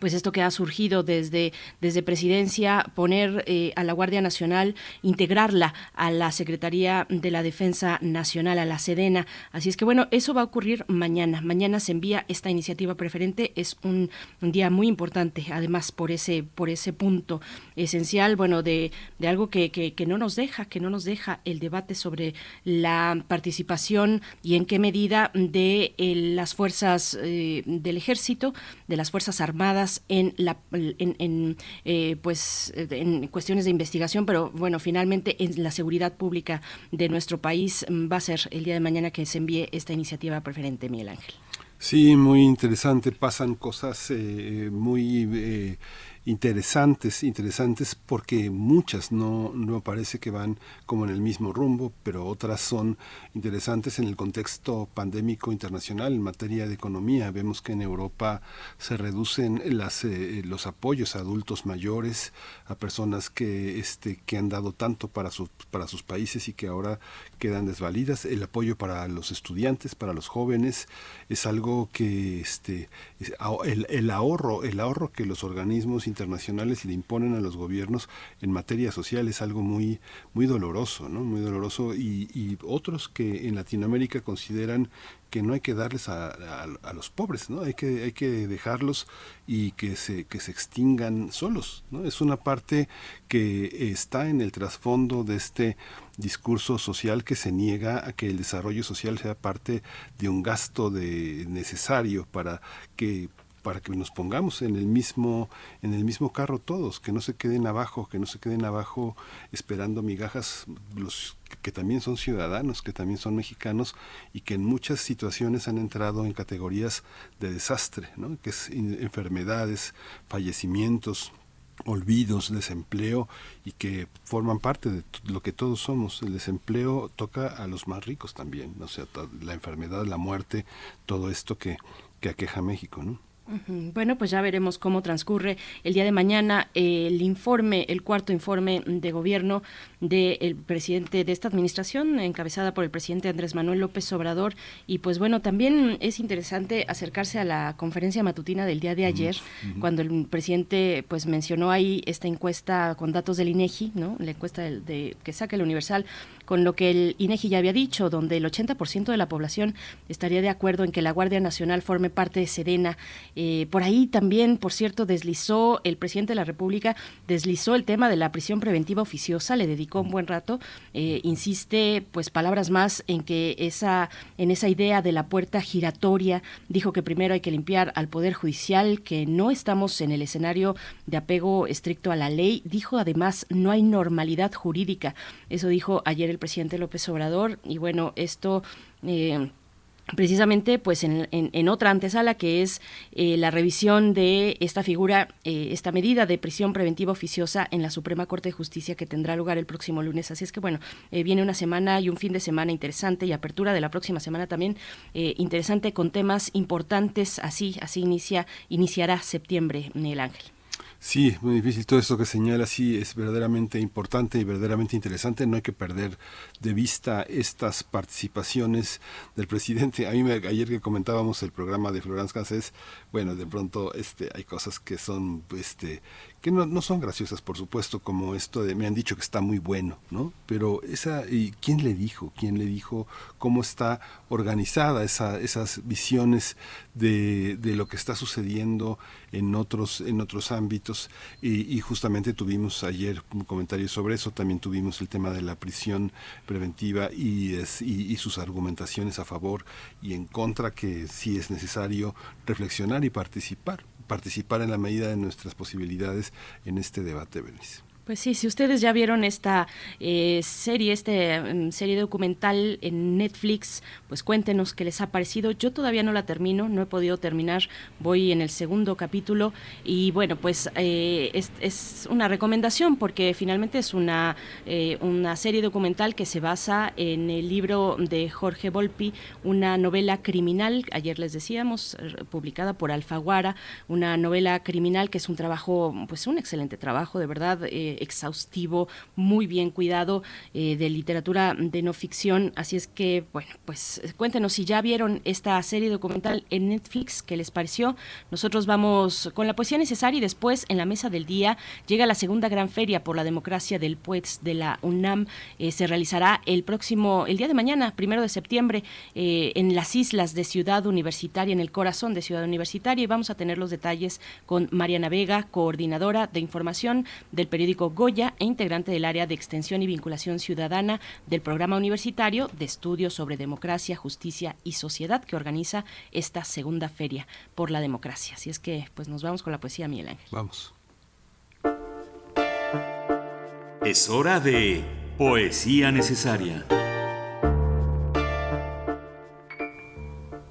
pues esto que ha surgido desde, desde presidencia, poner eh, a la Guardia Nacional, integrarla a la Secretaría de la Defensa Nacional, a la Sedena. Así es que bueno, eso va a ocurrir mañana. Mañana se envía esta iniciativa preferente. Es un, día muy importante, además, por ese, por ese punto esencial, bueno, de, de algo que, que, no nos deja, que no nos deja el debate sobre la participación y en qué medida de eh, las fuerzas eh, del ejército, de las Fuerzas Armadas, en la en, eh, pues en cuestiones de investigación, pero bueno, finalmente en la seguridad pública de nuestro país mm, va a ser el día de mañana que se envíe esta iniciativa preferente, Miguel Ángel. Sí, muy interesante. Pasan cosas eh, muy eh, interesantes, interesantes porque muchas no, no parece que van como en el mismo rumbo, pero otras son interesantes en el contexto pandémico internacional en materia de economía. Vemos que en Europa se reducen las, eh, los apoyos a adultos mayores, a personas que, este, que han dado tanto para, sus para sus países y que ahora quedan desvalidas. El apoyo para los estudiantes, para los jóvenes, es algo que este, el, el ahorro, el ahorro que los organismos internacionales le imponen a los gobiernos en materia social es algo muy, muy doloroso, ¿no? Muy doloroso y, y otros que en Latinoamérica consideran que no hay que darles a, a, los pobres, ¿no? Hay que, hay que dejarlos y que se, que se extingan solos, ¿no? Es una parte que está en el trasfondo de este discurso social que se niega a que el desarrollo social sea parte de un gasto de necesario para que para que nos pongamos en el mismo en el mismo carro todos, que no se queden abajo, que no se queden abajo esperando migajas los que también son ciudadanos, que también son mexicanos y que en muchas situaciones han entrado en categorías de desastre, ¿no? que es enfermedades, fallecimientos, olvidos, desempleo y que forman parte de lo que todos somos. El desempleo toca a los más ricos también, o sea, la enfermedad, la muerte, todo esto que, que aqueja México, ¿no? Bueno, pues ya veremos cómo transcurre el día de mañana el informe, el cuarto informe de gobierno del presidente de esta administración, encabezada por el presidente Andrés Manuel López Obrador. Y pues bueno, también es interesante acercarse a la conferencia matutina del día de ayer, cuando el presidente pues mencionó ahí esta encuesta con datos del INEGI, ¿no? La encuesta de, que saca el Universal con lo que el INEGI ya había dicho, donde el 80% de la población estaría de acuerdo en que la Guardia Nacional forme parte de Sedena. Eh, por ahí también, por cierto, deslizó el presidente de la República, deslizó el tema de la prisión preventiva oficiosa, le dedicó un buen rato, eh, insiste pues palabras más en que esa, en esa idea de la puerta giratoria, dijo que primero hay que limpiar al Poder Judicial, que no estamos en el escenario de apego estricto a la ley, dijo además no hay normalidad jurídica, eso dijo ayer el presidente López Obrador y bueno, esto... Eh, precisamente pues en, en, otra antesala que es eh, la revisión de esta figura, eh, esta medida de prisión preventiva oficiosa en la Suprema Corte de Justicia que tendrá lugar el próximo lunes. Así es que bueno, viene una semana y un fin de semana interesante y apertura de la próxima semana también interesante con temas importantes. Así, así inicia, iniciará septiembre, Miguel Ángel. Sí, muy difícil. Todo esto que señala sí es verdaderamente importante y verdaderamente interesante. No hay que perder de vista estas participaciones del presidente. A mí me, ayer que comentábamos el programa de Florence Cassés, bueno, de pronto este, hay cosas que son este, que no, no, son graciosas, por supuesto, como esto de me han dicho que está muy bueno, ¿no? Pero esa, ¿y quién le dijo? ¿Quién le dijo cómo está organizada esa, esas visiones de, de, lo que está sucediendo en otros, en otros ámbitos? Y, y, justamente tuvimos ayer un comentario sobre eso, también tuvimos el tema de la prisión preventiva y, es, y, y sus argumentaciones a favor y en contra, que sí es necesario reflexionar y participar participar en la medida de nuestras posibilidades en este debate, Bernice. Pues sí, si ustedes ya vieron esta eh, serie, este mm, serie documental en Netflix, pues cuéntenos qué les ha parecido. Yo todavía no la termino, no he podido terminar, voy en el segundo capítulo y bueno, pues eh, es, una recomendación porque finalmente es una, eh, una serie documental que se basa en el libro de Jorge Volpi, una novela criminal, ayer les decíamos, publicada por Alfaguara, una novela criminal que es un trabajo, pues un excelente trabajo, de verdad exhaustivo, muy bien cuidado de literatura de no ficción. Así es que, bueno, pues cuéntenos si ya vieron esta serie documental en Netflix, ¿qué les pareció? Nosotros vamos con la poesía necesaria y después en la mesa del día llega la segunda gran feria por la democracia del PUETS de la UNAM. se realizará el próximo, el día de mañana, primero de septiembre, en las islas de Ciudad Universitaria, en el corazón de Ciudad Universitaria, y vamos a tener los detalles con Mariana Vega, coordinadora de información del periódico Goya e integrante del área de extensión y vinculación ciudadana del programa universitario de estudios sobre democracia, justicia y sociedad que organiza esta segunda feria por la democracia. Así es que pues nos vamos con la poesía, Miguel Ángel. Vamos. Es hora de poesía necesaria.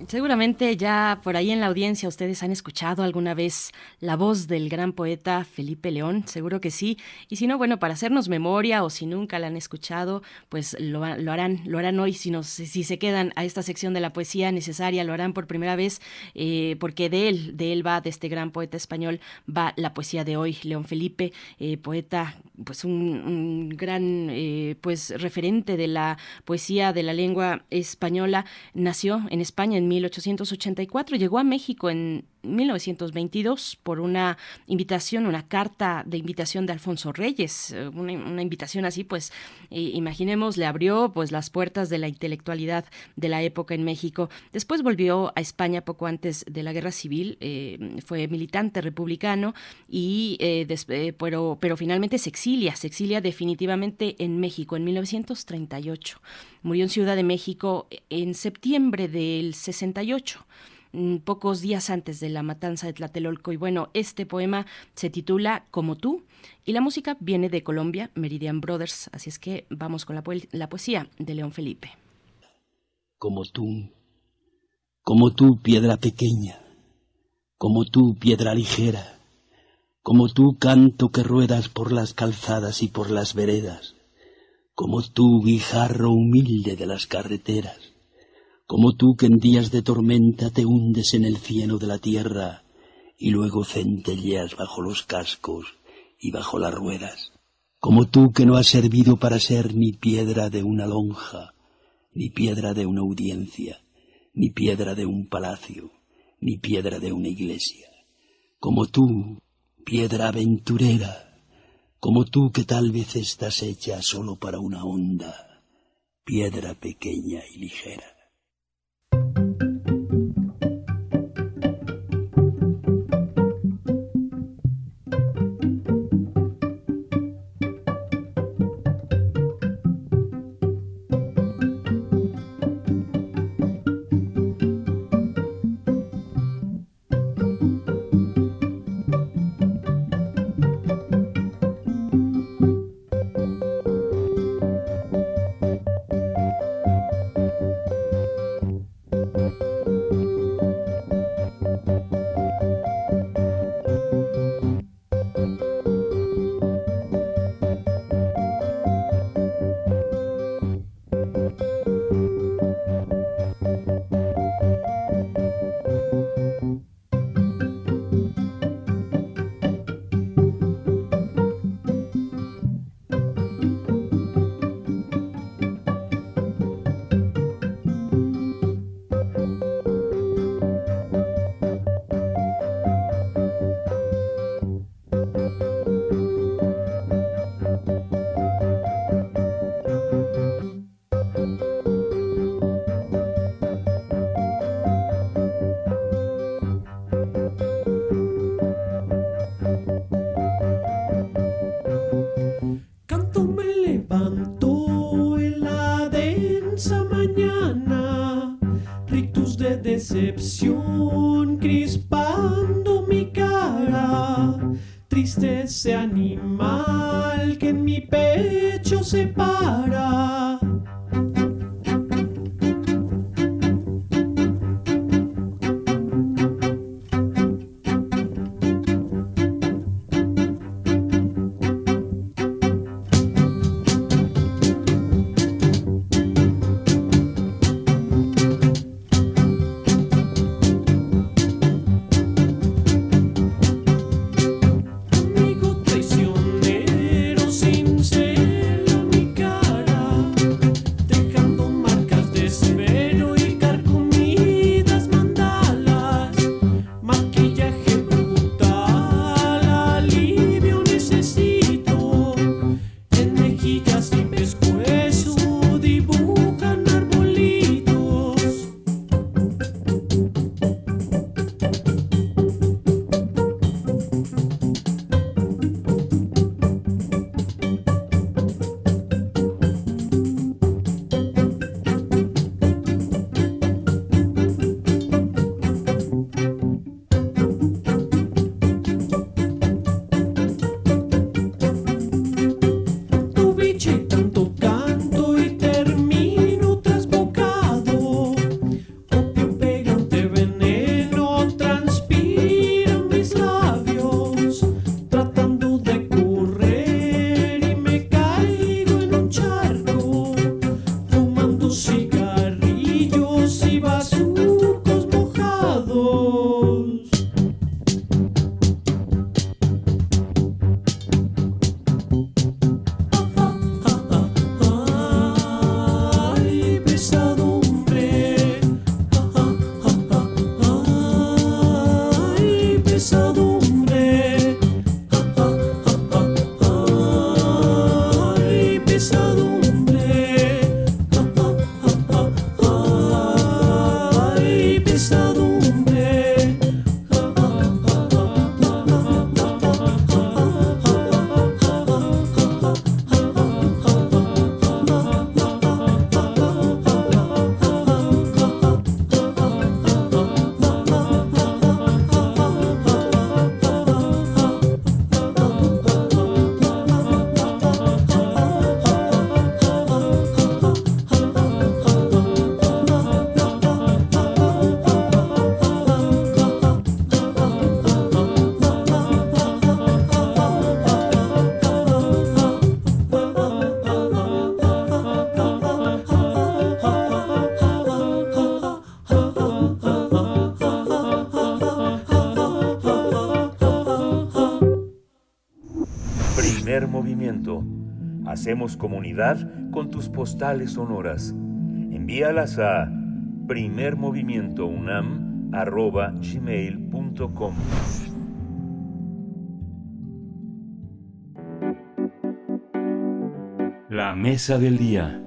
Seguramente ya por ahí en la audiencia ustedes han escuchado alguna vez la voz del gran poeta Felipe León, seguro que sí. Y si no, bueno, para hacernos memoria o si nunca la han escuchado, pues lo, harán, lo harán hoy. Si, nos, si se quedan a esta sección de la poesía necesaria, lo harán por primera vez, eh, porque de él, de él va, de este gran poeta español, va la poesía de hoy. León Felipe, eh, poeta, pues un, gran eh, pues referente de la poesía de la lengua española, nació en España en 1884. Llegó a México en 1922 por una invitación, una carta de invitación de Alfonso Reyes, eh, una, invitación así, pues eh, imaginemos, le abrió pues las puertas de la intelectualidad de la época en México. Después volvió a España poco antes de la Guerra Civil, eh, fue militante republicano y pero, pero finalmente se exilia, se exilia definitivamente en México en 1938. Murió en Ciudad de México en septiembre del 68. Mm, pocos días antes de la matanza de Tlatelolco. Y bueno, este poema se titula Como tú y la música viene de Colombia, Meridian Brothers. Así es que vamos con la, la poesía de León Felipe. Como tú, como tú, piedra pequeña, como tú, piedra ligera, como tú, canto que ruedas por las calzadas y por las veredas, como tú, guijarro humilde de las carreteras como tú que en días de tormenta te hundes en el cieno de la tierra y luego centelleas bajo los cascos y bajo las ruedas, como tú que no has servido para ser ni piedra de una lonja, ni piedra de una audiencia, ni piedra de un palacio, ni piedra de una iglesia, como tú, piedra aventurera, como tú que tal vez estás hecha solo para una onda, piedra pequeña y ligera. deep Hacemos comunidad con tus postales sonoras. Envíalas a primermovimientounam.gmail.com La mesa del día.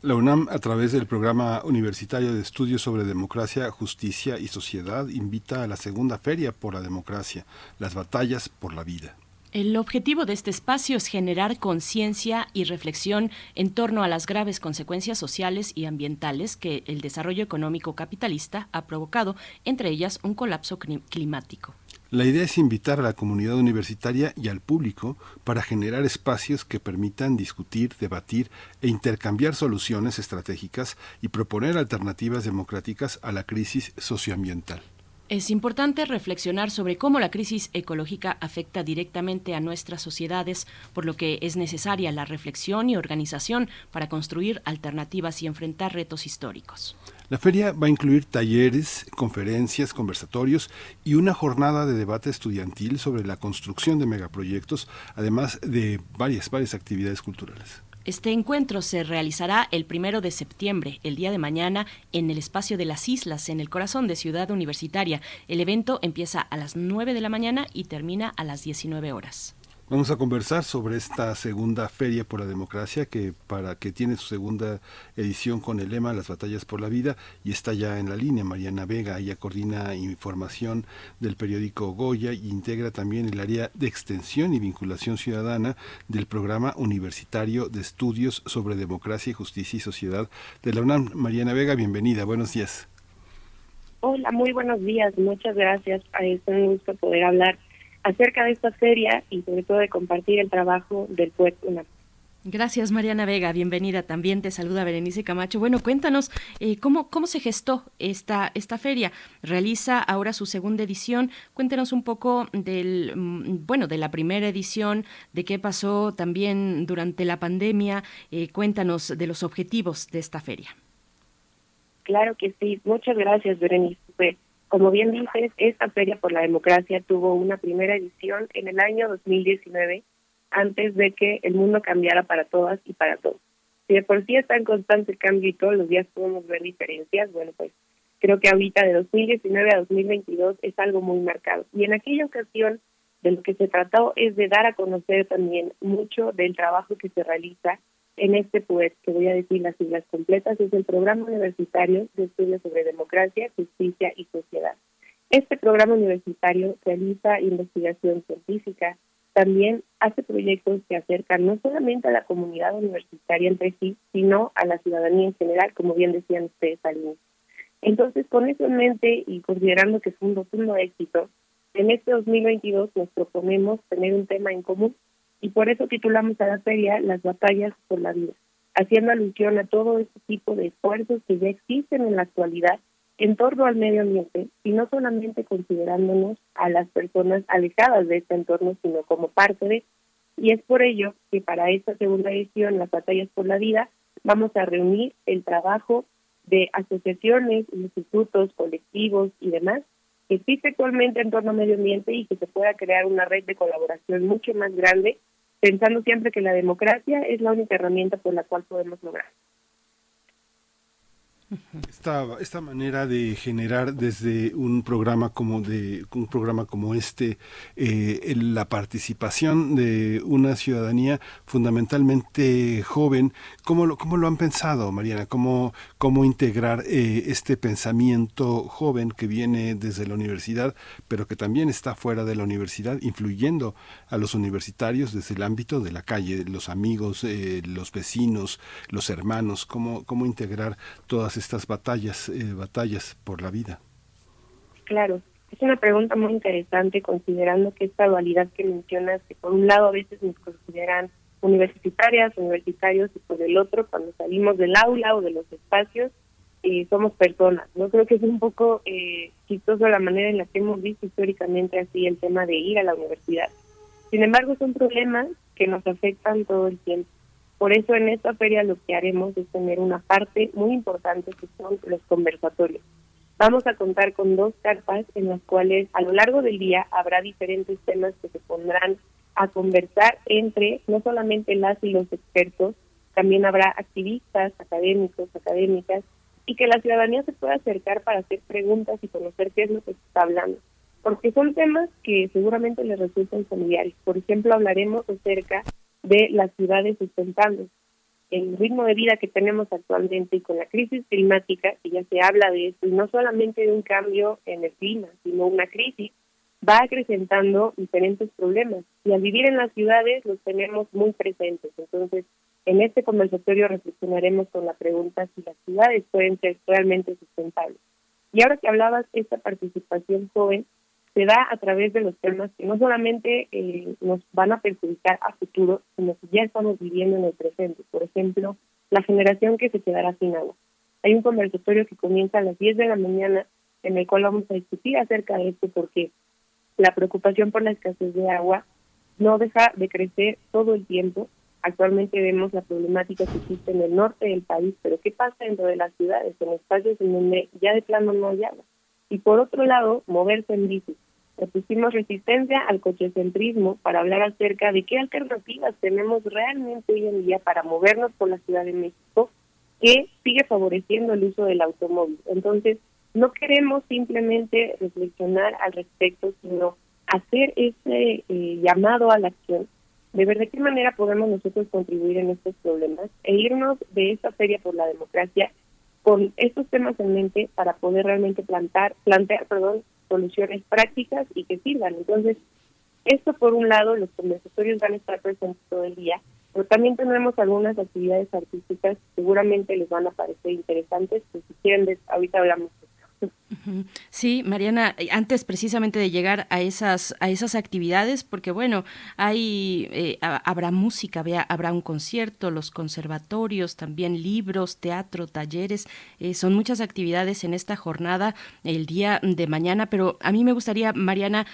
La UNAM, a través del programa universitario de estudios sobre democracia, justicia y sociedad, invita a la segunda feria por la democracia, las batallas por la vida. El objetivo de este espacio es generar conciencia y reflexión en torno a las graves consecuencias sociales y ambientales que el desarrollo económico capitalista ha provocado, entre ellas un colapso climático. La idea es invitar a la comunidad universitaria y al público para generar espacios que permitan discutir, debatir e intercambiar soluciones estratégicas y proponer alternativas democráticas a la crisis socioambiental. Es importante reflexionar sobre cómo la crisis ecológica afecta directamente a nuestras sociedades, por lo que es necesaria la reflexión y organización para construir alternativas y enfrentar retos históricos. La feria va a incluir talleres, conferencias, conversatorios y una jornada de debate estudiantil sobre la construcción de megaproyectos, además de varias, varias actividades culturales. Este encuentro se realizará el primero de septiembre, el día de mañana, en el espacio de las islas, en el corazón de Ciudad Universitaria. El evento empieza a las 9 de la mañana y termina a las 19 horas. Vamos a conversar sobre esta segunda Feria por la Democracia que para que tiene su segunda edición con el lema Las batallas por la vida y está ya en la línea Mariana Vega, ella coordina información del periódico Goya e integra también el área de extensión y vinculación ciudadana del programa universitario de estudios sobre democracia, justicia y sociedad de la UNAM. Mariana Vega, bienvenida, buenos días. Hola, muy buenos días, muchas gracias. Es un gusto poder hablar acerca de esta feria y sobre todo de compartir el trabajo del PUEC UNAM. Gracias, Mariana Vega. Bienvenida. También te saluda Berenice Camacho. Bueno, cuéntanos eh, cómo, cómo se gestó esta, esta feria. Realiza ahora su segunda edición. Cuéntenos un poco del, mm, bueno, de la primera edición, de qué pasó también durante la pandemia. Eh, cuéntanos de los objetivos de esta feria. Claro que sí. Muchas gracias, Berenice. Como bien dices, esta Feria por la Democracia tuvo una primera edición en el año 2019, antes de que el mundo cambiara para todas y para todos. Si de por sí está en constante cambio y todos los días podemos ver diferencias, bueno, pues creo que ahorita de 2019 a 2022 es algo muy marcado. Y en aquella ocasión de lo que se trató es de dar a conocer también mucho del trabajo que se realiza en este pues que voy a decir las siglas completas, es el Programa Universitario de Estudios sobre Democracia, Justicia y Sociedad. Este programa universitario realiza investigación científica, también hace proyectos que acercan no solamente a la comunidad universitaria entre sí, sino a la ciudadanía en general, como bien decían ustedes al inicio. Entonces, con eso en mente y considerando que es un rotundo éxito, en este 2022 nos proponemos tener un tema en común y por eso titulamos a la feria Las batallas por la vida, haciendo alusión a todo este tipo de esfuerzos que ya existen en la actualidad en torno al medio ambiente y no solamente considerándonos a las personas alejadas de este entorno, sino como parte de. Y es por ello que para esta segunda edición, Las batallas por la vida, vamos a reunir el trabajo de asociaciones, institutos, colectivos y demás que existe actualmente en torno al medio ambiente y que se pueda crear una red de colaboración mucho más grande pensando siempre que la democracia es la única herramienta por la cual podemos lograr. Esta, esta manera de generar desde un programa como de un programa como este eh, la participación de una ciudadanía fundamentalmente joven cómo lo cómo lo han pensado Mariana cómo cómo integrar eh, este pensamiento joven que viene desde la universidad pero que también está fuera de la universidad influyendo a los universitarios desde el ámbito de la calle los amigos eh, los vecinos los hermanos cómo cómo integrar todas estas batallas, eh, batallas por la vida? Claro, es una pregunta muy interesante considerando que esta dualidad que mencionas, que por un lado a veces nos consideran universitarias, universitarios y por el otro cuando salimos del aula o de los espacios eh, somos personas. No creo que es un poco eh, chistoso la manera en la que hemos visto históricamente así el tema de ir a la universidad. Sin embargo, son problemas que nos afectan todo el tiempo. Por eso en esta feria lo que haremos es tener una parte muy importante que son los conversatorios. Vamos a contar con dos carpas en las cuales a lo largo del día habrá diferentes temas que se pondrán a conversar entre no solamente las y los expertos, también habrá activistas, académicos, académicas, y que la ciudadanía se pueda acercar para hacer preguntas y conocer qué es lo que se está hablando. Porque son temas que seguramente les resultan familiares. Por ejemplo, hablaremos acerca de las ciudades sustentables. El ritmo de vida que tenemos actualmente y con la crisis climática, que ya se habla de esto, y no solamente de un cambio en el clima, sino una crisis, va acrecentando diferentes problemas. Y al vivir en las ciudades los tenemos muy presentes. Entonces, en este conversatorio reflexionaremos con la pregunta si las ciudades pueden ser realmente sustentables. Y ahora que hablabas, esta participación joven se da a través de los temas que no solamente eh, nos van a perjudicar a futuro, sino que ya estamos viviendo en el presente. Por ejemplo, la generación que se quedará sin agua. Hay un conversatorio que comienza a las 10 de la mañana en el cual vamos a discutir acerca de esto porque la preocupación por la escasez de agua no deja de crecer todo el tiempo Actualmente vemos la problemática que existe en el norte del país, pero ¿qué pasa dentro de las ciudades, en espacios en donde ya de plano no hay agua? Y por otro lado, moverse en bici. Le pusimos resistencia al cochecentrismo para hablar acerca de qué alternativas tenemos realmente hoy en día para movernos por la Ciudad de México que sigue favoreciendo el uso del automóvil. Entonces, no queremos simplemente reflexionar al respecto, sino hacer ese eh, llamado a la acción de ver de qué manera podemos nosotros contribuir en estos problemas e irnos de esta feria por la democracia con estos temas en mente para poder realmente plantar, plantear perdón, soluciones prácticas y que sirvan. Entonces, esto por un lado, los conversatorios van a estar presentes todo el día, pero también tendremos algunas actividades artísticas que seguramente les van a parecer interesantes, pues si quieren, ahorita hablamos Sí, Mariana, eh, antes precisamente de llegar a esas a esas actividades, porque bueno, hay eh, habrá música, habrá un concierto, los conservatorios, también libros, teatro, talleres, eh, son muchas actividades en esta jornada el día de mañana. Pero a mí me gustaría, Mariana,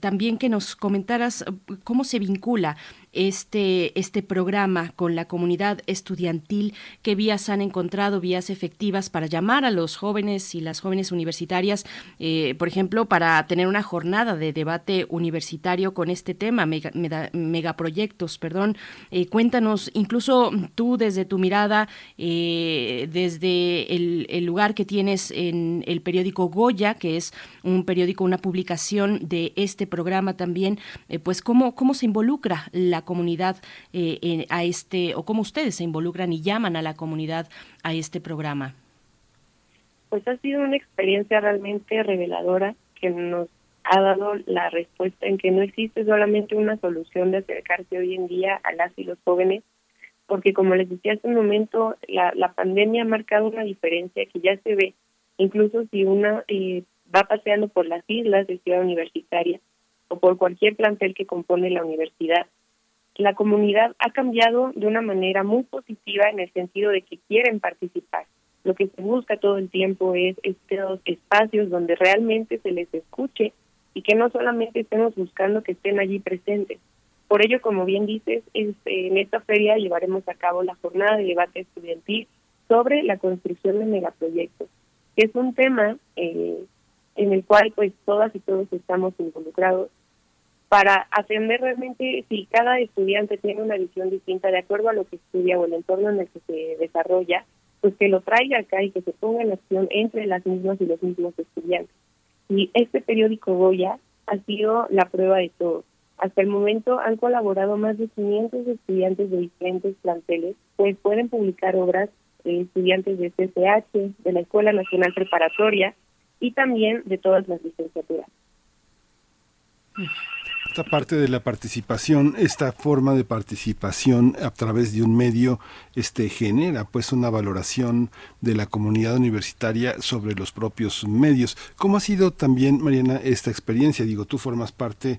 también que nos comentaras cómo se vincula este, este programa con la comunidad estudiantil, qué vías han encontrado, vías efectivas para llamar a los jóvenes y las jóvenes universitarias, eh, por ejemplo, para tener una jornada de debate universitario con este tema, megaproyectos, perdón. Eh, cuéntanos, incluso tú desde tu mirada, eh, desde el, lugar que tienes en el periódico Goya, que es un periódico, una publicación de este programa también, pues cómo, cómo se involucra la comunidad a este, o cómo ustedes se involucran y llaman a la comunidad a este programa? Pues ha sido una experiencia realmente reveladora que nos ha dado la respuesta en que no existe solamente una solución de acercarse hoy en día a las y los jóvenes, porque como les decía hace un momento, la, la pandemia ha marcado una diferencia que ya se ve, incluso si una eh, va paseando por las islas de Ciudad Universitaria o por cualquier plantel que compone la universidad, la comunidad ha cambiado de una manera muy positiva en el sentido de que quieren participar. Lo que se busca todo el tiempo es estos espacios donde realmente se les escuche y que no solamente estemos buscando que estén allí presentes. Por ello, como bien dices, este, en esta feria llevaremos a cabo la jornada de debate estudiantil sobre la construcción de megaproyectos, que es un tema eh, en el cual pues todas y todos estamos involucrados para atender realmente si cada estudiante tiene una visión distinta de acuerdo a lo que estudia o el entorno en el que se desarrolla, pues que lo traiga acá y que se ponga en acción entre las mismas y los mismos estudiantes. Y este periódico Goya ha sido la prueba de todo. Hasta el momento han colaborado más de 500 estudiantes de diferentes planteles, pues pueden publicar obras de estudiantes de CCH, de la Escuela Nacional Preparatoria y también de todas las licenciaturas. Esta parte de la participación, esta forma de participación a través de un medio, este genera pues una valoración de la comunidad universitaria sobre los propios medios. ¿Cómo ha sido también, Mariana, esta experiencia? Digo, tú formas parte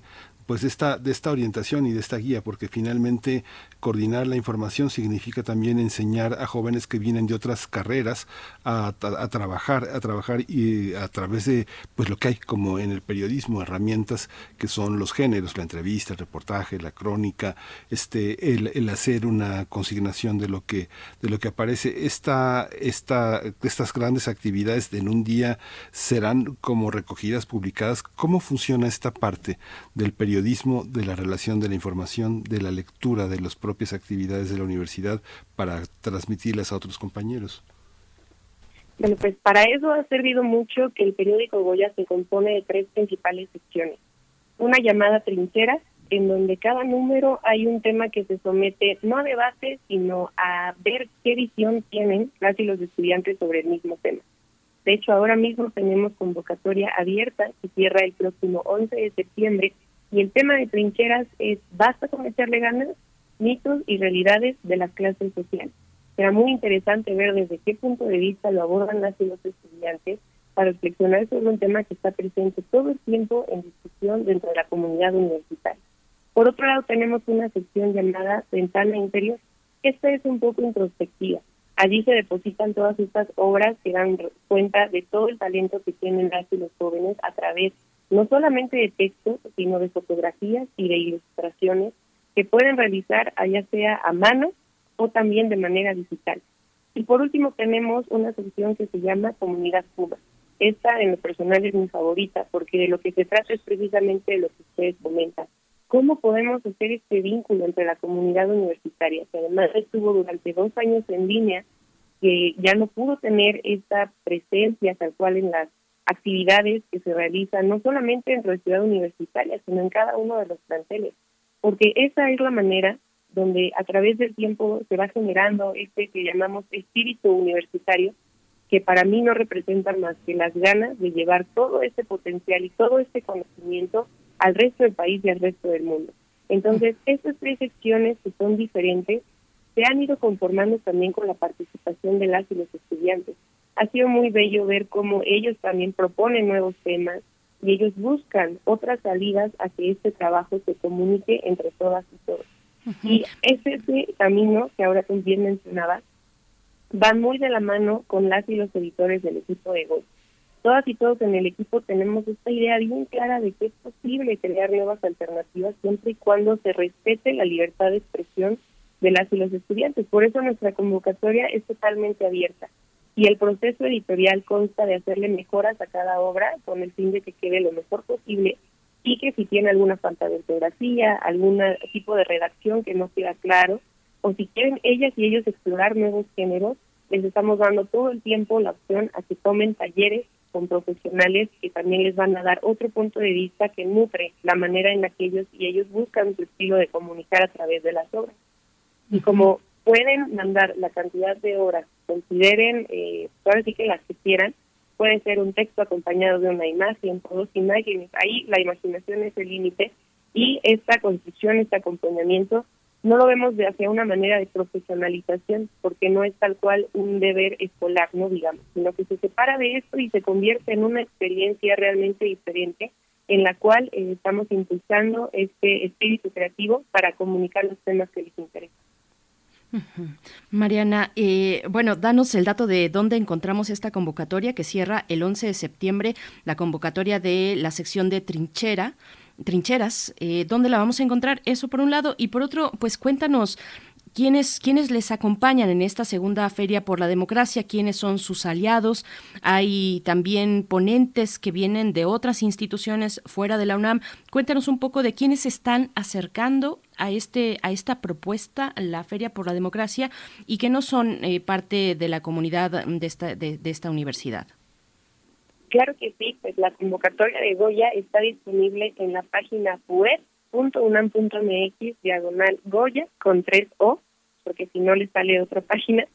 pues de esta, de esta orientación y de esta guía, porque finalmente coordinar la información significa también enseñar a jóvenes que vienen de otras carreras a, trabajar, a trabajar y a través de pues lo que hay como en el periodismo, herramientas que son los géneros, la entrevista, el reportaje, la crónica, este, el, hacer una consignación de lo que, de lo que aparece. Esta, esta, estas grandes actividades en un día serán como recogidas, publicadas. ¿Cómo funciona esta parte del periodismo? Periodismo, de la relación de la información, de la lectura de las propias actividades de la universidad para transmitirlas a otros compañeros. Bueno, pues para eso ha servido mucho que el periódico Goya se compone de tres principales secciones. Una llamada trinchera, en donde cada número hay un tema que se somete no a debate, sino a ver qué visión tienen las y los estudiantes sobre el mismo tema. De hecho, ahora mismo tenemos convocatoria abierta que cierra el próximo 11 de septiembre y el tema de trincheras es ¿basta con echarle ganas? Mitos y realidades de las clases sociales. Será muy interesante ver desde qué punto de vista lo abordan las y los estudiantes para reflexionar sobre un tema que está presente todo el tiempo en discusión dentro de la comunidad universitaria. Por otro lado, tenemos una sección llamada Ventana Interior. Esta es un poco introspectiva. Allí se depositan todas estas obras que dan cuenta de todo el talento que tienen las y los jóvenes a través no solamente de textos, sino de fotografías y de ilustraciones que pueden realizar ya sea a mano o también de manera digital. Y por último tenemos una sección que se llama Comunidad Cuba. Esta en lo personal es mi favorita porque de lo que se trata es precisamente de lo que ustedes comentan. ¿Cómo podemos hacer este vínculo entre la comunidad universitaria, que además estuvo durante dos años en línea, que ya no pudo tener esta presencia tal cual en las actividades que se realizan, no solamente dentro de Ciudad Universitaria, sino en cada uno de los planteles? Porque esa es la manera donde a través del tiempo se va generando este que llamamos espíritu universitario, que para mí no representa más que las ganas de llevar todo este potencial y todo este conocimiento al resto del país y al resto del mundo. Entonces, estas tres secciones que son diferentes se han ido conformando también con la participación de las y los estudiantes. Ha sido muy bello ver cómo ellos también proponen nuevos temas y ellos buscan otras salidas a que este trabajo se comunique entre todas y todos. Y ese, camino que ahora también mencionaba va muy de la mano con las y los editores del equipo de Go. Todas y todos en el equipo tenemos esta idea bien clara de que es posible crear nuevas alternativas siempre y cuando se respete la libertad de expresión de las y los estudiantes. Por eso nuestra convocatoria es totalmente abierta y el proceso editorial consta de hacerle mejoras a cada obra con el fin de que quede lo mejor posible y que si tiene alguna falta de ortografía, algún tipo de redacción que no queda claro, o si quieren ellas y ellos explorar nuevos géneros, les estamos dando todo el tiempo la opción a que tomen talleres con profesionales que también les van a dar otro punto de vista que nutre la manera en la que ellos y ellos buscan su estilo de comunicar a través de las obras. Y como pueden mandar la cantidad de horas, consideren, eh, ahora sí que las que quieran, puede ser un texto acompañado de una imagen o dos imágenes. Ahí la imaginación es el límite y esta construcción, este acompañamiento, no lo vemos de hacia una manera de profesionalización, porque no es tal cual un deber escolar, no digamos, sino que se separa de esto y se convierte en una experiencia realmente diferente en la cual eh, estamos impulsando este espíritu creativo para comunicar los temas que les interesan. Mariana, eh, bueno, danos el dato de dónde encontramos esta convocatoria que cierra el 11 de septiembre, la convocatoria de la sección de trinchera, trincheras, eh, ¿dónde la vamos a encontrar? Eso por un lado, y por otro, pues cuéntanos ¿Quiénes, ¿Quiénes les acompañan en esta segunda Feria por la Democracia? ¿Quiénes son sus aliados? Hay también ponentes que vienen de otras instituciones fuera de la UNAM. Cuéntanos un poco de quiénes están acercando a, este, a esta propuesta, la Feria por la Democracia, y que no son eh, parte de la comunidad de esta, de, de esta universidad. Claro que sí, pues la convocatoria de Goya está disponible en la página web .unam.mx diagonal Goya con tres O, porque si no les sale otra página.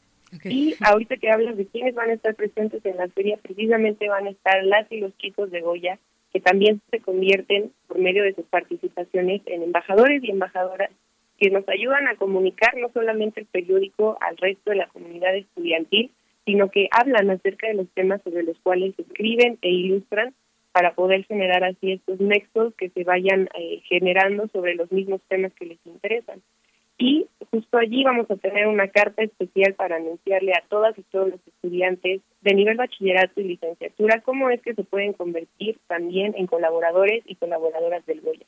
Y ahorita que hablas de quiénes van a estar presentes en la feria, precisamente van a estar las y los chicos de Goya, que también se convierten por medio de sus participaciones en embajadores y embajadoras que nos ayudan a comunicar no solamente el periódico al resto de la comunidad estudiantil, sino que hablan acerca de los temas sobre los cuales escriben e ilustran para poder generar así estos nexos que se vayan eh, generando sobre los mismos temas que les interesan. Y justo allí vamos a tener una carta especial para anunciarle a todas y todos los estudiantes de nivel bachillerato y licenciatura cómo es que se pueden convertir también en colaboradores y colaboradoras del Goya.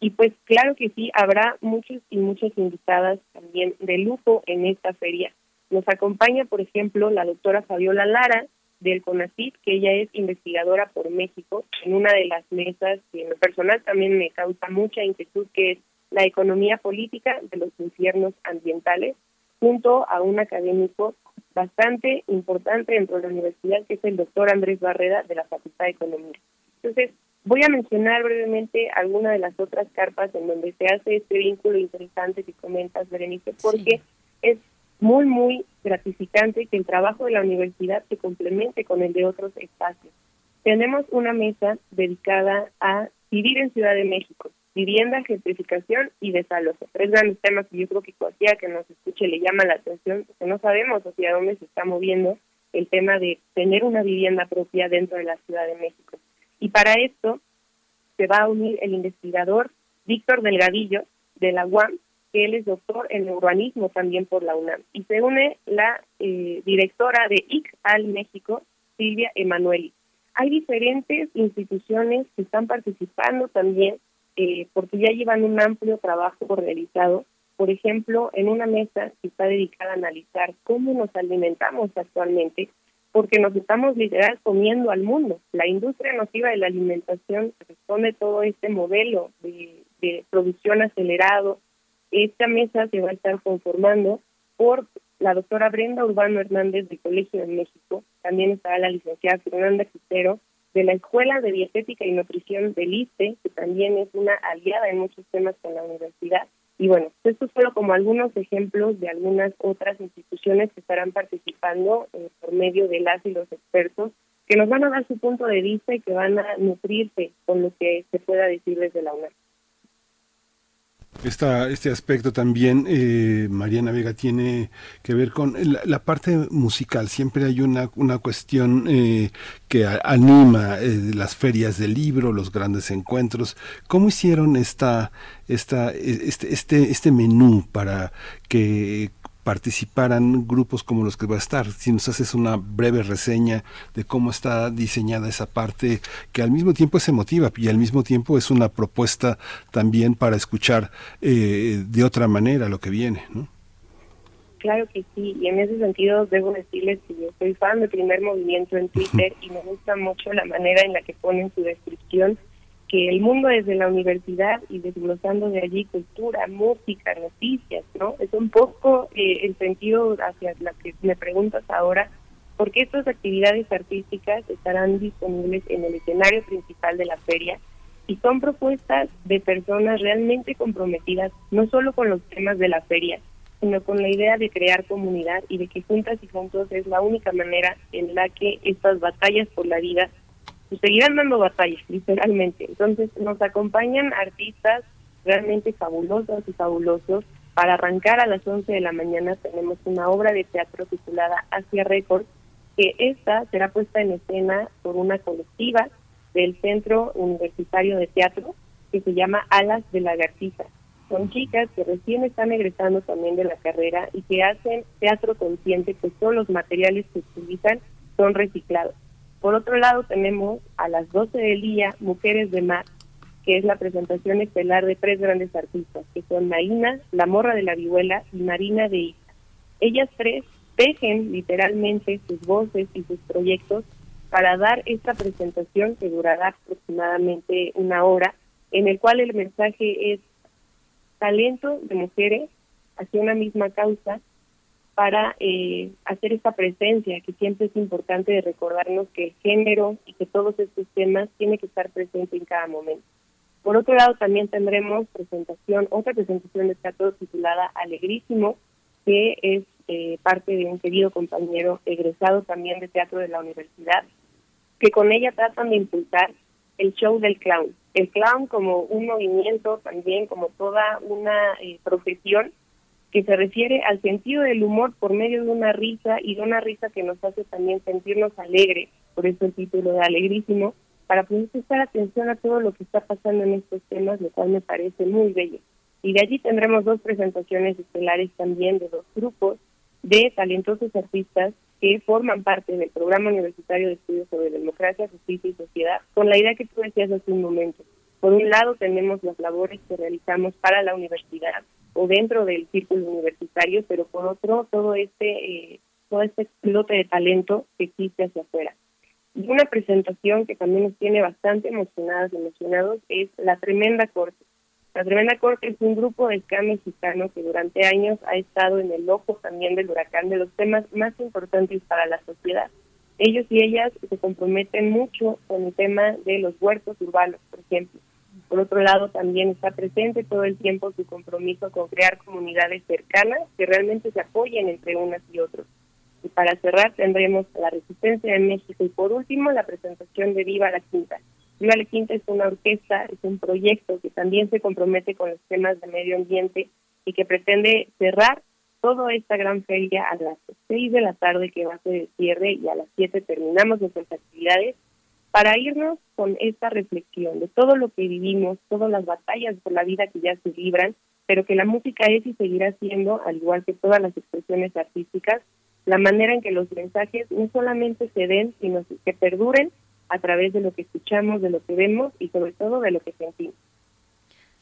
Y pues claro que sí, habrá muchos y muchas invitadas también de lujo en esta feria. Nos acompaña, por ejemplo, la doctora Fabiola Lara, del CONACYT, que ella es investigadora por México, en una de las mesas que en lo personal también me causa mucha inquietud, que es la economía política de los infiernos ambientales, junto a un académico bastante importante dentro de la universidad, que es el doctor Andrés Barrera de la Facultad de Economía. Entonces, voy a mencionar brevemente algunas de las otras carpas en donde se hace este vínculo interesante que comentas, Berenice, porque es muy, muy gratificante que el trabajo de la universidad se complemente con el de otros espacios. Tenemos una mesa dedicada a vivir en Ciudad de México, vivienda, gentrificación y desalojo. Tres grandes temas que yo creo que cualquiera que nos escuche le llama la atención, porque no sabemos hacia dónde se está moviendo el tema de tener una vivienda propia dentro de la Ciudad de México. Y para esto se va a unir el investigador Víctor Delgadillo de la UAM, que él es doctor en urbanismo también por la UNAM. Y se une la eh, directora de ICAL México, Silvia Emanueli. Hay diferentes instituciones que están participando también eh, porque ya llevan un amplio trabajo realizado. Por ejemplo, en una mesa que está dedicada a analizar cómo nos alimentamos actualmente, porque nos estamos literal comiendo al mundo. La industria nociva de la alimentación responde todo este modelo de, de producción acelerado. Esta mesa se va a estar conformando por la doctora Brenda Urbano Hernández del Colegio de México, también estará la licenciada Fernanda Quintero de la Escuela de Dietética y Nutrición del ISTE, que también es una aliada en muchos temas con la universidad. Y bueno, esto es solo como algunos ejemplos de algunas otras instituciones que estarán participando eh, por medio de las y los expertos, que nos van a dar su punto de vista y que van a nutrirse con lo que se pueda decir desde la UNAM. Esta, este aspecto también, eh, Mariana Vega, tiene que ver con la, parte musical. Siempre hay una, una cuestión eh, que anima eh, las ferias del libro, los grandes encuentros. ¿Cómo hicieron esta, esta, este, este, este menú para que participaran grupos como los que va a estar. Si nos haces una breve reseña de cómo está diseñada esa parte, que al mismo tiempo es emotiva y al mismo tiempo es una propuesta también para escuchar eh, de otra manera lo que viene, ¿no? Claro que sí, y en ese sentido debo decirles que yo soy fan del primer movimiento en Twitter y me gusta mucho la manera en la que ponen su descripción el mundo desde la universidad y desglosando de allí cultura, música, noticias, ¿no? Es un poco eh, el sentido hacia la que me preguntas ahora, porque estas actividades artísticas estarán disponibles en el escenario principal de la feria y son propuestas de personas realmente comprometidas, no solo con los temas de la feria, sino con la idea de crear comunidad y de que juntas y juntos es la única manera en la que estas batallas por la vida seguirán dando batallas, literalmente. Entonces nos acompañan artistas realmente fabulosos y fabulosos. Para arrancar a las 11 de la mañana tenemos una obra de teatro titulada Asia Records, que esta será puesta en escena por una colectiva del Centro Universitario de Teatro que se llama Alas de Lagartija. Son chicas que recién están egresando también de la carrera y que hacen teatro consciente, que todos los materiales que utilizan son reciclados. Por otro lado, tenemos a las 12 del día Mujeres de Mar, que es la presentación estelar de tres grandes artistas, que son Marina, La Morra de la Vihuela y Marina de Ica. Ellas tres tejen literalmente sus voces y sus proyectos para dar esta presentación que durará aproximadamente una hora, en el cual el mensaje es talento de mujeres hacia una misma causa para eh, hacer esta presencia, que siempre es importante de recordarnos que el género y que todos estos temas tienen que estar presentes en cada momento. Por otro lado, también tendremos presentación, otra presentación de teatro titulada Alegrísimo, que es eh, parte de un querido compañero egresado también de teatro de la universidad, que con ella tratan de impulsar el show del clown. El clown como un movimiento también, como toda una eh, profesión que se refiere al sentido del humor por medio de una risa y de una risa que nos hace también sentirnos alegres, por eso el título de Alegrísimo, para poder prestar atención a todo lo que está pasando en estos temas, lo cual me parece muy bello. Y de allí tendremos dos presentaciones estelares también de dos grupos de talentosos artistas que forman parte del Programa Universitario de Estudios sobre Democracia, Justicia y Sociedad, con la idea que tú decías hace un momento. Por un lado tenemos las labores que realizamos para la universidad o dentro del círculo universitario, pero por otro, todo este, eh, todo este explote de talento que existe hacia afuera. Y una presentación que también nos tiene bastante emocionadas y emocionados es La Tremenda Corte. La Tremenda Corte es un grupo de ska mexicano que durante años ha estado en el ojo también del huracán de los temas más importantes para la sociedad. Ellos y ellas se comprometen mucho con el tema de los huertos urbanos, por ejemplo. Por otro lado, también está presente todo el tiempo su compromiso con crear comunidades cercanas que realmente se apoyen entre unas y otros. Y para cerrar tendremos la Resistencia de México y por último la presentación de Viva la Quinta. Viva la Quinta es una orquesta, es un proyecto que también se compromete con los temas de medio ambiente y que pretende cerrar toda esta gran feria a las seis de la tarde que va a ser el cierre y a las siete terminamos nuestras actividades para irnos con esta reflexión de todo lo que vivimos, todas las batallas por la vida que ya se libran, pero que la música es y seguirá siendo, al igual que todas las expresiones artísticas, la manera en que los mensajes no solamente se den, sino que perduren a través de lo que escuchamos, de lo que vemos y sobre todo de lo que sentimos.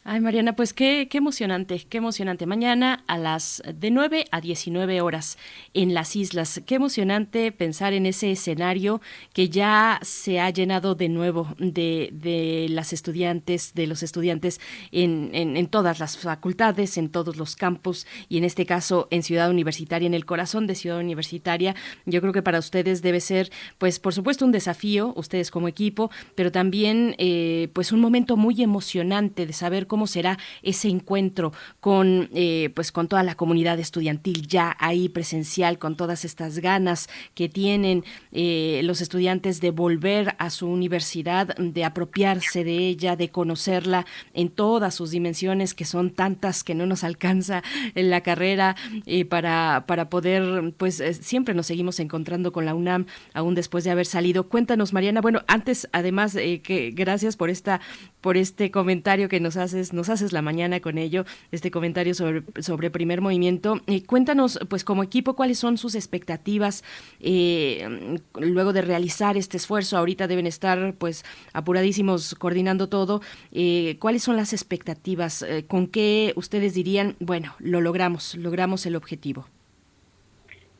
Ay, Mariana, pues qué, qué emocionante, qué emocionante. Mañana a las de 9 a 19 horas en las islas. Qué emocionante pensar en ese escenario que ya se ha llenado de nuevo de, de las estudiantes, de los estudiantes en, en, todas las facultades, en todos los campus y en este caso en Ciudad Universitaria, en el corazón de Ciudad Universitaria. Yo creo que para ustedes debe ser, pues por supuesto, un desafío, ustedes como equipo, pero también eh, pues un momento muy emocionante de saber cómo será ese encuentro con, eh, pues con toda la comunidad estudiantil ya ahí presencial, con todas estas ganas que tienen eh, los estudiantes de volver a su universidad, de apropiarse de ella, de conocerla en todas sus dimensiones, que son tantas que no nos alcanza en la carrera eh, para, para poder, pues siempre nos seguimos encontrando con la UNAM, aún después de haber salido. Cuéntanos, Mariana, bueno, antes, además, que gracias por esta, por este comentario que nos nos haces la mañana con ello, este comentario sobre, sobre primer movimiento. Eh, cuéntanos, pues como equipo, cuáles son sus expectativas eh, luego de realizar este esfuerzo. Ahorita deben estar pues apuradísimos coordinando todo. Eh, ¿Cuáles son las expectativas? Eh, ¿Con qué ustedes dirían, bueno, lo logramos, logramos el objetivo?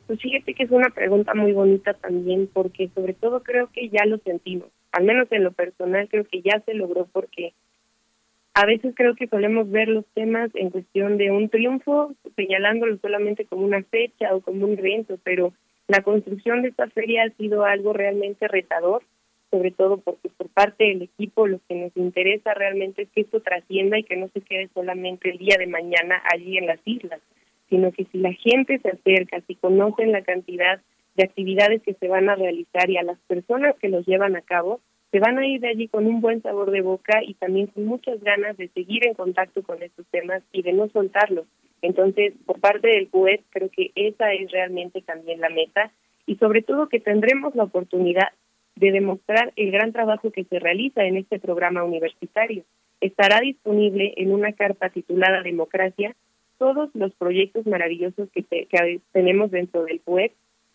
Pues fíjate que es una pregunta muy bonita también, porque sobre todo creo que ya lo sentimos, al menos en lo personal creo que ya se logró porque a veces creo que solemos ver los temas en cuestión de un triunfo, señalándolo solamente como una fecha o como un evento, pero la construcción de esta feria ha sido algo realmente retador, sobre todo porque por parte del equipo lo que nos interesa realmente es que esto trascienda y que no se quede solamente el día de mañana allí en las islas, sino que si la gente se acerca, si conocen la cantidad de actividades que se van a realizar y a las personas que los llevan a cabo, se van a ir de allí con un buen sabor de boca y también con muchas ganas de seguir en contacto con estos temas y de no soltarlos. Entonces, por parte del CUET, creo que esa es realmente también la meta y sobre todo que tendremos la oportunidad de demostrar el gran trabajo que se realiza en este programa universitario. Estará disponible en una carta titulada Democracia todos los proyectos maravillosos que, te, que tenemos dentro del CUET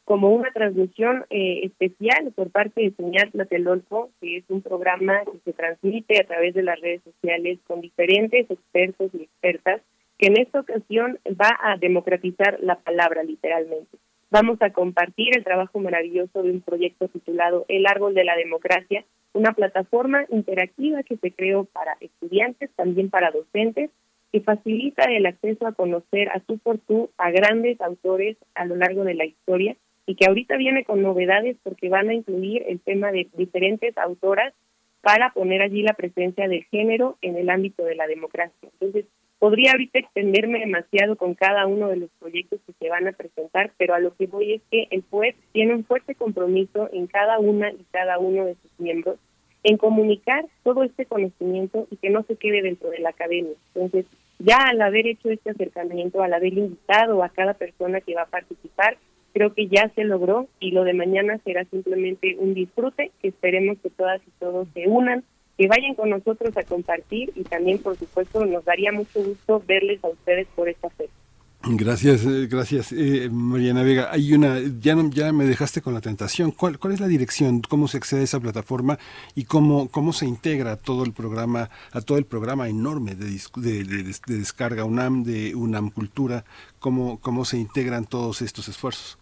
como una transmisión eh, especial por parte de Señal Tlatelolco, que es un programa que se transmite a través de las redes sociales con diferentes expertos y expertas, que en esta ocasión va a democratizar la palabra literalmente. Vamos a compartir el trabajo maravilloso de un proyecto titulado El Árbol de la Democracia, una plataforma interactiva que se creó para estudiantes, también para docentes, que facilita el acceso a conocer a tú por tú a grandes autores a lo largo de la historia y que ahorita viene con novedades porque van a incluir el tema de diferentes autoras para poner allí la presencia del género en el ámbito de la democracia. Entonces, podría ahorita extenderme demasiado con cada uno de los proyectos que se van a presentar, pero a lo que voy es que el PUET tiene un fuerte compromiso en cada una y cada uno de sus miembros en comunicar todo este conocimiento y que no se quede dentro de la academia. Entonces, ya al haber hecho este acercamiento, al haber invitado a cada persona que va a participar, creo que ya se logró y lo de mañana será simplemente un disfrute esperemos que todas y todos se unan, que vayan con nosotros a compartir y también por supuesto nos daría mucho gusto verles a ustedes por esta fecha. Gracias, eh, gracias, eh, Mariana Vega. Hay una, ya no, ya me dejaste con la tentación. ¿Cuál, ¿Cuál es la dirección? ¿Cómo se accede a esa plataforma y cómo, cómo se integra todo el programa, a todo el programa enorme de, de, de, de descarga UNAM, de UNAM Cultura? ¿Cómo, cómo se integran todos estos esfuerzos?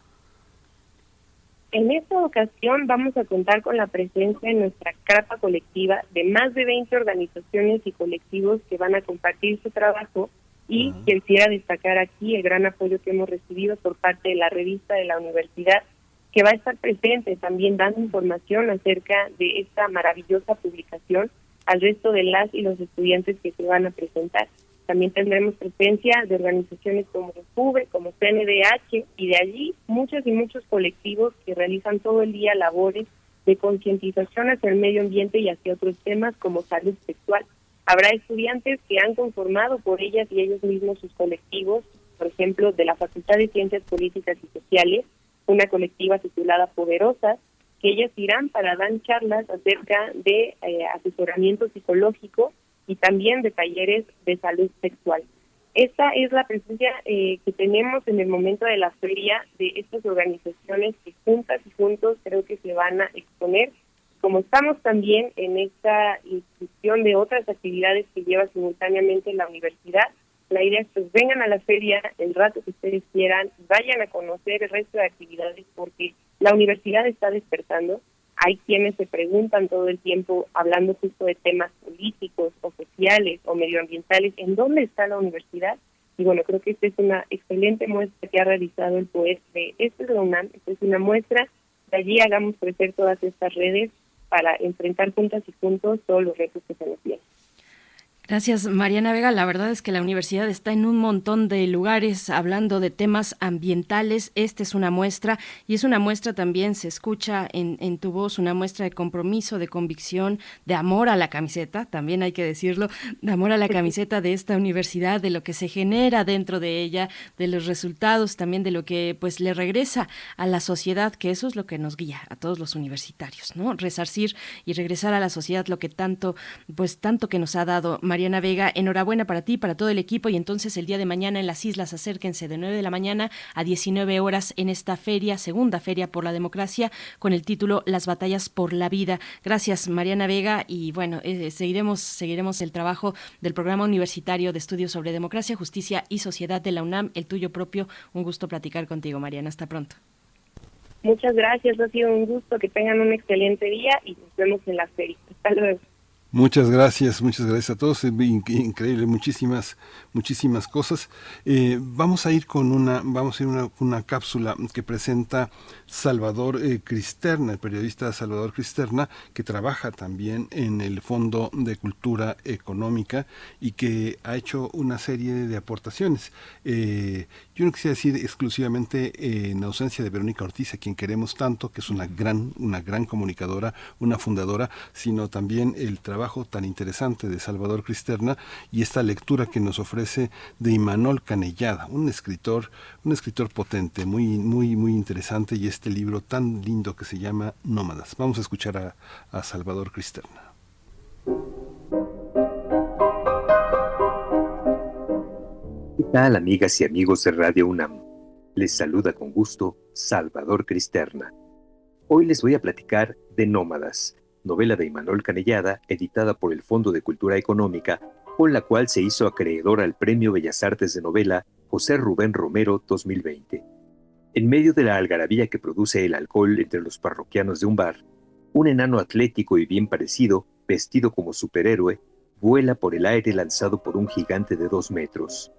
En esta ocasión vamos a contar con la presencia en nuestra carpa colectiva de más de 20 organizaciones y colectivos que van a compartir su trabajo y quisiera destacar aquí el gran apoyo que hemos recibido por parte de la revista de la universidad que va a estar presente también dando información acerca de esta maravillosa publicación al resto de las y los estudiantes que se van a presentar. También tendremos presencia de organizaciones como FUBE, como CNDH y de allí muchos y muchos colectivos que realizan todo el día labores de concientización hacia el medio ambiente y hacia otros temas como salud sexual. Habrá estudiantes que han conformado por ellas y ellos mismos sus colectivos, por ejemplo, de la Facultad de Ciencias Políticas y Sociales, una colectiva titulada Poderosas, que ellas irán para dar charlas acerca de eh, asesoramiento psicológico y también de talleres de salud sexual. Esta es la presencia eh, que tenemos en el momento de la feria de estas organizaciones que juntas y juntos creo que se van a exponer. Como estamos también en esta inscripción de otras actividades que lleva simultáneamente la universidad, la idea es pues, vengan a la feria el rato que ustedes quieran, vayan a conocer el resto de actividades porque la universidad está despertando, hay quienes se preguntan todo el tiempo, hablando justo de temas políticos o sociales o medioambientales, ¿en dónde está la universidad? Y bueno, creo que esta es una excelente muestra que ha realizado el poeta de este es esta es una muestra, de allí hagamos crecer todas estas redes para enfrentar juntas y juntos todos los retos que se nos vienen. Gracias, Mariana Vega. La verdad es que la universidad está en un montón de lugares hablando de temas ambientales. Esta es una muestra y es una muestra también, se escucha en, en, tu voz, una muestra de compromiso, de convicción, de amor a la camiseta, también hay que decirlo, de amor a la camiseta de esta universidad, de lo que se genera dentro de ella, de los resultados, también de lo que pues le regresa a la sociedad, que eso es lo que nos guía a todos los universitarios, ¿no? Resarcir y regresar a la sociedad lo que tanto, pues tanto que nos ha dado. Mariana Vega, enhorabuena para ti, para todo el equipo y entonces el día de mañana en las islas acérquense de 9 de la mañana a 19 horas en esta feria, segunda feria por la democracia con el título Las batallas por la vida. Gracias Mariana Vega y bueno, eh, seguiremos seguiremos el trabajo del programa universitario de estudios sobre democracia, justicia y sociedad de la UNAM, el tuyo propio. Un gusto platicar contigo, Mariana. Hasta pronto. Muchas gracias, ha sido un gusto, que tengan un excelente día y nos vemos en la feria. Hasta luego. Muchas gracias, muchas gracias a todos. Increíble, muchísimas, muchísimas cosas. Eh, vamos a ir con una, vamos a ir una, una cápsula que presenta Salvador eh, Cristerna, el periodista Salvador Cristerna, que trabaja también en el Fondo de Cultura Económica y que ha hecho una serie de aportaciones. Eh, yo no quisiera decir exclusivamente eh, en ausencia de Verónica Ortiz, a quien queremos tanto, que es una gran, una gran comunicadora, una fundadora, sino también el trabajo tan interesante de Salvador Cristerna y esta lectura que nos ofrece de Imanol Canellada, un escritor, un escritor potente, muy, muy, muy interesante y este libro tan lindo que se llama Nómadas. Vamos a escuchar a, Salvador Cristerna. ¿Qué tal amigas y amigos de Radio UNAM? Les saluda con gusto Salvador Cristerna. Hoy les voy a platicar de Nómadas, novela de Imanol Canellada, editada por el Fondo de Cultura Económica, con la cual se hizo acreedor al Premio Bellas Artes de Novela José Rubén Romero 2020. En medio de la algarabía que produce el alcohol entre los parroquianos de un bar, un enano atlético y bien parecido, vestido como superhéroe, vuela por el aire lanzado por un gigante de dos metros.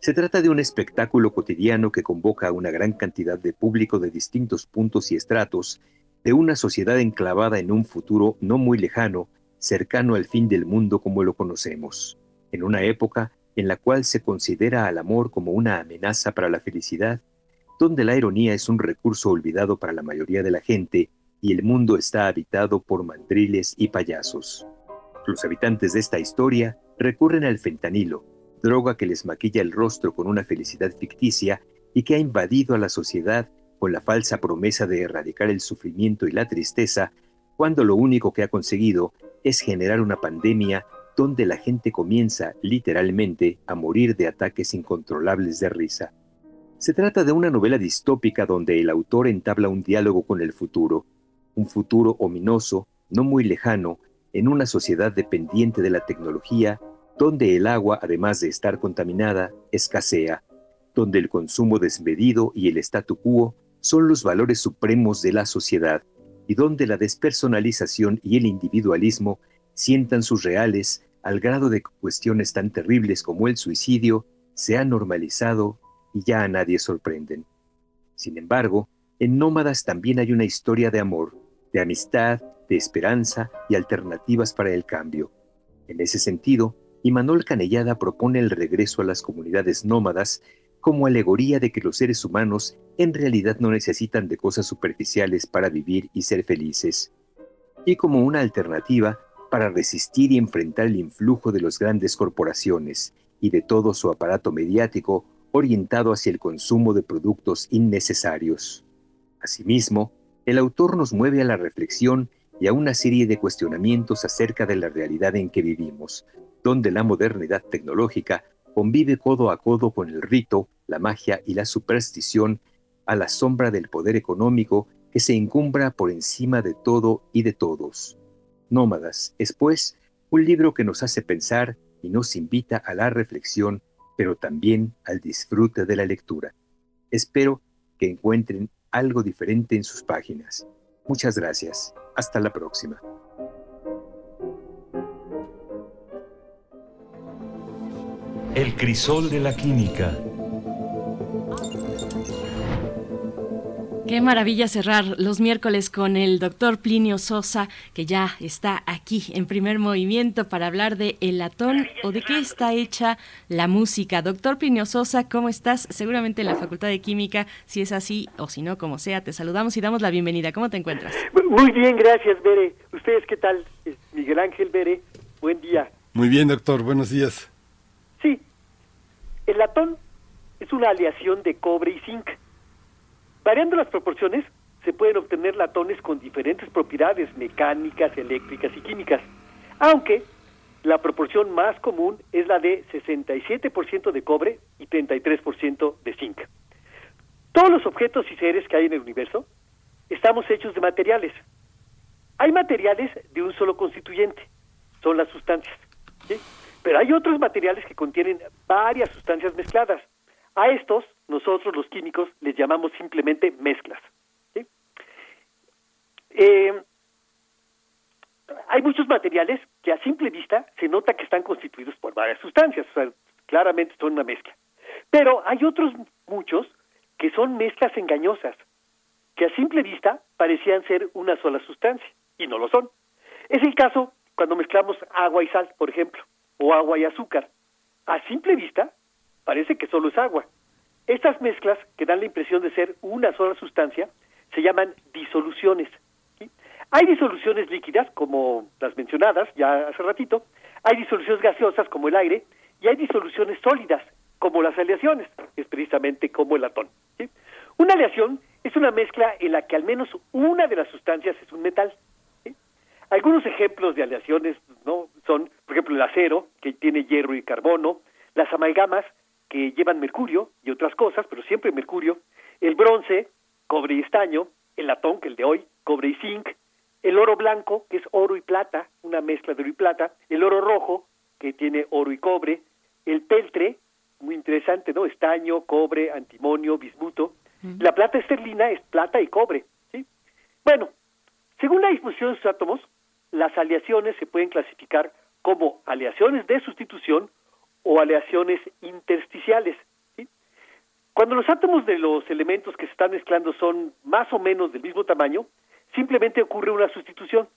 Se trata de un espectáculo cotidiano que convoca a una gran cantidad de público de distintos puntos y estratos de una sociedad enclavada en un futuro no muy lejano, cercano al fin del mundo como lo conocemos, en una época en la cual se considera al amor como una amenaza para la felicidad, donde la ironía es un recurso olvidado para la mayoría de la gente y el mundo está habitado por mandriles y payasos. Los habitantes de esta historia recurren al fentanilo, droga que les maquilla el rostro con una felicidad ficticia y que ha invadido a la sociedad con la falsa promesa de erradicar el sufrimiento y la tristeza, cuando lo único que ha conseguido es generar una pandemia donde la gente comienza literalmente a morir de ataques incontrolables de risa. Se trata de una novela distópica donde el autor entabla un diálogo con el futuro, un futuro ominoso, no muy lejano, en una sociedad dependiente de la tecnología, donde el agua, además de estar contaminada, escasea, donde el consumo desmedido y el statu quo son los valores supremos de la sociedad y donde la despersonalización y el individualismo sientan sus reales al grado de que cuestiones tan terribles como el suicidio se han normalizado y ya a nadie sorprenden. Sin embargo, en Nómadas también hay una historia de amor, de amistad, de esperanza y alternativas para el cambio. En ese sentido, Imanol Canellada propone el regreso a las comunidades nómadas como alegoría de que los seres humanos en realidad no necesitan de cosas superficiales para vivir y ser felices, y como una alternativa para resistir y enfrentar el influjo de las grandes corporaciones y de todo su aparato mediático orientado hacia el consumo de productos innecesarios. Asimismo, el autor nos mueve a la reflexión y a una serie de cuestionamientos acerca de la realidad en que vivimos, donde la modernidad tecnológica convive codo a codo con el rito, la magia y la superstición a la sombra del poder económico que se encumbra por encima de todo y de todos. Nómadas es, pues, un libro que nos hace pensar y nos invita a la reflexión, pero también al disfrute de la lectura. Espero que encuentren algo diferente en sus páginas. Muchas gracias. Hasta la próxima. El crisol de la química. Qué maravilla cerrar los miércoles con el doctor Plinio Sosa, que ya está aquí en primer movimiento para hablar de el latón o de qué está hecha la música. Doctor Plinio Sosa, ¿cómo estás? Seguramente en la Facultad de Química, si es así o si no, como sea, te saludamos y damos la bienvenida. ¿Cómo te encuentras? Muy bien, gracias, Bere. ¿Ustedes qué tal? Miguel Ángel Bere, buen día. Muy bien, doctor, buenos días. Sí, el latón es una aleación de cobre y zinc Variando las proporciones, se pueden obtener latones con diferentes propiedades mecánicas, eléctricas y químicas, aunque la proporción más común es la de 67% de cobre y 33% de zinc. Todos los objetos y seres que hay en el universo estamos hechos de materiales. Hay materiales de un solo constituyente, son las sustancias. Pero hay otros materiales que contienen varias sustancias mezcladas. A estos nosotros los químicos les llamamos simplemente mezclas. Eh, hay muchos materiales que a simple vista se nota que están constituidos por varias sustancias, o sea, claramente son una mezcla. Pero hay otros muchos que son mezclas engañosas, que a simple vista parecían ser una sola sustancia, y no lo son. Es el caso cuando mezclamos agua y sal, por ejemplo, o agua y azúcar. A simple vista parece que solo es agua, estas mezclas, que dan la impresión de ser una sola sustancia, se llaman disoluciones. Hay disoluciones líquidas, como las mencionadas ya hace ratito, hay disoluciones gaseosas, como el aire, y hay disoluciones sólidas, como las aleaciones, es precisamente como el atón. Una aleación es una mezcla en la que al menos una de las sustancias es un metal. Algunos ejemplos de aleaciones no son, por ejemplo, el acero, que tiene hierro y carbono, las amalgamas, que llevan mercurio y otras cosas, pero siempre mercurio, el bronce, cobre y estaño, el latón, que el de hoy, cobre y zinc, el oro blanco, que es oro y plata, una mezcla de oro y plata, el oro rojo, que tiene oro y cobre, el peltre, muy interesante, ¿no? Estaño, cobre, antimonio, bismuto. La plata esterlina es plata y cobre, ¿sí? Bueno, según la disposición de sus átomos, las aleaciones se pueden clasificar como aleaciones de sustitución o aleaciones intersticiales. Cuando los átomos de los elementos que se están mezclando son más o menos del mismo tamaño, simplemente ocurre una sustitución.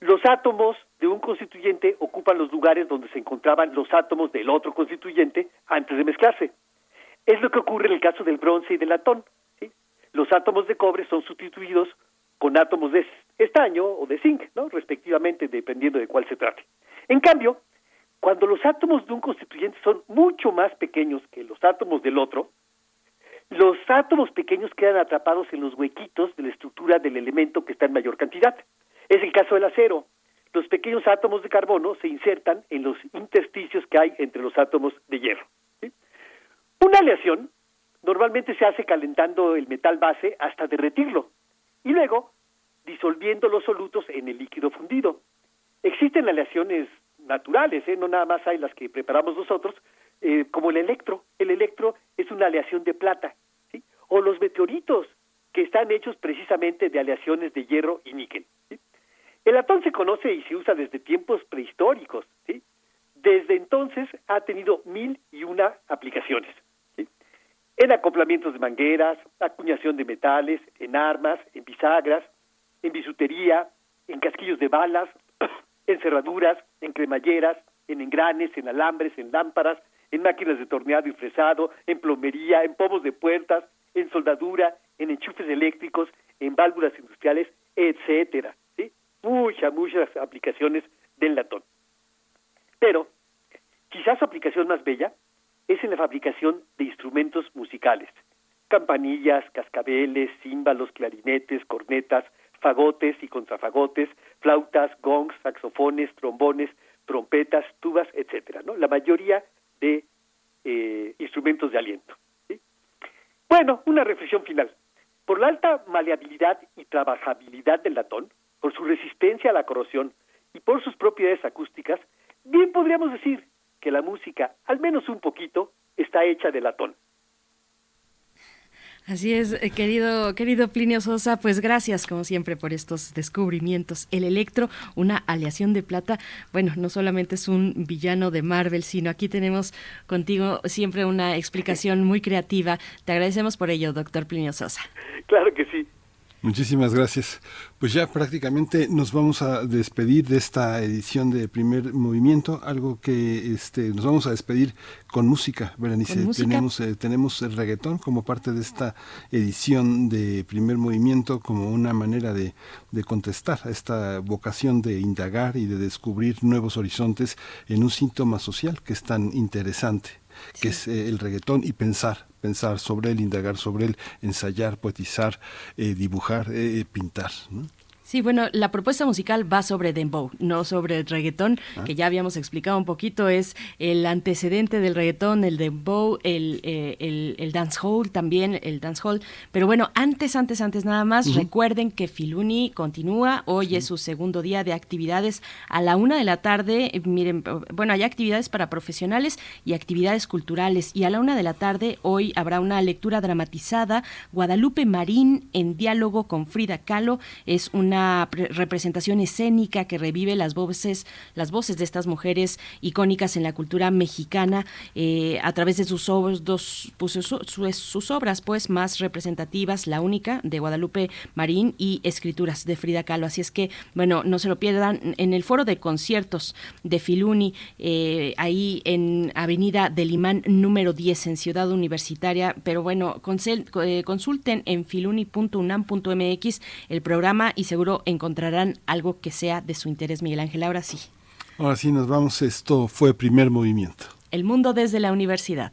Los átomos de un constituyente ocupan los lugares donde se encontraban los átomos del otro constituyente antes de mezclarse. Es lo que ocurre en el caso del bronce y del latón. Los átomos de cobre son sustituidos con átomos de estaño o de zinc, ¿no? respectivamente, dependiendo de cuál se trate. En cambio, cuando los átomos de un constituyente son mucho más pequeños que los átomos del otro, los átomos pequeños quedan atrapados en los huequitos de la estructura del elemento que está en mayor cantidad. Es el caso del acero. Los pequeños átomos de carbono se insertan en los intersticios que hay entre los átomos de hierro. Una aleación normalmente se hace calentando el metal base hasta derretirlo y luego disolviendo los solutos en el líquido fundido. Existen aleaciones naturales, ¿eh? no nada más hay las que preparamos nosotros, eh, como el electro. El electro es una aleación de plata. O los meteoritos, que están hechos precisamente de aleaciones de hierro y níquel. El latón se conoce y se usa desde tiempos prehistóricos. Desde entonces ha tenido mil y una aplicaciones. En acoplamientos de mangueras, acuñación de metales, en armas, en bisagras, en bisutería, en casquillos de balas, en cerraduras, en cremalleras, en engranes, en alambres, en lámparas, en máquinas de torneado y fresado, en plomería, en pomos de puertas, en soldadura, en enchufes eléctricos, en válvulas industriales, etcétera. ¿sí? Muchas, muchas aplicaciones del latón. Pero quizás su aplicación más bella es en la fabricación de instrumentos musicales. Campanillas, cascabeles, címbalos, clarinetes, cornetas, fagotes y contrafagotes, flautas, gongs, saxofones, trombones, trompetas, tubas, etcétera, ¿no? La mayoría de eh, instrumentos de aliento. ¿sí? Bueno, una reflexión final. Por la alta maleabilidad y trabajabilidad del latón, por su resistencia a la corrosión y por sus propiedades acústicas, bien podríamos decir que la música, al menos un poquito, está hecha de latón. Así es, eh, querido, querido Plinio Sosa, pues gracias como siempre por estos descubrimientos. El electro, una aleación de plata, bueno, no solamente es un villano de Marvel, sino aquí tenemos contigo siempre una explicación muy creativa. Te agradecemos por ello, doctor Plinio Sosa. Claro que sí. Muchísimas gracias. Pues ya prácticamente nos vamos a despedir de esta edición de Primer Movimiento, algo que este, nos vamos a despedir con música, Berenice. ¿Con música? Tenemos, eh, tenemos el reggaetón como parte de esta edición de Primer Movimiento, como una manera de, de contestar a esta vocación de indagar y de descubrir nuevos horizontes en un síntoma social que es tan interesante que es eh, el reggaetón y pensar, pensar sobre él, indagar sobre él, ensayar, poetizar, eh, dibujar, eh, pintar. ¿no? Sí, bueno, la propuesta musical va sobre dembow, no sobre el reggaetón, Ah. que ya habíamos explicado un poquito, es el antecedente del reggaetón, el dembow, el, eh, el, el dancehall también, el dancehall. Pero bueno, antes, antes, antes nada más, recuerden que Filuni continúa, hoy es su segundo día de actividades a la una de la tarde, miren, bueno, hay actividades para profesionales y actividades culturales, y a la una de la tarde hoy habrá una lectura dramatizada, Guadalupe Marín en diálogo con Frida Kahlo, es una pre- representación escénica que revive las voces, las voces de estas mujeres icónicas en la cultura mexicana eh, a través de sus obras, dos, pues, su- su- sus obras pues más representativas, la única de Guadalupe Marín y escrituras de Frida Kahlo. Así es que, bueno, no se lo pierdan en el foro de conciertos de Filuni, eh, ahí en Avenida del Imán número 10 en Ciudad Universitaria. Pero bueno, eh, consulten en filuni.unam.mx el programa y seguro encontrarán algo que sea de su interés, Miguel Ángel. Ahora sí, Ahora sí nos vamos, esto fue Primer Movimiento. el mundo desde la universidad.